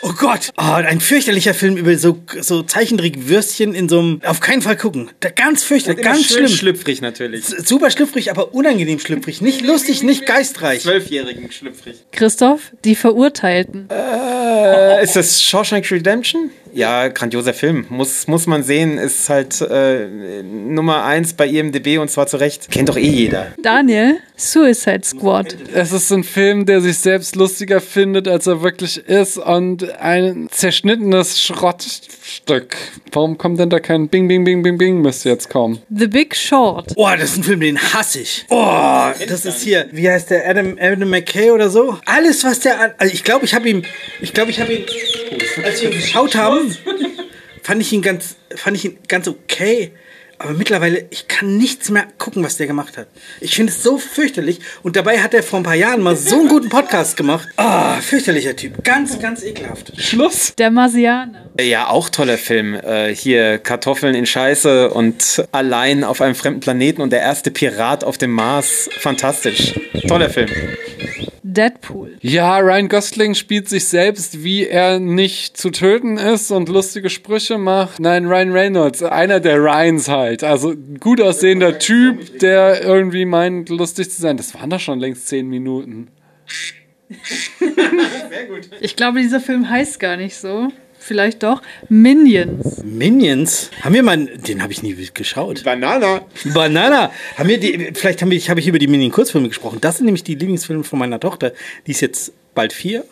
Oh Gott, oh, ein fürchterlicher Film über so, so Zeichentrick-Würstchen in so einem. Auf keinen Fall gucken. Da, ganz fürchterlich, ganz schön schlimm. schlüpfrig natürlich. Super schlüpfrig, aber unangenehm schlüpfrig. Nicht lustig, nicht geistreich. Zwölfjährigen schlüpfrig. Christoph, die Verurteilten. Äh, ist das Shawshank Redemption? Ja, grandioser Film. Muss, muss man sehen. Ist halt äh, Nummer eins bei IMDb und zwar zu Recht. Kennt doch eh jeder. Daniel, Suicide Squad. Es ist ein Film, der sich selbst lustiger findet, als er wirklich ist und ein zerschnittenes Schrottstück. Warum kommt denn da kein Bing, Bing, Bing, Bing, Bing müsste jetzt kommen? The Big Short. Oh, das ist ein Film, den hasse ich. Oh, das ist hier. Wie heißt der? Adam, Adam McKay oder so? Alles, was der. an- Also, ich glaube, ich habe ihn. Ich glaube, ich habe ihn. Als wir ihn geschaut haben, fand ich ihn ganz. Fand ich ihn ganz okay. Aber mittlerweile, ich kann nichts mehr gucken, was der gemacht hat. Ich finde es so fürchterlich. Und dabei hat er vor ein paar Jahren mal so einen guten Podcast gemacht. Ah, fürchterlicher Typ. Ganz, ganz ekelhaft. Schluss! Der Marsianer. Ja, auch toller Film. Äh, hier Kartoffeln in Scheiße und allein auf einem fremden Planeten und der erste Pirat auf dem Mars. Fantastisch. Toller Film. Deadpool. Ja, Ryan Gosling spielt sich selbst, wie er nicht zu töten ist und lustige Sprüche macht. Nein, Ryan Reynolds, einer der Ryans halt. Also ein gut aussehender Typ, der irgendwie meint, lustig zu sein. Das waren doch schon längst zehn Minuten. Ich glaube, dieser Film heißt gar nicht so. Vielleicht doch. Minions. Minions? Haben wir mal. Den habe ich nie geschaut. Banana. Banana. Haben wir die, vielleicht habe ich, hab ich über die Minion-Kurzfilme gesprochen. Das sind nämlich die Lieblingsfilme von meiner Tochter. Die ist jetzt bald vier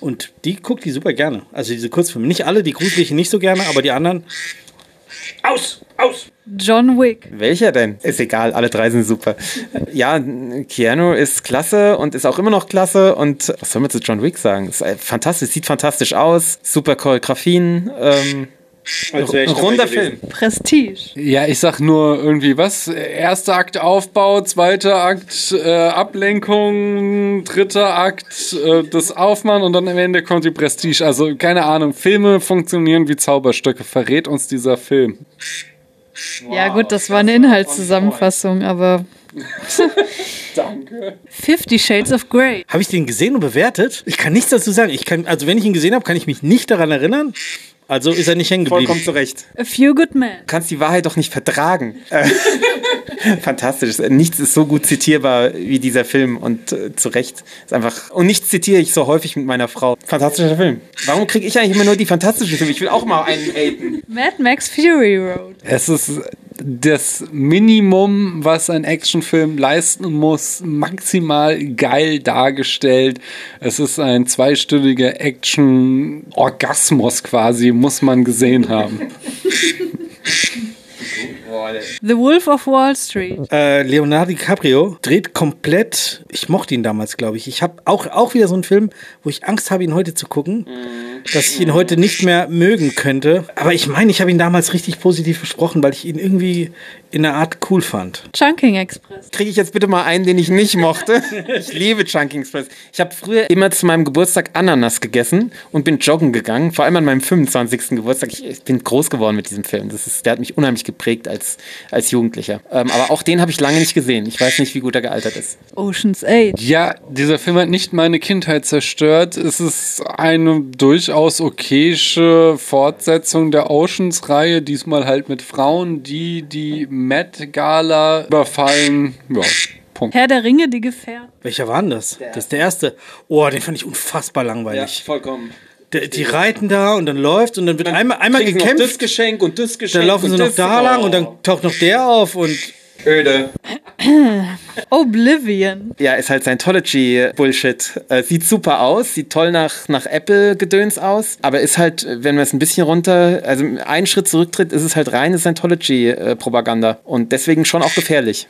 und die guckt die super gerne. Also diese Kurzfilme. Nicht alle, die gruselige nicht so gerne, aber die anderen. Aus! Aus! John Wick. Welcher denn? Ist egal, alle drei sind super. Ja, Keanu ist klasse und ist auch immer noch klasse. Und was soll man zu John Wick sagen? Ist äh, fantastisch, sieht fantastisch aus, super Choreografien. Ähm, Also wäre ich runder gewesen. Film. Prestige. Ja, ich sag nur irgendwie was? Erster Akt Aufbau, zweiter Akt äh, Ablenkung, dritter Akt äh, das Aufmachen und dann am Ende kommt die Prestige. Also keine Ahnung, Filme funktionieren wie Zauberstücke, verrät uns dieser Film. Ja, gut, das war eine Inhaltszusammenfassung, aber. Danke. Fifty Shades of Grey. Habe ich den gesehen und bewertet? Ich kann nichts dazu sagen. Ich kann, also wenn ich ihn gesehen habe, kann ich mich nicht daran erinnern. Also ist er nicht hängen geblieben. Vollkommen zu Recht. A Few Good Men. Du kannst die Wahrheit doch nicht vertragen. Fantastisch. Nichts ist so gut zitierbar wie dieser Film und äh, zu Recht ist einfach. Und nichts zitiere ich so häufig mit meiner Frau. Fantastischer Film. Warum kriege ich eigentlich immer nur die fantastischen Filme? Ich will auch mal einen haten. Mad Max Fury Road. Es ist das Minimum, was ein Actionfilm leisten muss, maximal geil dargestellt. Es ist ein zweistündiger Action-Orgasmus quasi, muss man gesehen haben. The Wolf of Wall Street. Äh, Leonardo DiCaprio dreht komplett. Ich mochte ihn damals, glaube ich. Ich habe auch, auch wieder so einen Film, wo ich Angst habe, ihn heute zu gucken, dass ich ihn heute nicht mehr mögen könnte. Aber ich meine, ich habe ihn damals richtig positiv besprochen, weil ich ihn irgendwie in einer Art cool fand. Chunking Express. Kriege ich jetzt bitte mal einen, den ich nicht mochte? Ich liebe Chunking Express. Ich habe früher immer zu meinem Geburtstag Ananas gegessen und bin joggen gegangen, vor allem an meinem 25. Geburtstag. Ich, ich bin groß geworden mit diesem Film. Das ist, der hat mich unheimlich geprägt als, als Jugendlicher. Ähm, aber auch den habe ich lange nicht gesehen. Ich weiß nicht, wie gut er gealtert ist. Ocean's 8. Ja, dieser Film hat nicht meine Kindheit zerstört. Es ist eine durchaus okayische Fortsetzung der Oceans-Reihe, diesmal halt mit Frauen, die die Met Gala überfallen. Ja, Punkt. Herr der Ringe, die Gefährten. Welcher war denn das? das ist der erste. Oh, den fand ich unfassbar langweilig. vollkommen. Der, die reiten da und dann läuft und dann wird einmal, einmal Kriegen noch gekämpft. das Geschenk und das Geschenk. Dann laufen sie noch da lang Oh. und dann taucht noch der auf und Öde. Oblivion. Ja, ist halt Scientology-Bullshit. Äh, sieht super aus, sieht toll nach, nach Apple-Gedöns aus, aber ist halt, wenn man es ein bisschen runter, also einen Schritt zurücktritt, ist es halt reine Scientology-Propaganda und deswegen schon auch gefährlich.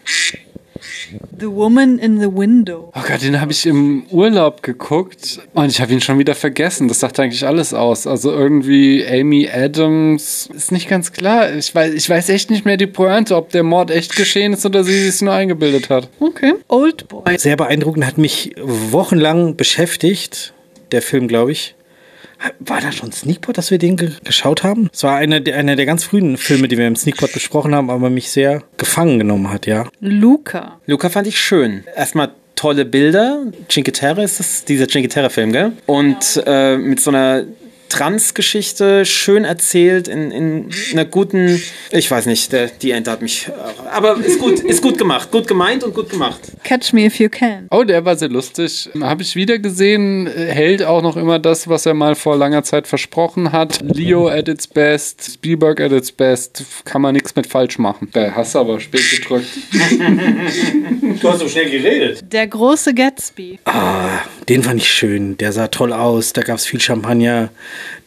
The Woman in the Window. Oh Gott, den habe ich im Urlaub geguckt und ich habe ihn schon wieder vergessen. Das sagt eigentlich alles aus. Also irgendwie Amy Adams ist nicht ganz klar. Ich weiß, ich weiß echt nicht mehr die Pointe, ob der Mord echt geschehen ist oder sie sich nur eingebildet hat. Okay. Old Boy. sehr beeindruckend, hat mich wochenlang beschäftigt, der Film, glaube ich. War da schon Sneakpot, dass wir den ge geschaut haben? Es war einer der, einer der ganz frühen Filme, die wir im Sneakpot besprochen haben, aber mich sehr gefangen genommen hat, ja. Luca. Luca fand ich schön. Erstmal tolle Bilder. Cinque Terre ist das, dieser Cinque Terre-Film, gell? Und äh, mit so einer Trans-Geschichte schön erzählt in, in einer guten, ich weiß nicht, der, die Ente hat mich, aber ist gut, ist gut gemacht, gut gemeint und gut gemacht. Catch Me If You Can. Oh, der war sehr lustig. Habe ich wieder gesehen. Hält auch noch immer das, was er mal vor langer Zeit versprochen hat. Leo at its best, Spielberg at its best. Kann man nichts mit falsch machen. Da hast du aber spät gedrückt. Du hast so schnell geredet. Der große Gatsby. Ah, den fand ich schön. Der sah toll aus. Da gab es viel Champagner.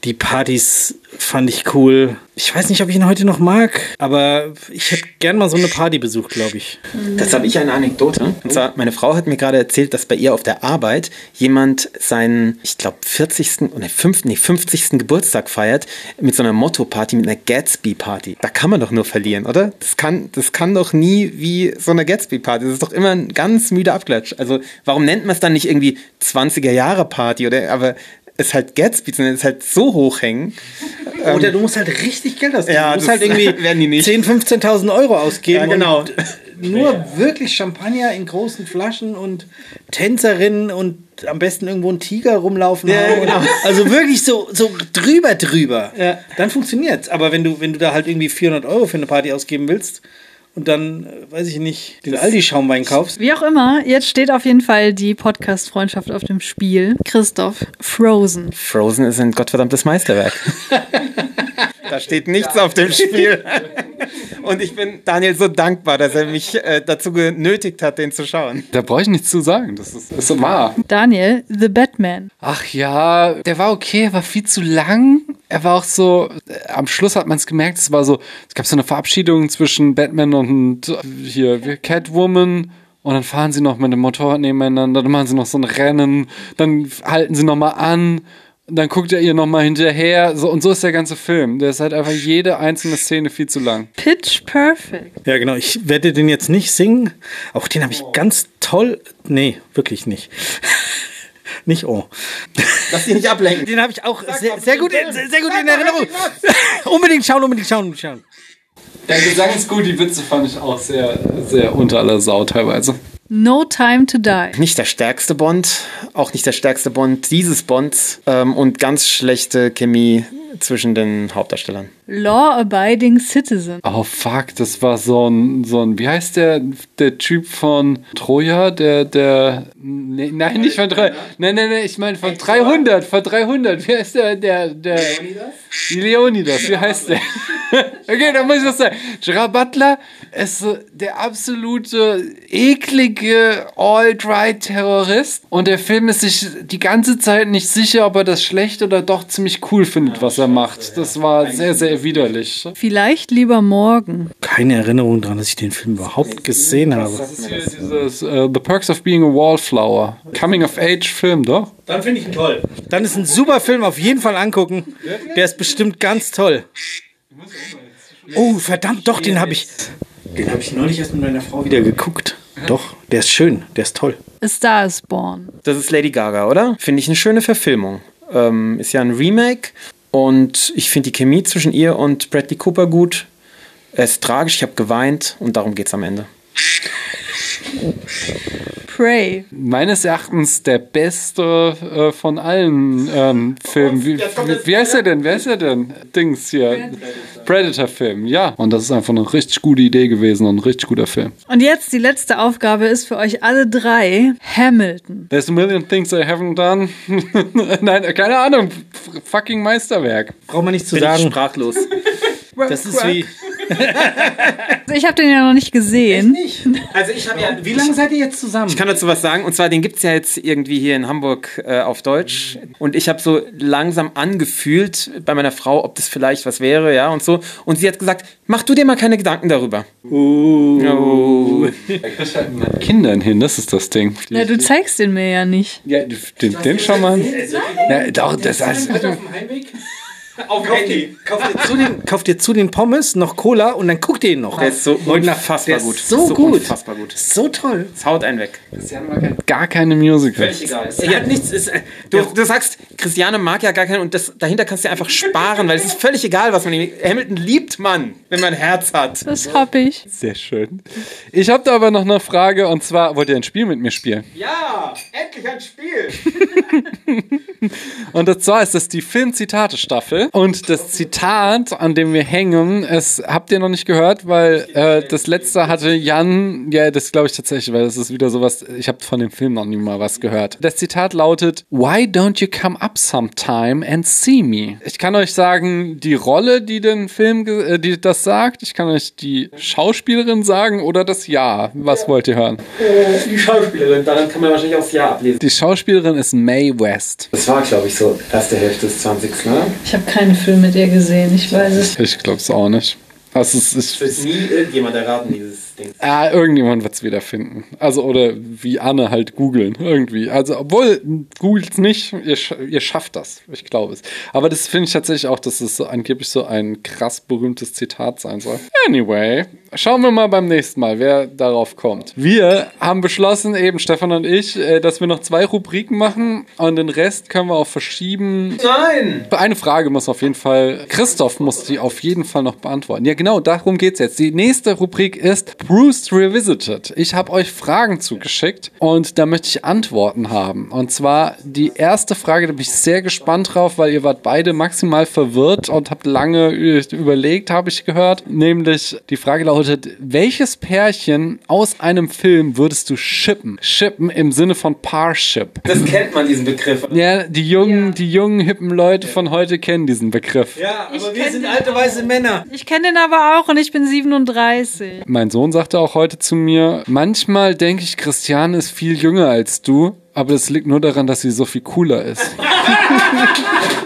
Die Partys fand ich cool. Ich weiß nicht, ob ich ihn heute noch mag, aber ich hätte gern mal so eine Party besucht, glaube ich. Das habe ich eine Anekdote. Und zwar, meine Frau hat mir gerade erzählt, dass bei ihr auf der Arbeit jemand seinen, ich glaube, 40. oder 5, nee, 50. Geburtstag feiert mit so einer Motto-Party, mit einer Gatsby-Party. Da kann man doch nur verlieren, oder? Das kann, das kann doch nie wie so eine Gatsby-Party. Das ist doch immer ein ganz müder Abklatsch. Also, warum nennt man es dann nicht irgendwie 20er-Jahre-Party oder, aber ist halt Gatsby, sondern es ist halt so hochhängen. Oder du musst halt richtig Geld ausgeben. Ja, du musst halt irgendwie werden die nicht. 10.000, 15.000 Euro ausgeben. Ja, genau. Und nur wirklich Champagner in großen Flaschen und Tänzerinnen und am besten irgendwo ein Tiger rumlaufen Ja, haben. genau. Also wirklich so, so drüber, drüber. Ja. Dann funktioniert's. Aber wenn du, wenn du da halt irgendwie 400 Euro für eine Party ausgeben willst und dann, äh, weiß ich nicht, den Aldi-Schaumwein kaufst, Wie auch immer, jetzt steht auf jeden Fall die Podcast-Freundschaft auf dem Spiel. Christoph, Frozen. Frozen ist ein gottverdammtes Meisterwerk. da steht nichts auf dem Spiel. Und ich bin Daniel so dankbar, dass er mich äh, dazu genötigt hat, den zu schauen. Da brauche ich nichts zu sagen. Das ist, ist so wahr. Daniel, The Batman. Ach ja, der war okay, er war viel zu lang. Er war auch so, äh, am Schluss hat man es gemerkt, es war so, es gab so eine Verabschiedung zwischen Batman und äh, hier Catwoman. Und dann fahren sie noch mit dem Motorrad nebeneinander, dann machen sie noch so ein Rennen, dann halten sie nochmal an, dann guckt er ihr nochmal hinterher. So, und so ist der ganze Film. Der ist halt einfach jede einzelne Szene viel zu lang. Pitch Perfect. Ja, genau. Ich werde den jetzt nicht singen. Auch den habe ich ganz toll. Nee, wirklich nicht. Nicht oh. Lass dich nicht ablenken. Den habe ich auch Sag sehr, mal, sehr gut, Film. sehr, sehr gut Sag in Erinnerung. Unbedingt schauen, unbedingt schauen, unbedingt schauen. Der Gesang ist gut, die Witze fand ich auch sehr, sehr unter aller Sau teilweise. No Time to Die. Nicht der stärkste Bond, auch nicht der stärkste Bond dieses Bonds ähm, und ganz schlechte Chemie zwischen den Hauptdarstellern. Law Abiding Citizen. Oh fuck, das war so ein, so ein, wie heißt der, der Typ von Troja, der, der, nee, nein, nicht von Troja, nein, nein, nein, ich meine von 300, von 300, wie heißt der, der, der, Leonidas, wie heißt der? okay, da muss ich was sagen. Gerard Butler ist der absolute eklige Alt-Right-Terrorist und der Film ist sich die ganze Zeit nicht sicher, ob er das schlecht oder doch ziemlich cool findet, was er macht. Das war sehr, sehr widerlich. Vielleicht lieber morgen. Keine Erinnerung daran, dass ich den Film überhaupt gesehen habe. Das ist hier dieses uh, The Perks of Being a Wallflower. Coming-of-Age-Film, doch? Dann finde ich ihn toll. Dann ist ein super Film, auf jeden Fall angucken. Der ist bestimmt ganz toll. Oh, verdammt, doch, den habe ich. Den habe ich neulich erst mit meiner Frau wieder geguckt. Doch, der ist schön, der ist toll. A Star is Born. Das ist Lady Gaga, oder? Finde ich eine schöne Verfilmung. Ähm, ist ja ein Remake und ich finde die Chemie zwischen ihr und Bradley Cooper gut. Er ist tragisch, ich habe geweint und darum geht's am Ende. Prey. Meines Erachtens der beste äh, von allen ähm, Filmen. Wie, wie, wie heißt er denn? Wer ist er denn? Dings hier. Predator-Film, ja. Und das ist einfach eine richtig gute Idee gewesen und ein richtig guter Film. Und jetzt die letzte Aufgabe ist für euch alle drei Hamilton. There's a million things I haven't done. Nein, keine Ahnung. F fucking Meisterwerk. Braucht man nicht zu Bin ich sagen. sprachlos. Das ist wie. Also ich habe den ja noch nicht gesehen. Also ich habe ja. Wie lange seid ihr jetzt zusammen? Ich kann dazu was sagen. Und zwar, den gibt es ja jetzt irgendwie hier in Hamburg äh, auf Deutsch. Und ich habe so langsam angefühlt bei meiner Frau, ob das vielleicht was wäre, ja, und so. Und sie hat gesagt, mach du dir mal keine Gedanken darüber. Uh. Oh. Ich halt mit Kindern hin, das ist das Ding. Na, du zeigst den mir ja nicht. Ja, den, den schon mal. Ja, doch, das heißt. Auf Kauf dir, kauf, dir zu den, kauf dir zu den Pommes noch Cola und dann guck dir ihn noch. Der ist so unfassbar Der ist gut. So, gut. Unfassbar gut. So toll. Es haut einen weg. Gar keine Musicals. egal. Er hat nichts. Ist, äh, Du, du sagst, Christiane mag ja gar keinen und das, dahinter kannst du einfach sparen, weil es ist völlig egal, was man ihm. Hamilton liebt man, wenn man ein Herz hat. Das hab ich. Sehr schön. Ich habe da aber noch eine Frage und zwar, wollt ihr ein Spiel mit mir spielen? Ja, endlich ein Spiel. Und zwar ist das die Film-Zitate-Staffel. Und das Zitat, an dem wir hängen, es habt ihr noch nicht gehört, weil äh, das letzte hatte Jan, ja, das glaube ich tatsächlich, weil das ist wieder sowas, ich habe von dem Film noch nie mal was gehört. Das Zitat lautet, Why don't you come up sometime and see me? Ich kann euch sagen, die Rolle, die den Film, äh, die das sagt, ich kann euch die Schauspielerin sagen oder das Ja. Was wollt ihr hören? Die Schauspielerin, daran kann man wahrscheinlich auch das Jahr ablesen. Die Schauspielerin ist Mae West. Das war, glaube ich, so erste Hälfte des 20. Ne? Ich habe keinen Film mit ihr gesehen, ich weiß es. Ich glaube es auch nicht. Also es ist, Wird nie irgendjemand erraten, dieses Ding. Ja, irgendjemand wird es wieder finden. Also, oder wie Anne halt googeln, irgendwie. Also, obwohl, googelt's nicht, ihr, sch ihr schafft das. Ich glaube es. Aber das finde ich tatsächlich auch, dass es so angeblich so ein krass berühmtes Zitat sein soll. Anyway, schauen wir mal beim nächsten Mal, wer darauf kommt. Wir haben beschlossen, eben Stefan und ich, äh, dass wir noch zwei Rubriken machen und den Rest können wir auch verschieben. Nein! Eine Frage muss auf jeden Fall, Christoph muss die auf jeden Fall noch beantworten. Ja, genau, darum geht's jetzt. Die nächste Rubrik ist Bruce Revisited. Ich habe euch Fragen zugeschickt und da möchte ich Antworten haben. Und zwar die erste Frage, da bin ich sehr gespannt drauf, weil ihr wart beide maximal verwirrt und habt lange ü- überlegt, habe ich gehört. Nämlich die Frage lautet, welches Pärchen aus einem Film würdest du shippen? Shippen im Sinne von Parship. Das kennt man, diesen Begriff. Ja, die jungen, die jungen, hippen Leute von heute kennen diesen Begriff. Ja, aber wir kenn sind alte weiße Männer. Ich kenne den aber auch und ich bin 37. Mein Sohn sagte auch heute zu mir, manchmal denke ich, Christiane ist viel jünger als du, aber das liegt nur daran, dass sie so viel cooler ist.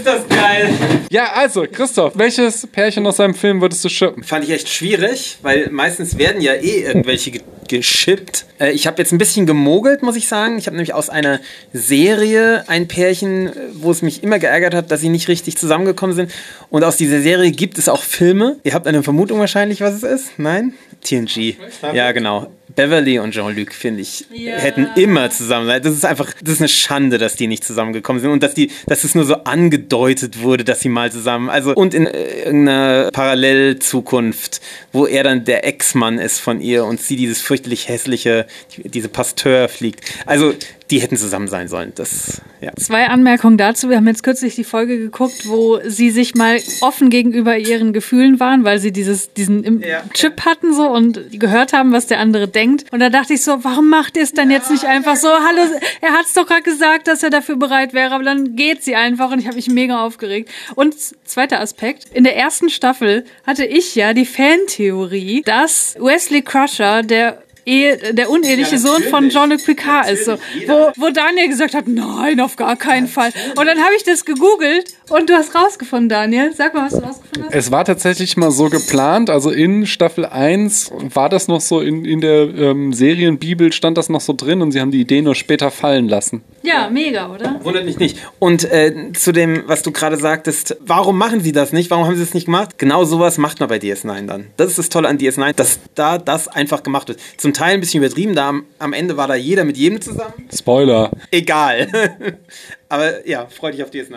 Ist das geil? ja, also, Christoph, welches Pärchen aus seinem Film würdest du shippen? Fand ich echt schwierig, weil meistens werden ja eh irgendwelche ge- geschippt. Äh, ich habe jetzt ein bisschen gemogelt, muss ich sagen. Ich habe nämlich aus einer Serie ein Pärchen, äh, wo es mich immer geärgert hat, dass sie nicht richtig zusammengekommen sind. Und aus dieser Serie gibt es auch Filme. Ihr habt eine Vermutung wahrscheinlich, was es ist? Nein? TNG. Ja, genau. Beverly und Jean-Luc, finde ich, Ja. hätten immer zusammen sein. Das ist einfach, das ist eine Schande, dass die nicht zusammengekommen sind und dass die, dass es nur so angedeutet wurde, dass sie mal zusammen, also und in äh, irgendeiner Parallelzukunft, wo er dann der Ex-Mann ist von ihr und sie dieses fürchterlich hässliche, diese Pasteur fliegt. Also, die hätten zusammen sein sollen. Das, ja. Zwei Anmerkungen dazu. Wir haben jetzt kürzlich die Folge geguckt, wo sie sich mal offen gegenüber ihren Gefühlen waren, weil sie dieses, diesen im Ja. Chip hatten so und gehört haben, was der andere denkt. Und da dachte ich so, warum macht ihr es dann jetzt nicht einfach so? Hallo, er hat es doch gerade gesagt, dass er dafür bereit wäre, aber dann geht sie einfach und ich habe mich mega aufgeregt. Und zweiter Aspekt, in der ersten Staffel hatte ich ja die Fantheorie, dass Wesley Crusher der Ehe, der uneheliche Sohn von Jean-Luc Picard ist. So, wo, wo Daniel gesagt hat, nein, auf gar keinen Fall. Und dann habe ich das gegoogelt und du hast rausgefunden, Daniel. Sag mal, was du rausgefunden hast. Es war tatsächlich mal so geplant, also in Staffel 1 war das noch so, in, in der ähm, Serienbibel stand das noch so drin und sie haben die Idee nur später fallen lassen. Ja, mega, oder? Wundert mich nicht. Und äh, zu dem, was du gerade sagtest, warum machen sie das nicht? Warum haben sie es nicht gemacht? Genau sowas macht man bei DS9 dann. Das ist das Tolle an DS9, dass da das einfach gemacht wird. Zum Teil ein bisschen übertrieben, da am, am Ende war da jeder mit jedem zusammen. Spoiler. Egal. Aber ja, freu dich auf DS9.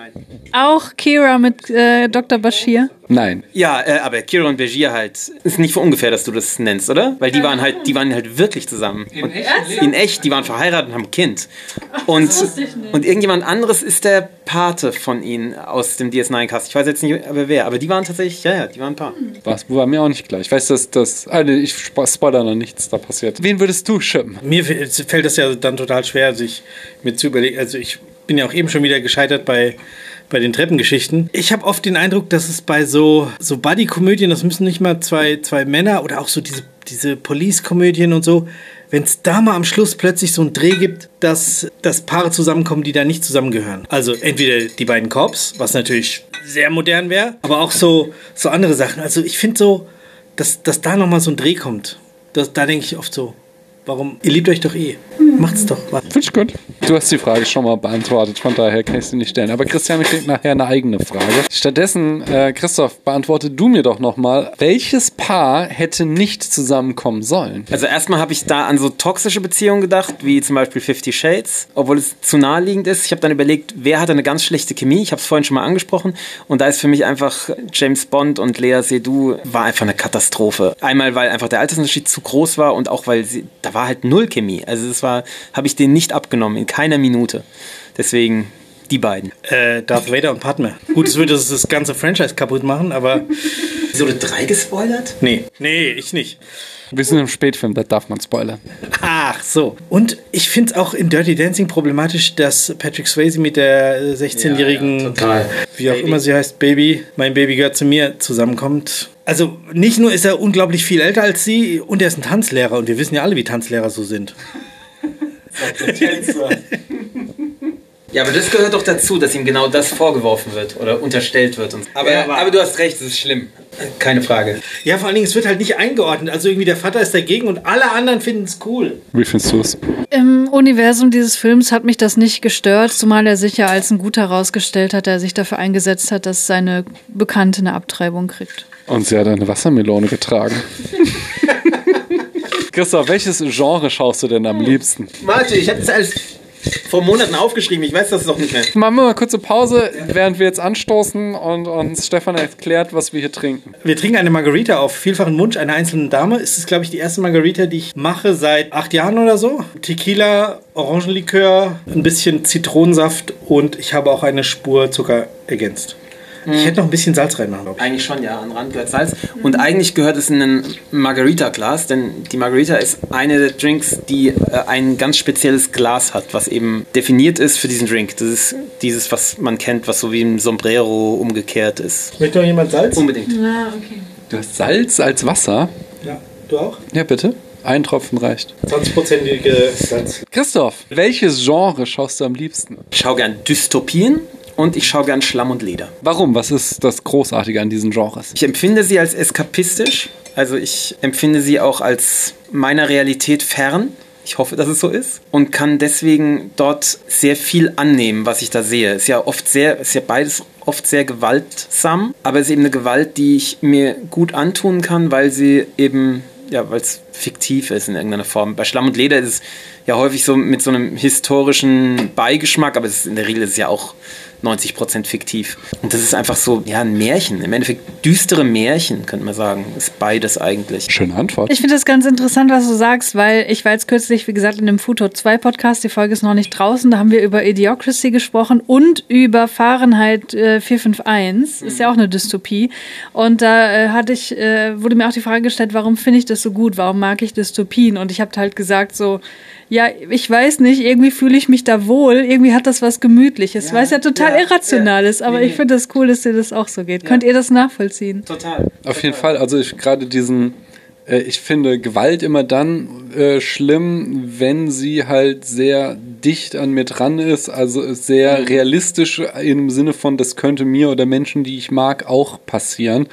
Auch Kira mit äh, Dr. Bashir. Nein. Ja, äh, aber Kira und Begier halt, ist nicht von ungefähr, dass du das nennst, oder? Weil die waren halt, die waren halt wirklich zusammen. In, echt? in echt, die waren verheiratet und haben ein Kind. Und, wusste ich nicht. und irgendjemand anderes ist der Pate von ihnen aus dem DS9-Cast. Ich weiß jetzt nicht, aber wer, aber die waren tatsächlich, ja, ja, die waren ein Paar. Was war mir auch nicht klar. Ich weiß, dass das. Ah, nee, ich spo- spoiler noch nichts da passiert. Wen würdest du schippen? Mir fällt es ja dann total schwer, sich mir zu überlegen. Also ich bin ja auch eben schon wieder gescheitert bei, bei den Treppengeschichten. Ich habe oft den Eindruck, dass es bei so, so Buddy-Komödien, das müssen nicht mal zwei, zwei Männer oder auch so diese, diese Police-Komödien und so, wenn es da mal am Schluss plötzlich so einen Dreh gibt, dass, dass Paare zusammenkommen, die da nicht zusammengehören. Also entweder die beiden Cops, was natürlich sehr modern wäre, aber auch so, so andere Sachen. Also ich finde so, dass, dass da nochmal so ein Dreh kommt. Das, da denke ich oft so, warum? Ihr liebt euch doch eh. Macht's doch. Finde ich gut. Du hast die Frage schon mal beantwortet, von daher kann ich sie nicht stellen. Aber Christian kriegt nachher eine eigene Frage. Stattdessen, äh, Christoph, beantworte du mir doch nochmal, welches Paar hätte nicht zusammenkommen sollen? Also erstmal habe ich da an so toxische Beziehungen gedacht, wie zum Beispiel Fifty Shades, obwohl es zu naheliegend ist. Ich habe dann überlegt, wer hatte eine ganz schlechte Chemie. Ich habe es vorhin schon mal angesprochen. Und da ist für mich einfach James Bond und Lea Seydoux war einfach eine Katastrophe. Einmal, weil einfach der Altersunterschied zu groß war und auch, weil sie, da war halt null Chemie. Also das war, habe ich denen nicht abgenommen, in keiner Minute. Deswegen die beiden. Äh, Darth Vader und Padme. Gut, es würde das, ganze Franchise kaputt machen, aber Episode 3 gespoilert? nee. Nee, ich nicht. Wir sind im Spätfilm, da darf man spoilern. Ach so. Und ich finde es auch in Dirty Dancing problematisch, dass Patrick Swayze mit der äh, 16-jährigen, wie auch immer sie heißt, Baby, mein Baby gehört zu mir, zusammenkommt. Also nicht nur ist er unglaublich viel älter als sie, und er ist ein Tanzlehrer. Und wir wissen ja alle, wie Tanzlehrer so sind. Ja, aber das gehört doch dazu, dass ihm genau das vorgeworfen wird oder unterstellt wird. Und aber, Ja, aber- aber du hast recht, es ist schlimm. Keine Frage. Ja, vor allen Dingen, es wird halt nicht eingeordnet. Also irgendwie der Vater ist dagegen und alle anderen finden es cool. Wie findest du es? Im Universum dieses Films hat mich das nicht gestört, zumal er sich ja als ein guter herausgestellt hat, der sich dafür eingesetzt hat, dass seine Bekannte eine Abtreibung kriegt. Und sie hat eine Wassermelone getragen. Christoph, welches Genre schaust du denn am liebsten? Warte, ich habe das alles vor Monaten aufgeschrieben. Ich weiß das doch nicht mehr. Machen wir mal kurze Pause, während wir jetzt anstoßen und uns Stefan erklärt, was wir hier trinken. Wir trinken eine Margarita auf vielfachen Wunsch einer einzelnen Dame. Es ist, glaube ich, die erste Margarita, die ich mache seit acht Jahren oder so. Tequila, Orangenlikör, ein bisschen Zitronensaft und ich habe auch eine Spur Zucker ergänzt. Ich hätte noch ein bisschen Salz reinmachen, glaube ich. Eigentlich schon, ja. An Rand gehört Salz. Und eigentlich gehört es in ein Margarita-Glas, denn die Margarita ist eine der Drinks, die äh, ein ganz spezielles Glas hat, was eben definiert ist für diesen Drink. Das ist dieses, was man kennt, was so wie ein Sombrero umgekehrt ist. Möchte noch jemand Salz? Unbedingt. Ah, okay. Du hast Salz als Wasser? Ja, du auch? Ja, bitte. Ein Tropfen reicht. 20-prozentige Salz. Christoph, welches Genre schaust du am liebsten? Ich schaue gern Dystopien und ich schaue gern Schlamm und Leder. Warum? Was ist das Großartige an diesen Genres? Ich empfinde sie als eskapistisch Also ich empfinde sie auch als meiner Realität fern. Ich hoffe, dass es so ist. Und kann deswegen dort sehr viel annehmen, was ich da sehe. Ist ja oft sehr, ist ja beides oft sehr gewaltsam, aber es ist eben eine Gewalt, die ich mir gut antun kann, weil sie eben, ja, weil es fiktiv ist in irgendeiner Form. Bei Schlamm und Leder ist es ja häufig so mit so einem historischen Beigeschmack, aber ist, in der Regel ist es ja auch 90% fiktiv. Und das ist einfach so, ja, ein Märchen. Im Endeffekt düstere Märchen, könnte man sagen. Ist beides eigentlich. Schöne Antwort. Ich finde das ganz interessant, was du sagst, weil ich war jetzt kürzlich, wie gesagt, in dem Futo 2 Podcast, die Folge ist noch nicht draußen, da haben wir über Idiocracy gesprochen und über Fahrenheit äh, 451. Ist ja auch eine Dystopie. Und da äh, hatte ich, äh, wurde mir auch die Frage gestellt, warum finde ich das so gut? Warum mag ich Dystopien? Und ich habe halt gesagt, so, ja, ich weiß nicht, irgendwie fühle ich mich da wohl, irgendwie hat das was Gemütliches, ja, weil es ja total ja, irrational ja. ist, aber nee, ich finde das cool, dass dir das auch so geht. Könnt ihr das nachvollziehen? Total. Auf jeden Fall, also ich gerade diesen, äh, ich finde Gewalt immer dann äh, schlimm, wenn sie halt sehr dicht an mir dran ist, also sehr mhm. realistisch im Sinne von, das könnte mir oder Menschen, die ich mag, auch passieren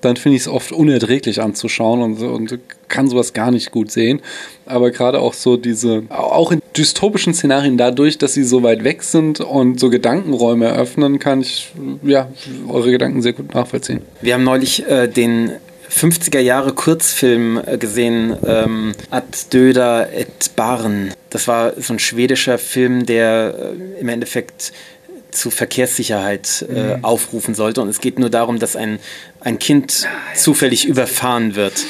dann finde ich es oft unerträglich anzuschauen und, und kann sowas gar nicht gut sehen. Aber gerade auch so diese, auch in dystopischen Szenarien, dadurch, dass sie so weit weg sind und so Gedankenräume eröffnen, kann ich ja eure Gedanken sehr gut nachvollziehen. Wir haben neulich äh, den 50er Jahre Kurzfilm äh, gesehen, ähm, Ad Döder et Barn. Das war so ein schwedischer Film, der äh, im Endeffekt zu Verkehrssicherheit äh, mhm. aufrufen sollte. Und es geht nur darum, dass ein, ein Kind zufällig überfahren wird.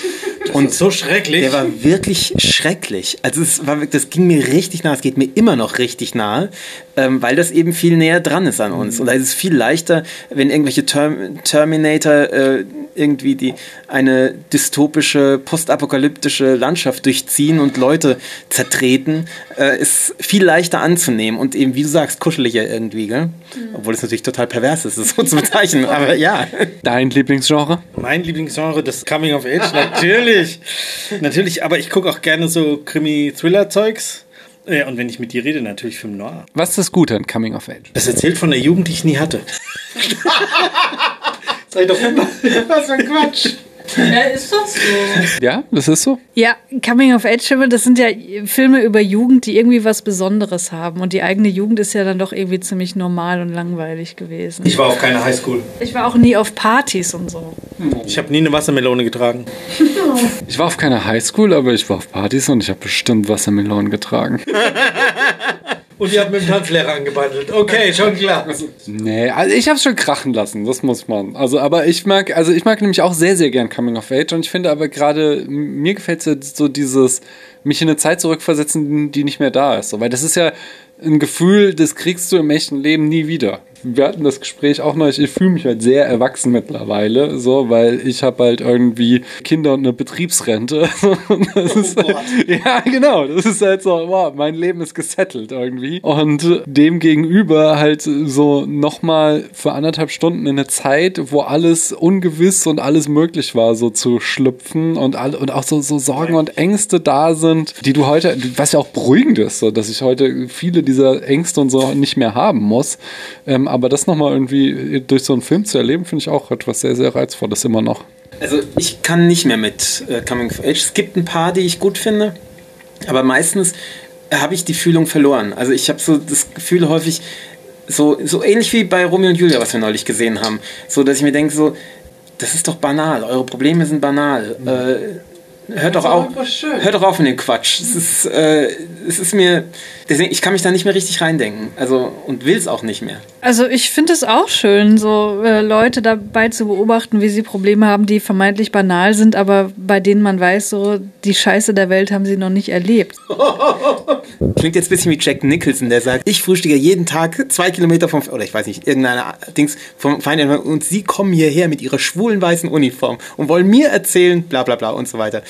Und so schrecklich. Der war wirklich schrecklich. Also es war, das ging mir richtig nahe. Es geht mir immer noch richtig nahe, ähm, weil das eben viel näher dran ist an uns. Mhm. Und da ist es viel leichter, wenn irgendwelche Term Terminator äh, irgendwie die eine dystopische, postapokalyptische Landschaft durchziehen und Leute zertreten, äh, ist viel leichter anzunehmen und eben, wie du sagst, kuscheliger irgendwie, gell? Mhm. Obwohl es natürlich total pervers ist, das so zu bezeichnen, aber ja. Dein Lieblingsgenre? Mein Lieblingsgenre, das Coming of Age, natürlich. Natürlich, aber ich gucke auch gerne so Krimi-Thriller-Zeugs. Ja, und wenn ich mit dir rede, natürlich Film Noir. Was ist das Gute an Coming of Age? Das erzählt von der Jugend, die ich nie hatte. Sei doch immer. Was für ein Quatsch. Ja, ist doch so. Ja, das ist so. Ja, Coming-of-Age-Filme, das sind ja Filme über Jugend, die irgendwie was Besonderes haben. Und die eigene Jugend ist ja dann doch irgendwie ziemlich normal und langweilig gewesen. Ich war auf keiner Highschool. Ich war auch nie auf Partys und so. Ich habe nie eine Wassermelone getragen. ich war auf keiner Highschool, aber ich war auf Partys und ich habe bestimmt Wassermelonen getragen. Und ihr habt mit dem Tanzlehrer angebandelt. Okay, schon klar. Nee, also ich habe es schon krachen lassen, das muss man. Also, aber ich mag, also ich mag nämlich auch sehr, sehr gern Coming of Age und ich finde aber gerade, mir gefällt so dieses, mich in eine Zeit zurückversetzen, die nicht mehr da ist. So, weil das ist ja ein Gefühl, das kriegst du im echten Leben nie wieder wir hatten das Gespräch auch noch, ich fühle mich halt sehr erwachsen mittlerweile, so, weil ich habe halt irgendwie Kinder und eine Betriebsrente. das oh ist halt, ja, genau, das ist halt so, wow, mein Leben ist gesettelt irgendwie. Und dem gegenüber halt so nochmal für anderthalb Stunden in eine Zeit, wo alles ungewiss und alles möglich war, so zu schlüpfen und, all, und auch so, so Sorgen und Ängste da sind, die du heute, was ja auch beruhigend ist, so, dass ich heute viele dieser Ängste und so nicht mehr haben muss. Ähm, aber das nochmal irgendwie durch so einen Film zu erleben, finde ich auch etwas sehr, sehr Reizvolles immer noch. Also ich kann nicht mehr mit äh, Coming of Age. Es gibt ein paar, die ich gut finde, aber meistens habe ich die Fühlung verloren. Also ich habe so das Gefühl häufig, so, so ähnlich wie bei Romeo und Julia, was wir neulich gesehen haben, so dass ich mir denke, so, das ist doch banal, eure Probleme sind banal. Mhm. Äh, hört doch auf, hört doch auf mit dem Quatsch. Es ist, äh, es ist mir, deswegen, ich kann mich da nicht mehr richtig reindenken. Also, und will es auch nicht mehr. Also, ich finde es auch schön, so äh, Leute dabei zu beobachten, wie sie Probleme haben, die vermeintlich banal sind, aber bei denen man weiß, so, die Scheiße der Welt haben sie noch nicht erlebt. Klingt jetzt ein bisschen wie Jack Nicholson, der sagt, ich frühstücke jeden Tag zwei Kilometer vom, oder ich weiß nicht, irgendeiner Dings vom Feind und sie kommen hierher mit ihrer schwulen weißen Uniform und wollen mir erzählen, bla bla bla und so weiter.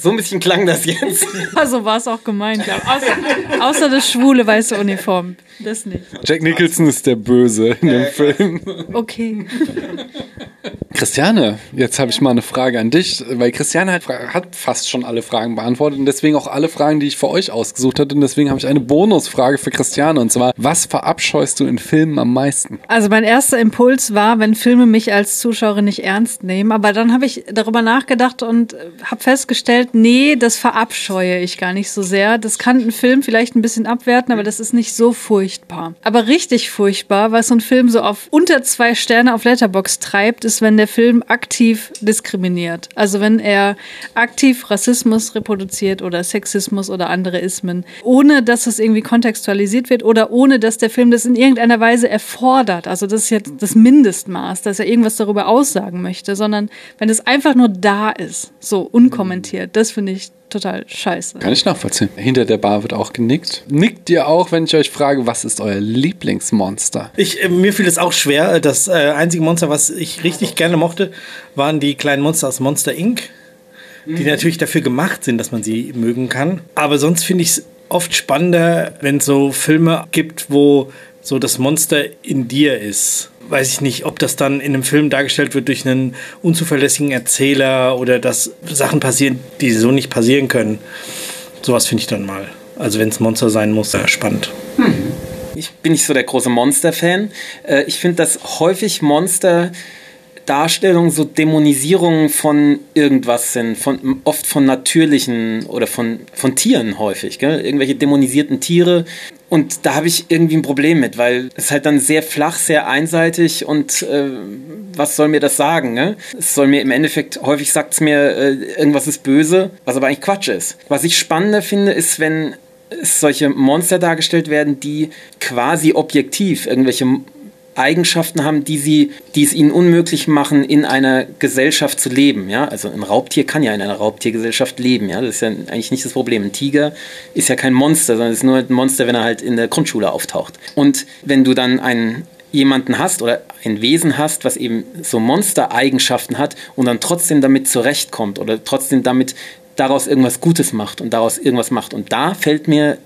So ein bisschen klang das jetzt. Also war es auch gemeint, ja. Außer, außer das schwule weiße Uniform. Das nicht. Jack Nicholson ist der Böse in dem Film. Okay. Christiane, jetzt habe ich mal eine Frage an dich, weil Christiane hat, hat, fast schon alle Fragen beantwortet und deswegen auch alle Fragen, die ich für euch ausgesucht hatte. Und deswegen habe ich eine Bonusfrage für Christiane und zwar, was verabscheust du in Filmen am meisten? Also mein erster Impuls war, wenn Filme mich als Zuschauerin nicht ernst nehmen, aber dann habe ich darüber nachgedacht und habe festgestellt, nee, das verabscheue ich gar nicht so sehr. Das kann ein Film vielleicht ein bisschen abwerten, aber das ist nicht so furchtbar. Aber richtig furchtbar, was so ein Film so auf unter zwei Sterne auf Letterbox treibt, ist, wenn der Film aktiv diskriminiert. Also wenn er aktiv Rassismus reproduziert oder Sexismus oder andere Ismen, ohne dass es irgendwie kontextualisiert wird oder ohne dass der Film das in irgendeiner Weise erfordert. Also das ist jetzt das Mindestmaß, dass er irgendwas darüber aussagen möchte, sondern wenn es einfach nur da ist, so unkommentiert, das finde ich total scheiße. Kann ich nachvollziehen. Hinter der Bar wird auch genickt. Nickt ihr auch, wenn ich euch frage, was ist euer Lieblingsmonster? Ich, äh, mir fiel es auch schwer. Das äh, einzige Monster, was ich richtig gerne mochte, waren die kleinen Monster aus Monster Inc., die natürlich dafür gemacht sind, dass man sie mögen kann. Aber sonst finde ich es oft spannender, wenn es so Filme gibt, wo so das Monster in dir ist. Weiß ich nicht, ob das dann in einem Film dargestellt wird durch einen unzuverlässigen Erzähler oder dass Sachen passieren, die so nicht passieren können. Sowas finde ich dann mal. Also wenn es Monster sein muss, sehr spannend. Ich bin nicht so der große Monster-Fan. Äh, Ich finde, dass häufig Monster Darstellungen so Dämonisierungen von irgendwas sind, von, oft von natürlichen oder von, von Tieren häufig, gell? irgendwelche dämonisierten Tiere. Und da habe ich irgendwie ein Problem mit, weil es halt dann sehr flach, sehr einseitig und äh, was soll mir das sagen? Ne? Es soll mir im Endeffekt, häufig sagt es mir, äh, irgendwas ist böse, was aber eigentlich Quatsch ist. Was ich spannender finde, ist, wenn solche Monster dargestellt werden, die quasi objektiv irgendwelche Eigenschaften haben, die sie, die es ihnen unmöglich machen, in einer Gesellschaft zu leben. Ja? Also ein Raubtier kann ja in einer Raubtiergesellschaft leben. Ja? Das ist ja eigentlich nicht das Problem. Ein Tiger ist ja kein Monster, sondern ist nur ein Monster, wenn er halt in der Grundschule auftaucht. Und wenn du dann einen jemanden hast oder ein Wesen hast, was eben so Monstereigenschaften hat und dann trotzdem damit zurechtkommt oder trotzdem damit daraus irgendwas Gutes macht und daraus irgendwas macht. Und da fällt mir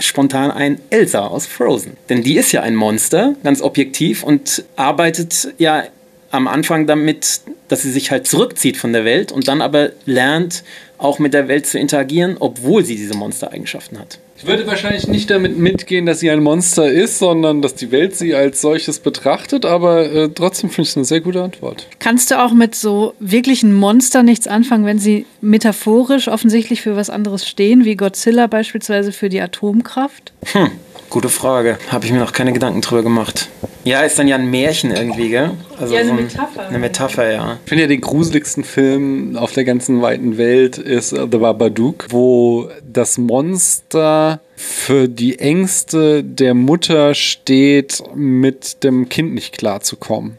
spontan ein Elsa aus Frozen. Denn die ist ja ein Monster, ganz objektiv, und arbeitet ja am Anfang damit, dass sie sich halt zurückzieht von der Welt und dann aber lernt, auch mit der Welt zu interagieren, obwohl sie diese Monstereigenschaften hat. Ich würde wahrscheinlich nicht damit mitgehen, dass sie ein Monster ist, sondern dass die Welt sie als solches betrachtet, aber äh, trotzdem finde ich es eine sehr gute Antwort. Kannst du auch mit so wirklichen Monstern nichts anfangen, wenn sie metaphorisch offensichtlich für was anderes stehen, wie Godzilla beispielsweise für die Atomkraft? Hm, gute Frage. Habe ich mir noch keine Gedanken drüber gemacht. Ja, ist dann ja ein Märchen irgendwie, gell? Also Ja, eine so ein- Metapher. Eine Metapher, ja. Ich finde ja den gruseligsten Film auf der ganzen weiten Welt ist äh, The Babadook, wo das Monster für die Ängste der Mutter steht, mit dem Kind nicht klarzukommen.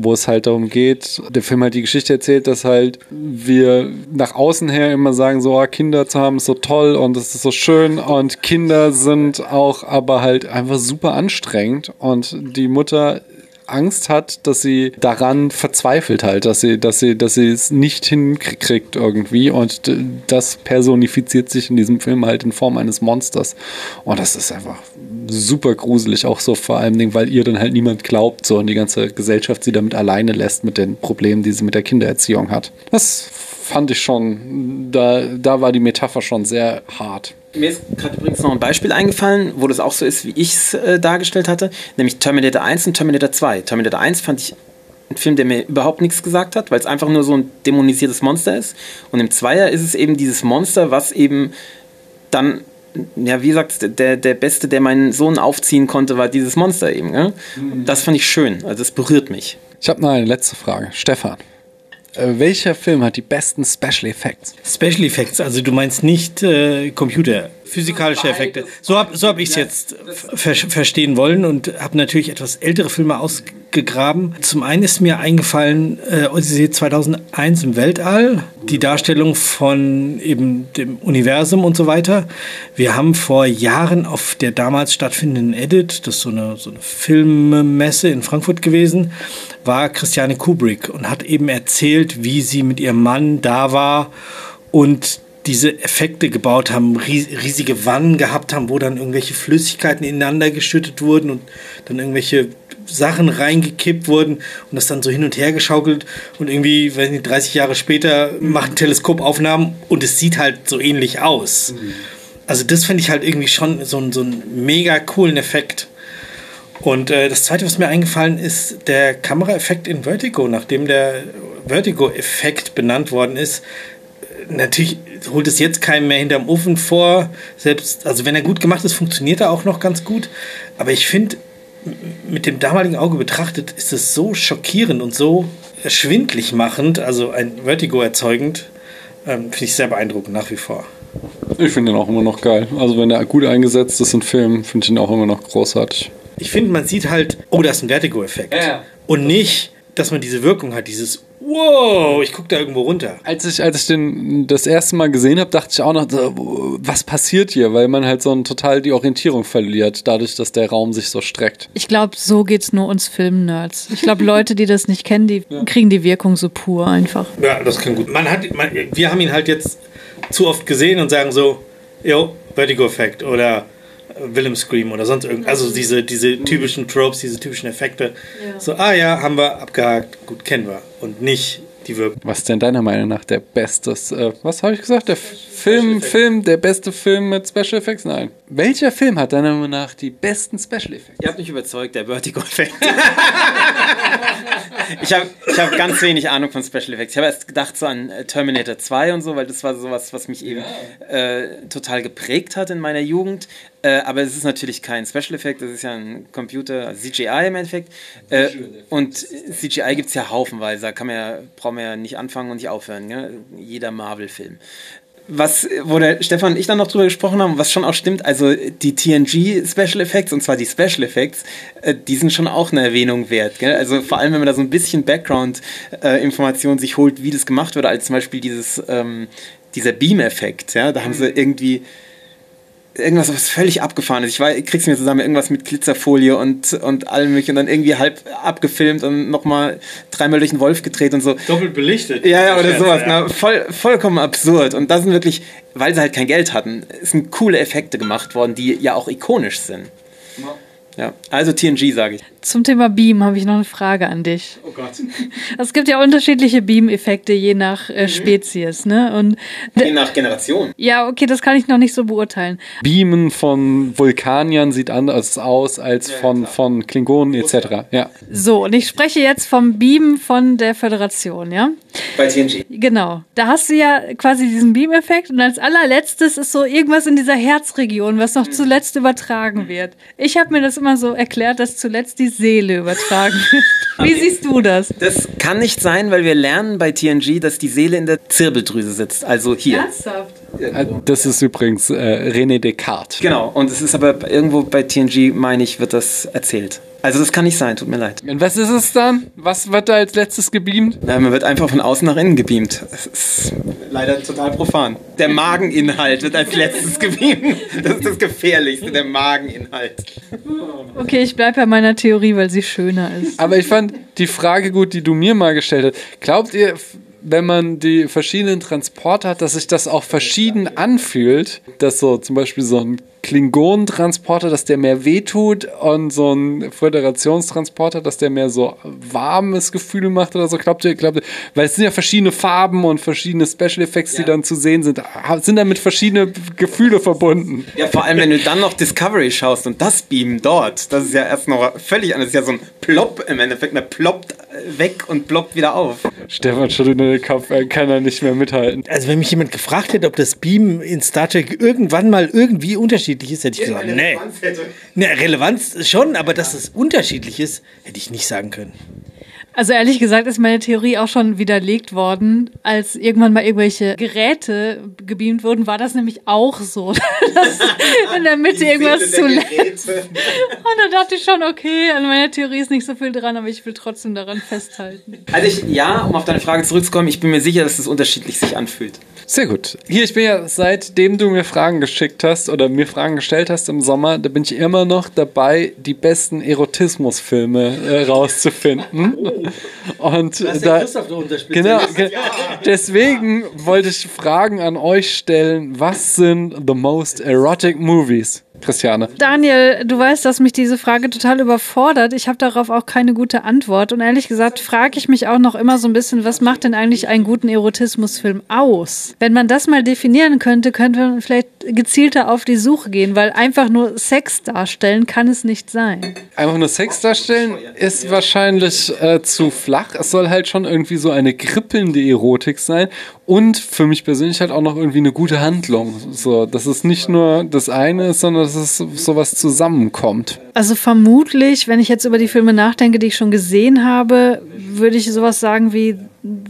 Wo es halt darum geht, der Film hat die Geschichte erzählt, dass halt wir nach außen her immer sagen, so ah, Kinder zu haben ist so toll und es ist so schön und Kinder sind auch aber halt einfach super anstrengend und die Mutter Angst hat, dass sie daran verzweifelt halt, dass sie, dass sie, dass sie es nicht hinkriegt irgendwie und das personifiziert sich in diesem Film halt in Form eines Monsters und das ist einfach super gruselig auch so vor allem Dingen, weil ihr dann halt niemand glaubt so und die ganze Gesellschaft sie damit alleine lässt mit den Problemen, die sie mit der Kindererziehung hat. Das fand ich schon, da, da war die Metapher schon sehr hart. Mir ist gerade übrigens noch ein Beispiel eingefallen, wo das auch so ist, wie ich es äh, dargestellt hatte, nämlich Terminator 1 und Terminator 2. Terminator 1 fand ich ein Film, der mir überhaupt nichts gesagt hat, weil es einfach nur so ein dämonisiertes Monster ist. Und im Zweier ist es eben dieses Monster, was eben dann, ja, wie gesagt, der, der Beste, der meinen Sohn aufziehen konnte, war dieses Monster eben. Gell? Und das fand ich schön, also es berührt mich. Ich habe noch eine letzte Frage. Stefan, welcher Film hat die besten Special Effects? Special Effects, also du meinst nicht äh, Computer, physikalische Effekte. So habe so hab ich es jetzt ver verstehen wollen und habe natürlich etwas ältere Filme ausgegraben. Zum einen ist mir eingefallen äh, Odyssee 2001 im Weltall, die Darstellung von eben dem Universum und so weiter. Wir haben vor Jahren auf der damals stattfindenden Edit, das ist so eine, so eine Filmmesse in Frankfurt gewesen, war Christiane Kubrick und hat eben erzählt, wie sie mit ihrem Mann da war und diese Effekte gebaut haben, ries riesige Wannen gehabt haben, wo dann irgendwelche Flüssigkeiten ineinander geschüttet wurden und dann irgendwelche Sachen reingekippt wurden und das dann so hin und her geschaukelt und irgendwie, weiß nicht, 30 Jahre später macht ein Teleskop Aufnahmen und es sieht halt so ähnlich aus. Also das finde ich halt irgendwie schon so, einen- so einen mega coolen Effekt. Und äh, das zweite, was mir eingefallen ist, der Kameraeffekt in Vertigo, nachdem der Vertigo-Effekt benannt worden ist. Natürlich holt es jetzt keinem mehr hinterm Ofen vor. Selbst, also wenn er gut gemacht ist, funktioniert er auch noch ganz gut. Aber ich finde, mit dem damaligen Auge betrachtet, ist es so schockierend und so schwindlig machend, also ein Vertigo erzeugend, ähm, finde ich sehr beeindruckend nach wie vor. Ich finde den auch immer noch geil. Also wenn der gut eingesetzt ist in Filmen, finde ich ihn auch immer noch großartig. Ich finde, man sieht halt, oh, das ist ein Vertigo-Effekt. Ja, ja. Und nicht, dass man diese Wirkung hat, dieses Wow, ich gucke da irgendwo runter. Als ich, als ich den das erste Mal gesehen habe, dachte ich auch noch, was passiert hier? Weil man halt so ein, total die Orientierung verliert, dadurch, dass der Raum sich so streckt. Ich glaube, so geht's nur uns Film-Nerds. Ich glaube, Leute, die das nicht kennen, die kriegen die Wirkung so pur einfach. Ja, das kann gut. Man hat, man, wir haben ihn halt jetzt zu oft gesehen und sagen so, yo, Vertigo-Effekt oder äh, Willem Scream oder sonst irgendwas. Also diese, diese typischen Tropes, diese typischen Effekte. So, ah ja, haben wir abgehakt, gut, kennen wir. Und nicht die Wirkung. Was ist denn deiner Meinung nach der beste, äh, was habe ich gesagt? Der Film, Film, der beste Film mit Special Effects? Nein. Welcher Film hat deiner Meinung nach die besten Special Effects? Ihr habt mich überzeugt, der Vertigo-Effekt. ich habe ich hab ganz wenig Ahnung von Special Effects. Ich habe erst gedacht so an äh, Terminator 2 und so, weil das war sowas, was mich eben äh, total geprägt hat in meiner Jugend. Äh, aber es ist natürlich kein Special Effect, das ist ja ein Computer, also CGI im Endeffekt. Äh, und CGI gibt es ja haufenweise, da kann man ja, braucht man ja nicht anfangen und nicht aufhören. Gell? Jeder Marvel-Film was, wo der Stefan und ich dann noch drüber gesprochen haben, was schon auch stimmt, also die TNG Special Effects, und zwar die Special Effects, äh, die sind schon auch eine Erwähnung wert. Gell? Also vor allem, wenn man da so ein bisschen Background-Informationen sich holt, wie das gemacht wurde, als zum Beispiel dieses, ähm, dieser Beam-Effekt, ja, da haben sie irgendwie irgendwas, was völlig abgefahren ist. Ich, ich krieg's mir zusammen, irgendwas mit Glitzerfolie und, und allem möglichen und dann irgendwie halb abgefilmt und nochmal dreimal durch den Wolf gedreht und so. Doppelt belichtet. Ja, ja, oder sowas. Ja. Na, voll, vollkommen absurd. Und das sind wirklich, weil sie halt kein Geld hatten, es sind coole Effekte gemacht worden, die ja auch ikonisch sind. Ja, also TNG sage ich. Zum Thema Beam habe ich noch eine Frage an dich. Oh Gott. Es gibt ja unterschiedliche Beam-Effekte je nach äh, Spezies, ne? Und Je nach Generation. ja, okay, das kann ich noch nicht so beurteilen. Beamen von Vulkaniern sieht anders aus als von, von Klingonen etc. Ja. So, und ich spreche jetzt vom Beam von der Föderation, ja? Bei TNG. Genau. Da hast du ja quasi diesen Beam-Effekt und als allerletztes ist so irgendwas in dieser Herzregion, was noch zuletzt übertragen wird. Ich habe mir das immer so erklärt, dass zuletzt die Seele übertragen wird. Wie siehst du das? Das kann nicht sein, weil wir lernen bei TNG, dass die Seele in der Zirbeldrüse sitzt. Also hier. Ernsthaft? Das ist übrigens äh, René Descartes. Genau. Und es ist aber irgendwo bei TNG, meine ich, wird das erzählt. Also das kann nicht sein, tut mir leid. Und was ist es dann? Was wird da als letztes gebeamt? Na, man wird einfach von außen nach innen gebeamt. Das ist leider total profan. Der Mageninhalt wird als letztes gebeamt. Das ist das Gefährlichste, der Mageninhalt. Okay, ich bleibe bei meiner Theorie, weil sie schöner ist. Aber ich fand die Frage gut, die du mir mal gestellt hast. Glaubt ihr, wenn man die verschiedenen Transporter hat, dass sich das auch verschieden anfühlt? Dass so zum Beispiel so ein Klingonentransporter, dass der mehr wehtut und so ein Föderationstransporter, dass der mehr so warmes Gefühl macht oder so. Glaubt ihr, glaubt ihr, weil es sind ja verschiedene Farben und verschiedene Special Effects, die dann zu sehen sind, sind damit verschiedene Gefühle verbunden. Ja, vor allem, wenn du dann noch Discovery schaust und das Beam dort, das ist ja erst noch völlig anders. Das ist ja so ein Plop im Endeffekt. Man ploppt weg und ploppt wieder auf. Stefan schüttelt nur den Kopf, er kann da nicht mehr mithalten. Also wenn mich jemand gefragt hätte, ob das Beam in Star Trek irgendwann mal irgendwie unterschiedlich ist, hätte ich gesagt, nee. Ne, Relevanz schon, aber dass es unterschiedlich ist, hätte ich nicht sagen können. Also ehrlich gesagt ist meine Theorie auch schon widerlegt worden, als irgendwann mal irgendwelche Geräte gebeamt wurden, war das nämlich auch so, dass in der Mitte irgendwas zu. Und da dachte ich schon, okay, an meiner Theorie ist nicht so viel dran, aber ich will trotzdem daran festhalten. Also ich, ja, um auf deine Frage zurückzukommen, ich bin mir sicher, dass es unterschiedlich sich anfühlt. Sehr gut. Hier, ich bin ja, seitdem du mir Fragen geschickt hast oder mir Fragen gestellt hast im Sommer, da bin ich immer noch dabei, die besten Erotismusfilme äh, rauszufinden. Und da, genau, ge deswegen wollte ich Fragen an euch stellen. Was sind the most erotic movies? Christiane. Daniel, du weißt, dass mich diese Frage total überfordert. Ich habe darauf auch keine gute Antwort. Und ehrlich gesagt frage ich mich auch noch immer so ein bisschen, was macht denn eigentlich einen guten Erotismusfilm aus? Wenn man das mal definieren könnte, könnte man vielleicht gezielter auf die Suche gehen, weil einfach nur Sex darstellen kann es nicht sein. Einfach nur Sex darstellen ist wahrscheinlich äh, zu flach. Es soll halt schon irgendwie so eine kribbelnde Erotik sein und für mich persönlich halt auch noch irgendwie eine gute Handlung. So, dass es nicht nur das eine ist, sondern dass es sowas zusammenkommt. Also vermutlich, wenn ich jetzt über die Filme nachdenke, die ich schon gesehen habe, würde ich sowas sagen wie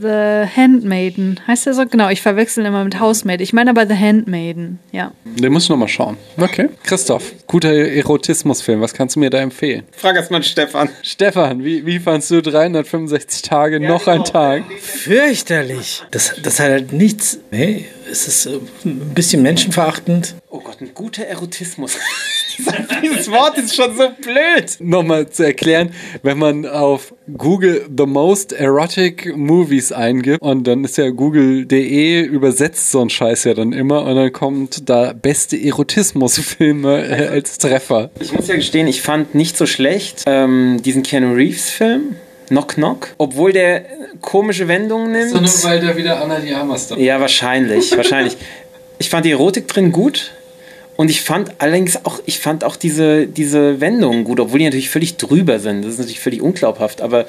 The Handmaiden. Heißt der so? Genau, ich verwechsel immer mit Housemaid. Ich meine aber The Handmaiden, ja. Den muss ich nochmal schauen. Okay. Christoph, guter Erotismusfilm, was kannst du mir da empfehlen? Frag erstmal Stefan. Stefan, wie, wie fandst du 365 Tage noch ein Tag? Fürchterlich. Das, das hat halt nichts. Nee, es ist äh, ein bisschen menschenverachtend. Oh Gott, ein guter Erotismus. Dieses Wort ist schon so blöd. Nochmal zu erklären, wenn man auf Google The Most Erotic Movies eingibt und dann ist ja google.de übersetzt so ein Scheiß ja dann immer und dann kommt da beste Erotismusfilme äh, als Treffer. Ich muss ja gestehen, ich fand nicht so schlecht ähm, diesen Keanu Reeves Film. Knock Knock, obwohl der komische Wendungen nimmt. Sondern weil da wieder Anna Diamas da Ja, wahrscheinlich, wahrscheinlich. Ich fand die Erotik drin gut und ich fand allerdings auch, ich fand auch diese, diese Wendungen gut, obwohl die natürlich völlig drüber sind. Das ist natürlich völlig unglaubhaft, aber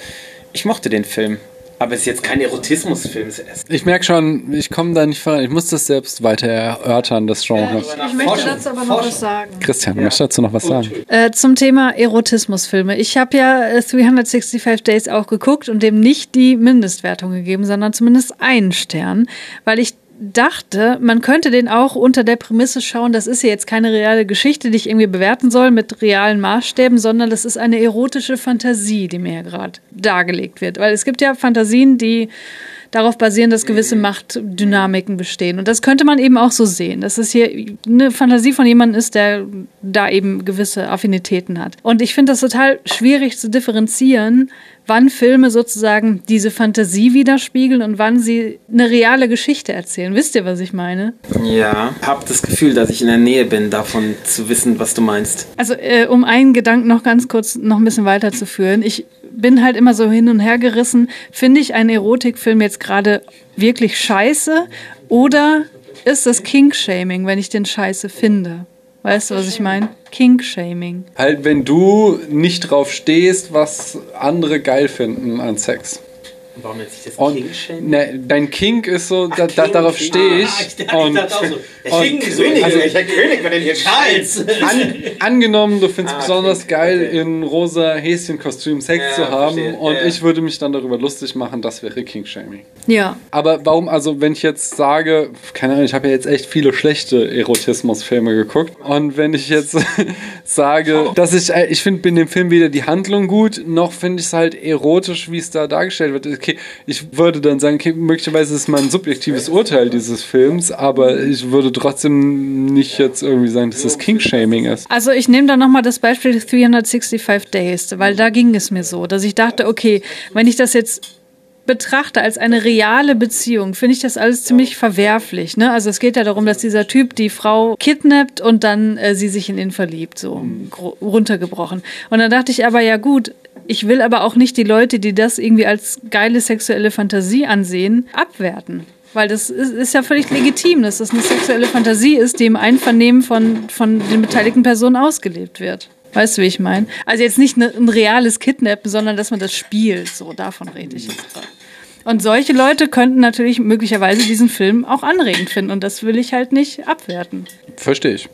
ich mochte den Film. Aber es ist jetzt kein Erotismusfilm. Ich merke schon, ich komme da nicht voran. Ich muss das selbst weiter erörtern, das Genre. Ich möchte dazu aber noch was sagen. Christian, möchtest du dazu noch was sagen? Äh, zum Thema Erotismusfilme. Ich habe ja äh, 365 Days auch geguckt und dem nicht die Mindestwertung gegeben, sondern zumindest einen Stern, weil ich dachte, man könnte den auch unter der Prämisse schauen, das ist ja jetzt keine reale Geschichte, die ich irgendwie bewerten soll mit realen Maßstäben, sondern das ist eine erotische Fantasie, die mir hier gerade dargelegt wird. Weil es gibt ja Fantasien, die darauf basieren, dass gewisse Machtdynamiken bestehen. Und das könnte man eben auch so sehen, dass es hier eine Fantasie von jemandem ist, der da eben gewisse Affinitäten hat. Und ich finde das total schwierig zu differenzieren, wann Filme sozusagen diese Fantasie widerspiegeln und wann sie eine reale Geschichte erzählen. Wisst ihr, was ich meine? Ja, hab das Gefühl, dass ich in der Nähe bin, davon zu wissen, was du meinst. Also, äh, um einen Gedanken noch ganz kurz noch ein bisschen weiterzuführen. Ich bin halt immer so hin und her gerissen. Finde ich einen Erotikfilm jetzt gerade wirklich scheiße oder ist das Kink-Shaming, wenn ich den scheiße finde? Weißt du, was ich meine? Kink-Shaming. Halt, wenn du nicht drauf stehst, was andere geil finden an Sex. Warum jetzt nicht das Und ne, dein Kink ist so, da, da, darauf stehe ich. Und, und also, welcher König war denn hier Charles? an, angenommen, du findest besonders geil, in rosa Häschenkostüm Sex Ja, zu haben verstehe, und ja. ich würde mich dann darüber lustig machen, das wäre King-Shaming. Ja. Aber warum, also wenn ich jetzt sage, keine Ahnung, ich habe ja jetzt echt viele schlechte Erotismusfilme geguckt und wenn ich jetzt sage, dass ich, äh, ich finde in dem Film weder die Handlung gut, noch finde ich es halt erotisch, wie es da dargestellt wird. Okay, ich würde dann sagen, okay, möglicherweise ist es mein subjektives Urteil dieses Films, aber ich würde trotzdem nicht jetzt irgendwie sagen, dass das King-Shaming ist. Also ich nehme da nochmal das Beispiel 365 Days, weil da ging es mir so, dass ich dachte, okay, wenn ich das jetzt betrachte als eine reale Beziehung, finde ich das alles ziemlich verwerflich. Ne? Also es geht ja darum, dass dieser Typ die Frau kidnappt und dann äh, sie sich in ihn verliebt, so runtergebrochen. Und dann dachte ich aber, ja gut, ich will aber auch nicht die Leute, die das irgendwie als geile sexuelle Fantasie ansehen, abwerten. Weil das ist, ist ja völlig legitim, dass das eine sexuelle Fantasie ist, die im Einvernehmen von, von den beteiligten Personen ausgelebt wird. Weißt du, wie ich meine? Also jetzt nicht ne, ein reales Kidnappen, sondern dass man das spielt. So, davon rede ich jetzt gerade. Und solche Leute könnten natürlich möglicherweise diesen Film auch anregend finden. Und das will ich halt nicht abwerten. Verstehe ich.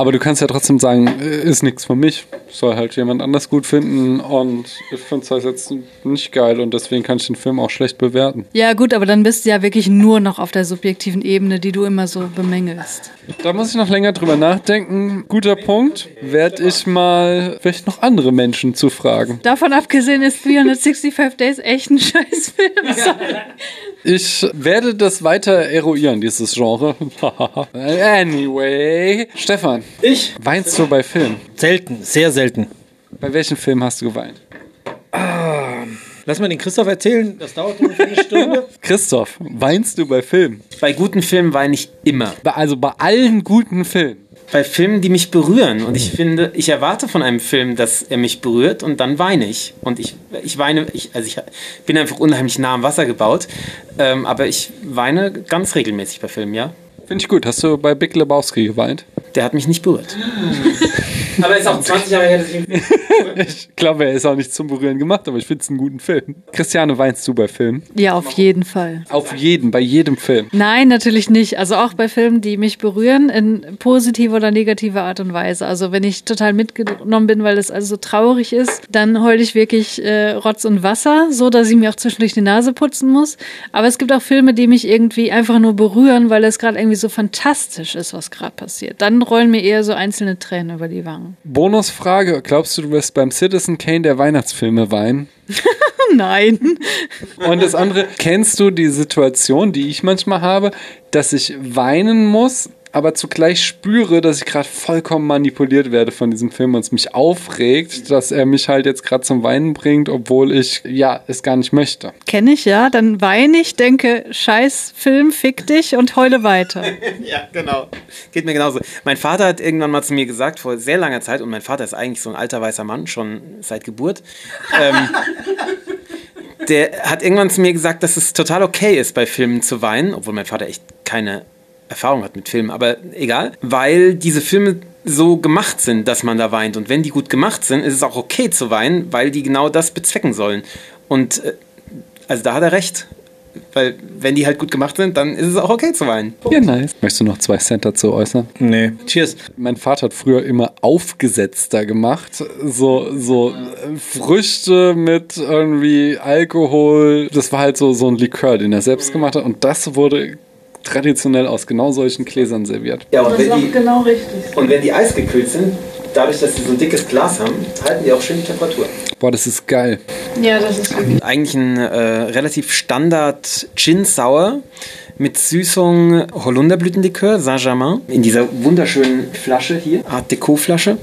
Aber du kannst ja trotzdem sagen, äh, ist nichts für mich. Soll halt jemand anders gut finden und ich finde es halt jetzt nicht geil und deswegen kann ich den Film auch schlecht bewerten. Ja, gut, aber dann bist du ja wirklich nur noch auf der subjektiven Ebene, die du immer so bemängelst. Da muss ich noch länger drüber nachdenken. Guter Punkt. Werd ich mal vielleicht noch andere Menschen zu fragen. Davon abgesehen ist 365 Days echt ein Scheißfilm. Ich werde das weiter eruieren, dieses Genre. anyway. Stefan, Ich? weinst du bei Filmen? Selten, sehr selten. Bei welchem Film hast du geweint? Lass Lass mal den Christoph erzählen. Das dauert ungefähr eine Stunde. Christoph, weinst du bei Filmen? Bei guten Filmen weine ich immer. Bei- Also bei allen guten Filmen. Bei Filmen, die mich berühren. Und ich finde, ich erwarte von einem Film, dass er mich berührt und dann weine ich. Und ich, ich weine, ich, also ich bin einfach unheimlich nah am Wasser gebaut. Ähm, aber ich weine ganz regelmäßig bei Filmen, ja. Finde ich gut. Hast du bei Big Lebowski geweint? Der hat mich nicht berührt. Aber ist auch 20 Jahre her, Ich glaube, er ist auch nicht zum Berühren gemacht, aber ich finde es einen guten Film. Christiane, weinst du bei Filmen? Ja, auf jeden Fall. Auf jeden, bei jedem Film. Nein, natürlich nicht. Also auch bei Filmen, die mich berühren, in positiver oder negativer Art und Weise. Also wenn ich total mitgenommen bin, weil es also so traurig ist, dann heule ich wirklich äh, Rotz und Wasser, so dass ich mir auch zwischendurch die Nase putzen muss. Aber es gibt auch Filme, die mich irgendwie einfach nur berühren, weil es gerade irgendwie so fantastisch ist, was gerade passiert. Dann rollen mir eher so einzelne Tränen über die Wangen. Bonusfrage: Glaubst du, du wirst beim Citizen Kane der Weihnachtsfilme weinen? Nein. Und das andere, kennst du die Situation, die ich manchmal habe, dass ich weinen muss, aber zugleich spüre, dass ich gerade vollkommen manipuliert werde von diesem Film und es mich aufregt, dass er mich halt jetzt gerade zum Weinen bringt, obwohl ich ja es gar nicht möchte. Kenne ich ja. Dann weine ich, denke, scheiß Film, fick dich und heule weiter. Ja, genau. Geht mir genauso. Mein Vater hat irgendwann mal zu mir gesagt, vor sehr langer Zeit, und mein Vater ist eigentlich so ein alter weißer Mann, schon seit Geburt, ähm, der hat irgendwann zu mir gesagt, dass es total okay ist, bei Filmen zu weinen, obwohl mein Vater echt keine Erfahrung hat mit Filmen, aber egal, weil diese Filme so gemacht sind, dass man da weint. Und wenn die gut gemacht sind, ist es auch okay zu weinen, weil die genau das bezwecken sollen. Und äh, also da hat er recht. Weil wenn die halt gut gemacht sind, dann ist es auch okay zu weinen. Ja, nice. Möchtest du noch zwei Cent dazu äußern? Nee. Cheers. Mein Vater hat früher immer aufgesetzter gemacht. So, so Früchte mit irgendwie Alkohol. Das war halt so, so ein Likör, den er selbst gemacht hat. Und das wurde traditionell aus genau solchen Gläsern serviert. Ja, und wenn, die, genau richtig. und wenn die eisgekühlt sind, dadurch, dass sie so ein dickes Glas haben, halten die auch schön die Temperatur. Boah, das ist geil. Ja, das ist wirklich. Eigentlich ein äh, relativ Standard Gin Sour mit Süßung Holunderblütenlikör Saint-Germain in dieser wunderschönen Flasche hier, Art Deco Flasche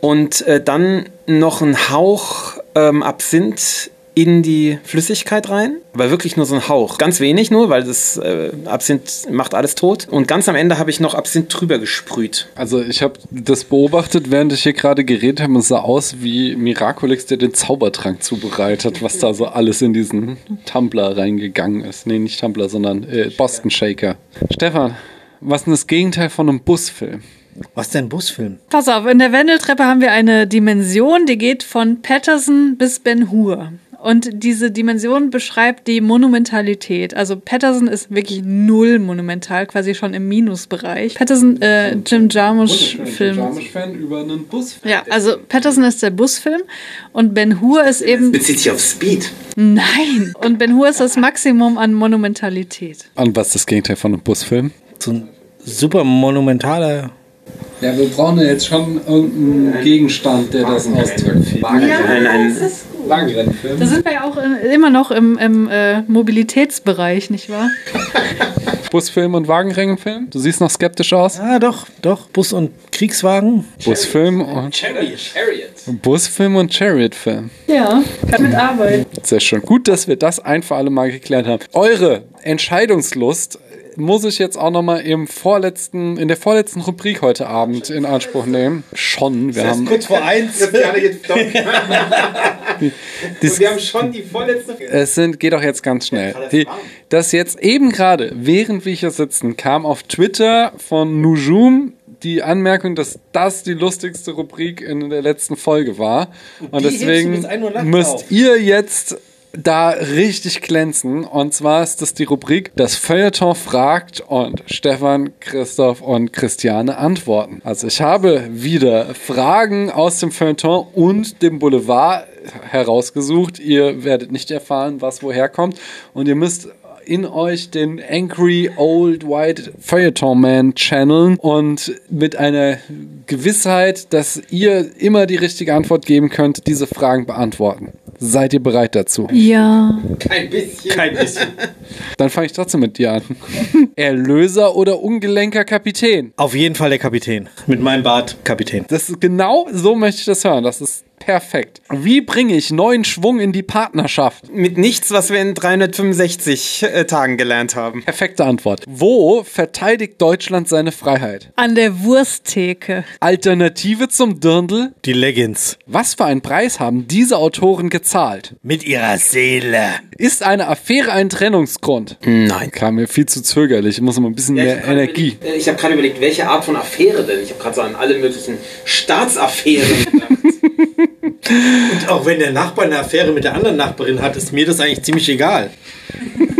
und äh, dann noch ein Hauch ähm, Absinth in die Flüssigkeit rein, aber wirklich nur so ein Hauch. Ganz wenig nur, weil das äh, Absinth macht alles tot. Und ganz am Ende habe ich noch Absinth drüber gesprüht. Also ich habe das beobachtet, während ich hier gerade geredet habe. und Es sah aus wie Miraculix, der den Zaubertrank zubereitet, was da so alles in diesen Tumbler reingegangen ist. Nee, nicht Tumbler, sondern äh, Boston Shaker. Stefan, was ist denn das Gegenteil von einem Busfilm? Was denn Busfilm? Pass auf, in der Wendeltreppe haben wir eine Dimension, die geht von Patterson bis Ben Hur. Und diese Dimension beschreibt die Monumentalität. Also Patterson ist wirklich null monumental, quasi schon im Minusbereich. Patterson, äh, Jim Jarmusch-Film. fan über einen Busfilm. Ja, also Patterson ist der Busfilm und Ben Hur ist eben. Bezieht sich auf Speed. Nein! Und Ben Hur ist das Maximum an Monumentalität. Und was ist das Gegenteil von einem Busfilm? So ein super monumentaler. Ja, wir brauchen ja jetzt schon irgendeinen Gegenstand, der das ausdrückt. Ein, ein, Wagenrennfilm. Da sind wir ja auch äh, immer noch im, im äh, Mobilitätsbereich, nicht wahr? Busfilm und Wagenrennfilm? Du siehst noch skeptisch aus. Ah, doch, doch. Bus und Kriegswagen. Busfilm und Busfilm und Chariotfilm. Ja, kann mitarbeiten. Sehr schön. Gut, dass wir das ein für alle Mal geklärt haben. Eure Entscheidungslust muss ich jetzt auch nochmal im vorletzten, in der vorletzten Rubrik heute Abend in Anspruch nehmen. Schon. Wir haben, Kurz vor eins. das, wir haben schon die vorletzte. es sind, geht doch jetzt ganz schnell. Die, das jetzt eben gerade, während wir hier sitzen, kam auf Twitter von Nujum die Anmerkung, dass das die lustigste Rubrik in der letzten Folge war. Und, du deswegen bis 1 Uhr nachts müsst auf. ihr jetzt da richtig glänzen. Und zwar ist das die Rubrik Das Feuilleton fragt und Stefan, Christoph und Christiane antworten. Also ich habe wieder Fragen aus dem Feuilleton und dem Boulevard herausgesucht. Ihr werdet nicht erfahren, was woher kommt. Und ihr müsst in euch den Angry Old White Feuilleton Man channeln und mit einer Gewissheit, dass ihr immer die richtige Antwort geben könnt, diese Fragen beantworten. Seid ihr bereit dazu? Ja. Kein bisschen. Kein bisschen. Dann fange ich trotzdem mit dir an. Erlöser oder ungelenker Kapitän? Auf jeden Fall der Kapitän. Mit meinem Bart Kapitän. Das ist genau so möchte ich das hören. Das ist Perfekt. Wie bringe ich neuen Schwung in die Partnerschaft? Mit nichts, was wir in 365 äh, Tagen gelernt haben. Perfekte Antwort. Wo verteidigt Deutschland seine Freiheit? An der Wursttheke. Alternative zum Dirndl? Die Leggings. Was für einen Preis haben diese Autoren gezahlt? Mit ihrer Seele. Ist eine Affäre ein Trennungsgrund? Nein. Kam mir viel zu zögerlich. Ich muss mal ein bisschen mehr Energie. Überlegt, äh, ich habe gerade überlegt, welche Art von Affäre denn? Ich habe gerade so an alle möglichen Staatsaffären gedacht. Und auch wenn der Nachbar eine Affäre mit der anderen Nachbarin hat, ist mir das eigentlich ziemlich egal.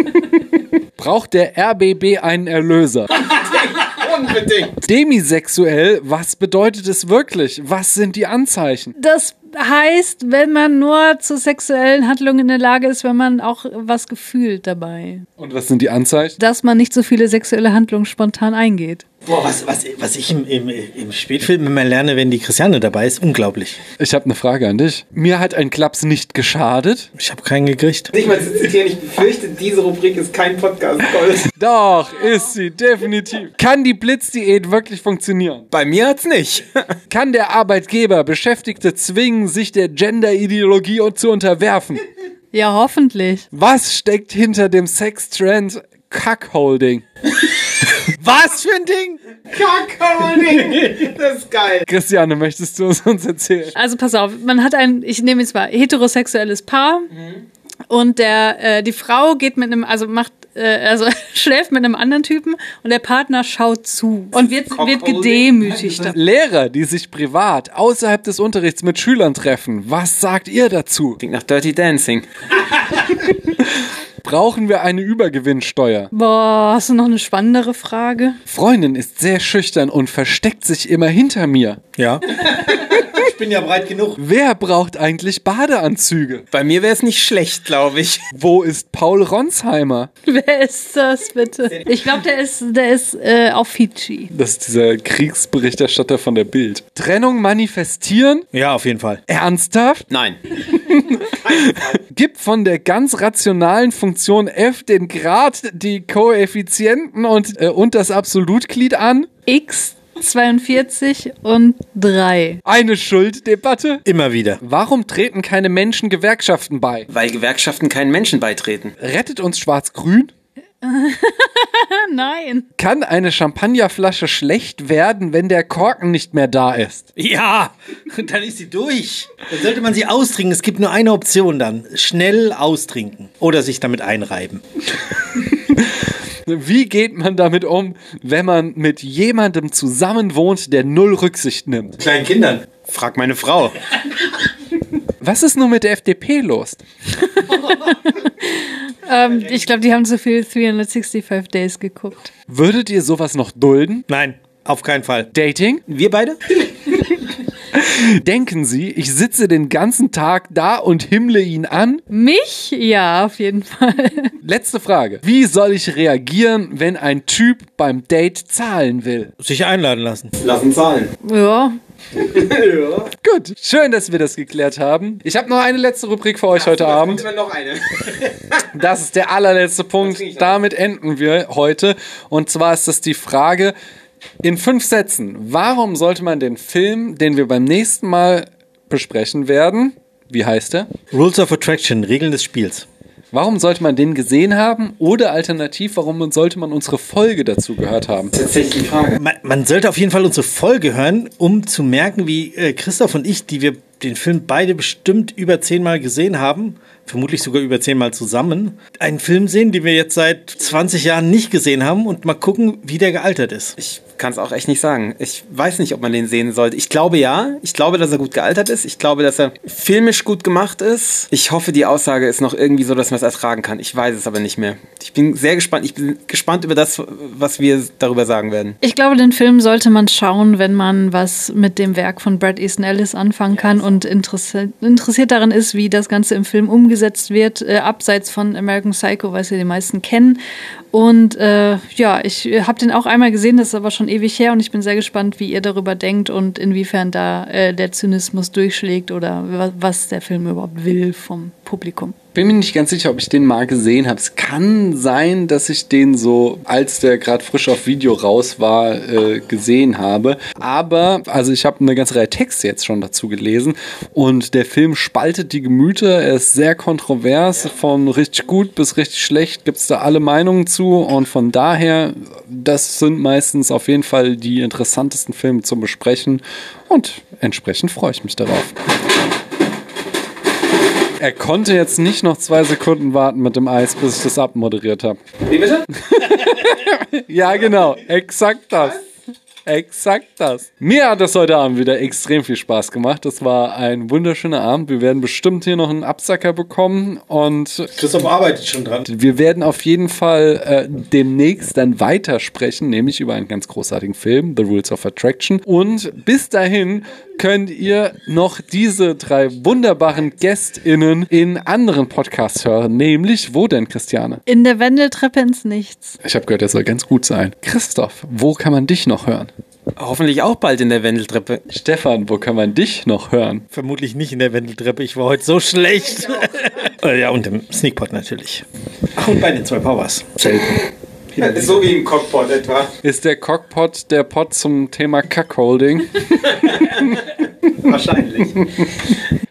Braucht der RBB einen Erlöser? Unbedingt. Demisexuell, was bedeutet es wirklich? Was sind die Anzeichen? Das heißt, wenn man nur zu sexuellen Handlungen in der Lage ist, wenn man auch was gefühlt dabei. Und was sind die Anzeichen? Dass man nicht so viele sexuelle Handlungen spontan eingeht. Boah, was, was, was ich im, im, im Spätfilm immer lerne, wenn die Christiane dabei ist, unglaublich. Ich habe eine Frage an dich. Mir hat ein Klaps nicht geschadet. Ich habe keinen gekriegt. Nicht mal zu zitieren, ich befürchte, diese Rubrik ist kein Podcast. Gold. Doch, ist sie, definitiv. Kann die Blitzdiät wirklich funktionieren? Bei mir hat's nicht. Kann der Arbeitgeber Beschäftigte zwingen, sich der Gender-Ideologie zu unterwerfen? Ja, hoffentlich. Was steckt hinter dem Sextrend Cuckolding? Was für ein Ding? Kakaoling. Das ist geil. Christiane, möchtest du es uns erzählen? Also pass auf, man hat ein, ich nehme jetzt mal heterosexuelles Paar und der, äh, die Frau geht mit einem, also macht, äh, also schläft mit einem anderen Typen und der Partner schaut zu und wird, wird gedemütigt. Lehrer, die sich privat außerhalb des Unterrichts mit Schülern treffen, was sagt ihr dazu? Klingt nach Dirty Dancing. Brauchen wir eine Übergewinnsteuer? Boah, hast du noch eine spannendere Frage? Freundin ist sehr schüchtern und versteckt sich immer hinter mir. Ja. ich bin ja breit genug. Wer braucht eigentlich Badeanzüge? Bei mir wäre es nicht schlecht, glaube ich. Wo ist Paul Ronsheimer? Wer ist das bitte? Ich glaube, der ist, der ist äh, auf Fidschi. Das ist dieser Kriegsberichterstatter von der Bild. Trennung manifestieren? Ja, auf jeden Fall. Ernsthaft? Nein. Gibt von der ganz rationalen Funktion f den Grad, die Koeffizienten und, äh, und das Absolutglied an? X 42 und 3. Eine Schulddebatte? Immer wieder. Warum treten keine Menschen Gewerkschaften bei? Weil Gewerkschaften keinen Menschen beitreten. Rettet uns Schwarz-Grün? Nein. Kann eine Champagnerflasche schlecht werden, wenn der Korken nicht mehr da ist? Ja, und dann ist sie durch. Dann sollte man sie austrinken. Es gibt nur eine Option dann. Schnell austrinken. Oder sich damit einreiben. Wie geht man damit um, wenn man mit jemandem zusammenwohnt, der null Rücksicht nimmt? Kleinen Kindern. Frag meine Frau. Was ist nun mit der FDP los? Ähm, ich glaube, die haben zu viel 365 Days geguckt. Würdet ihr sowas noch dulden? Nein, auf keinen Fall. Dating? Wir beide? Denken Sie, ich sitze den ganzen Tag da und himmle ihn an? Mich? Ja, auf jeden Fall. Letzte Frage. Wie soll ich reagieren, wenn ein Typ beim Date zahlen will? Sich einladen lassen. Lassen zahlen. Ja. Gut, schön, dass wir das geklärt haben. Ich habe noch eine letzte Rubrik für euch heute Abend. Immer noch eine. Das ist der allerletzte Punkt. Damit enden wir heute. Und zwar ist das die Frage in fünf Sätzen. Warum sollte man den Film, den wir beim nächsten Mal besprechen werden, wie heißt er? Rules of Attraction, Regeln des Spiels. Warum sollte man den gesehen haben? Oder alternativ, warum sollte man unsere Folge dazu gehört haben? Tatsächlich die Frage. Man, man sollte auf jeden Fall unsere Folge hören, um zu merken, wie äh, Christoph und ich, die wir den Film beide bestimmt über zehnmal gesehen haben, vermutlich sogar über zehnmal zusammen, einen Film sehen, den wir jetzt seit 20 Jahren nicht gesehen haben und mal gucken, wie der gealtert ist. Ich kann es auch echt nicht sagen. Ich weiß nicht, ob man den sehen sollte. Ich glaube ja. Ich glaube, dass er gut gealtert ist. Ich glaube, dass er filmisch gut gemacht ist. Ich hoffe, die Aussage ist noch irgendwie so, dass man es ertragen kann. Ich weiß es aber nicht mehr. Ich bin sehr gespannt. Ich bin gespannt über das, was wir darüber sagen werden. Ich glaube, den Film sollte man schauen, wenn man was mit dem Werk von Brad Easton Ellis anfangen kann und interessiert, interessiert daran ist, wie das Ganze im Film umgesetzt wird, äh, abseits von American Psycho, was ja die meisten kennen. Und äh, ja, ich habe den auch einmal gesehen, das ist aber schon ewig her und ich bin sehr gespannt, wie ihr darüber denkt und inwiefern da äh, der Zynismus durchschlägt oder wa was der Film überhaupt will vom Publikum. Bin mir nicht ganz sicher, ob ich den mal gesehen habe. Es kann sein, dass ich den so, als der gerade frisch auf Video raus war, äh, gesehen habe. Aber, also ich habe eine ganze Reihe Texte jetzt schon dazu gelesen und der Film spaltet die Gemüter. Er ist sehr kontrovers. Von richtig gut bis richtig schlecht gibt es da alle Meinungen zu und von daher, das sind meistens auf jeden Fall die interessantesten Filme zum Besprechen und entsprechend freue ich mich darauf. Er konnte jetzt nicht noch zwei Sekunden warten mit dem Eis, bis ich das abmoderiert habe. Wie bitte? Ja, genau. Exakt das. Exakt das. Mir hat das heute Abend wieder extrem viel Spaß gemacht. Das war ein wunderschöner Abend. Wir werden bestimmt hier noch einen Absacker bekommen und Christoph arbeitet schon dran. wir werden auf jeden Fall äh, demnächst dann weitersprechen, nämlich über einen ganz großartigen Film, The Rules of Attraction. Und bis dahin könnt ihr noch diese drei wunderbaren GästInnen in anderen Podcasts hören. Nämlich, wo denn, Christiane? In der Wendeltreppe ins Nichts. Ich habe gehört, er soll ganz gut sein. Christoph, wo kann man dich noch hören? Hoffentlich auch bald in der Wendeltreppe. Stefan, wo kann man dich noch hören? Vermutlich nicht in der Wendeltreppe. Ich war heute so schlecht. Äh, ja, und im Sneakpot natürlich. Ach, und bei den zwei Powers. Selten. So wie im Cockpot etwa. Ist der Cockpot der Pod zum Thema Cuckolding? Wahrscheinlich.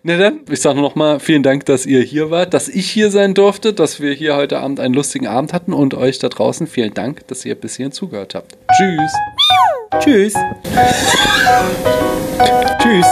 Na dann, ich sage nochmal vielen Dank, dass ihr hier wart, dass ich hier sein durfte, dass wir hier heute Abend einen lustigen Abend hatten und euch da draußen vielen Dank, dass ihr bis hierhin zugehört habt. Tschüss. Tschüss. Tschüss.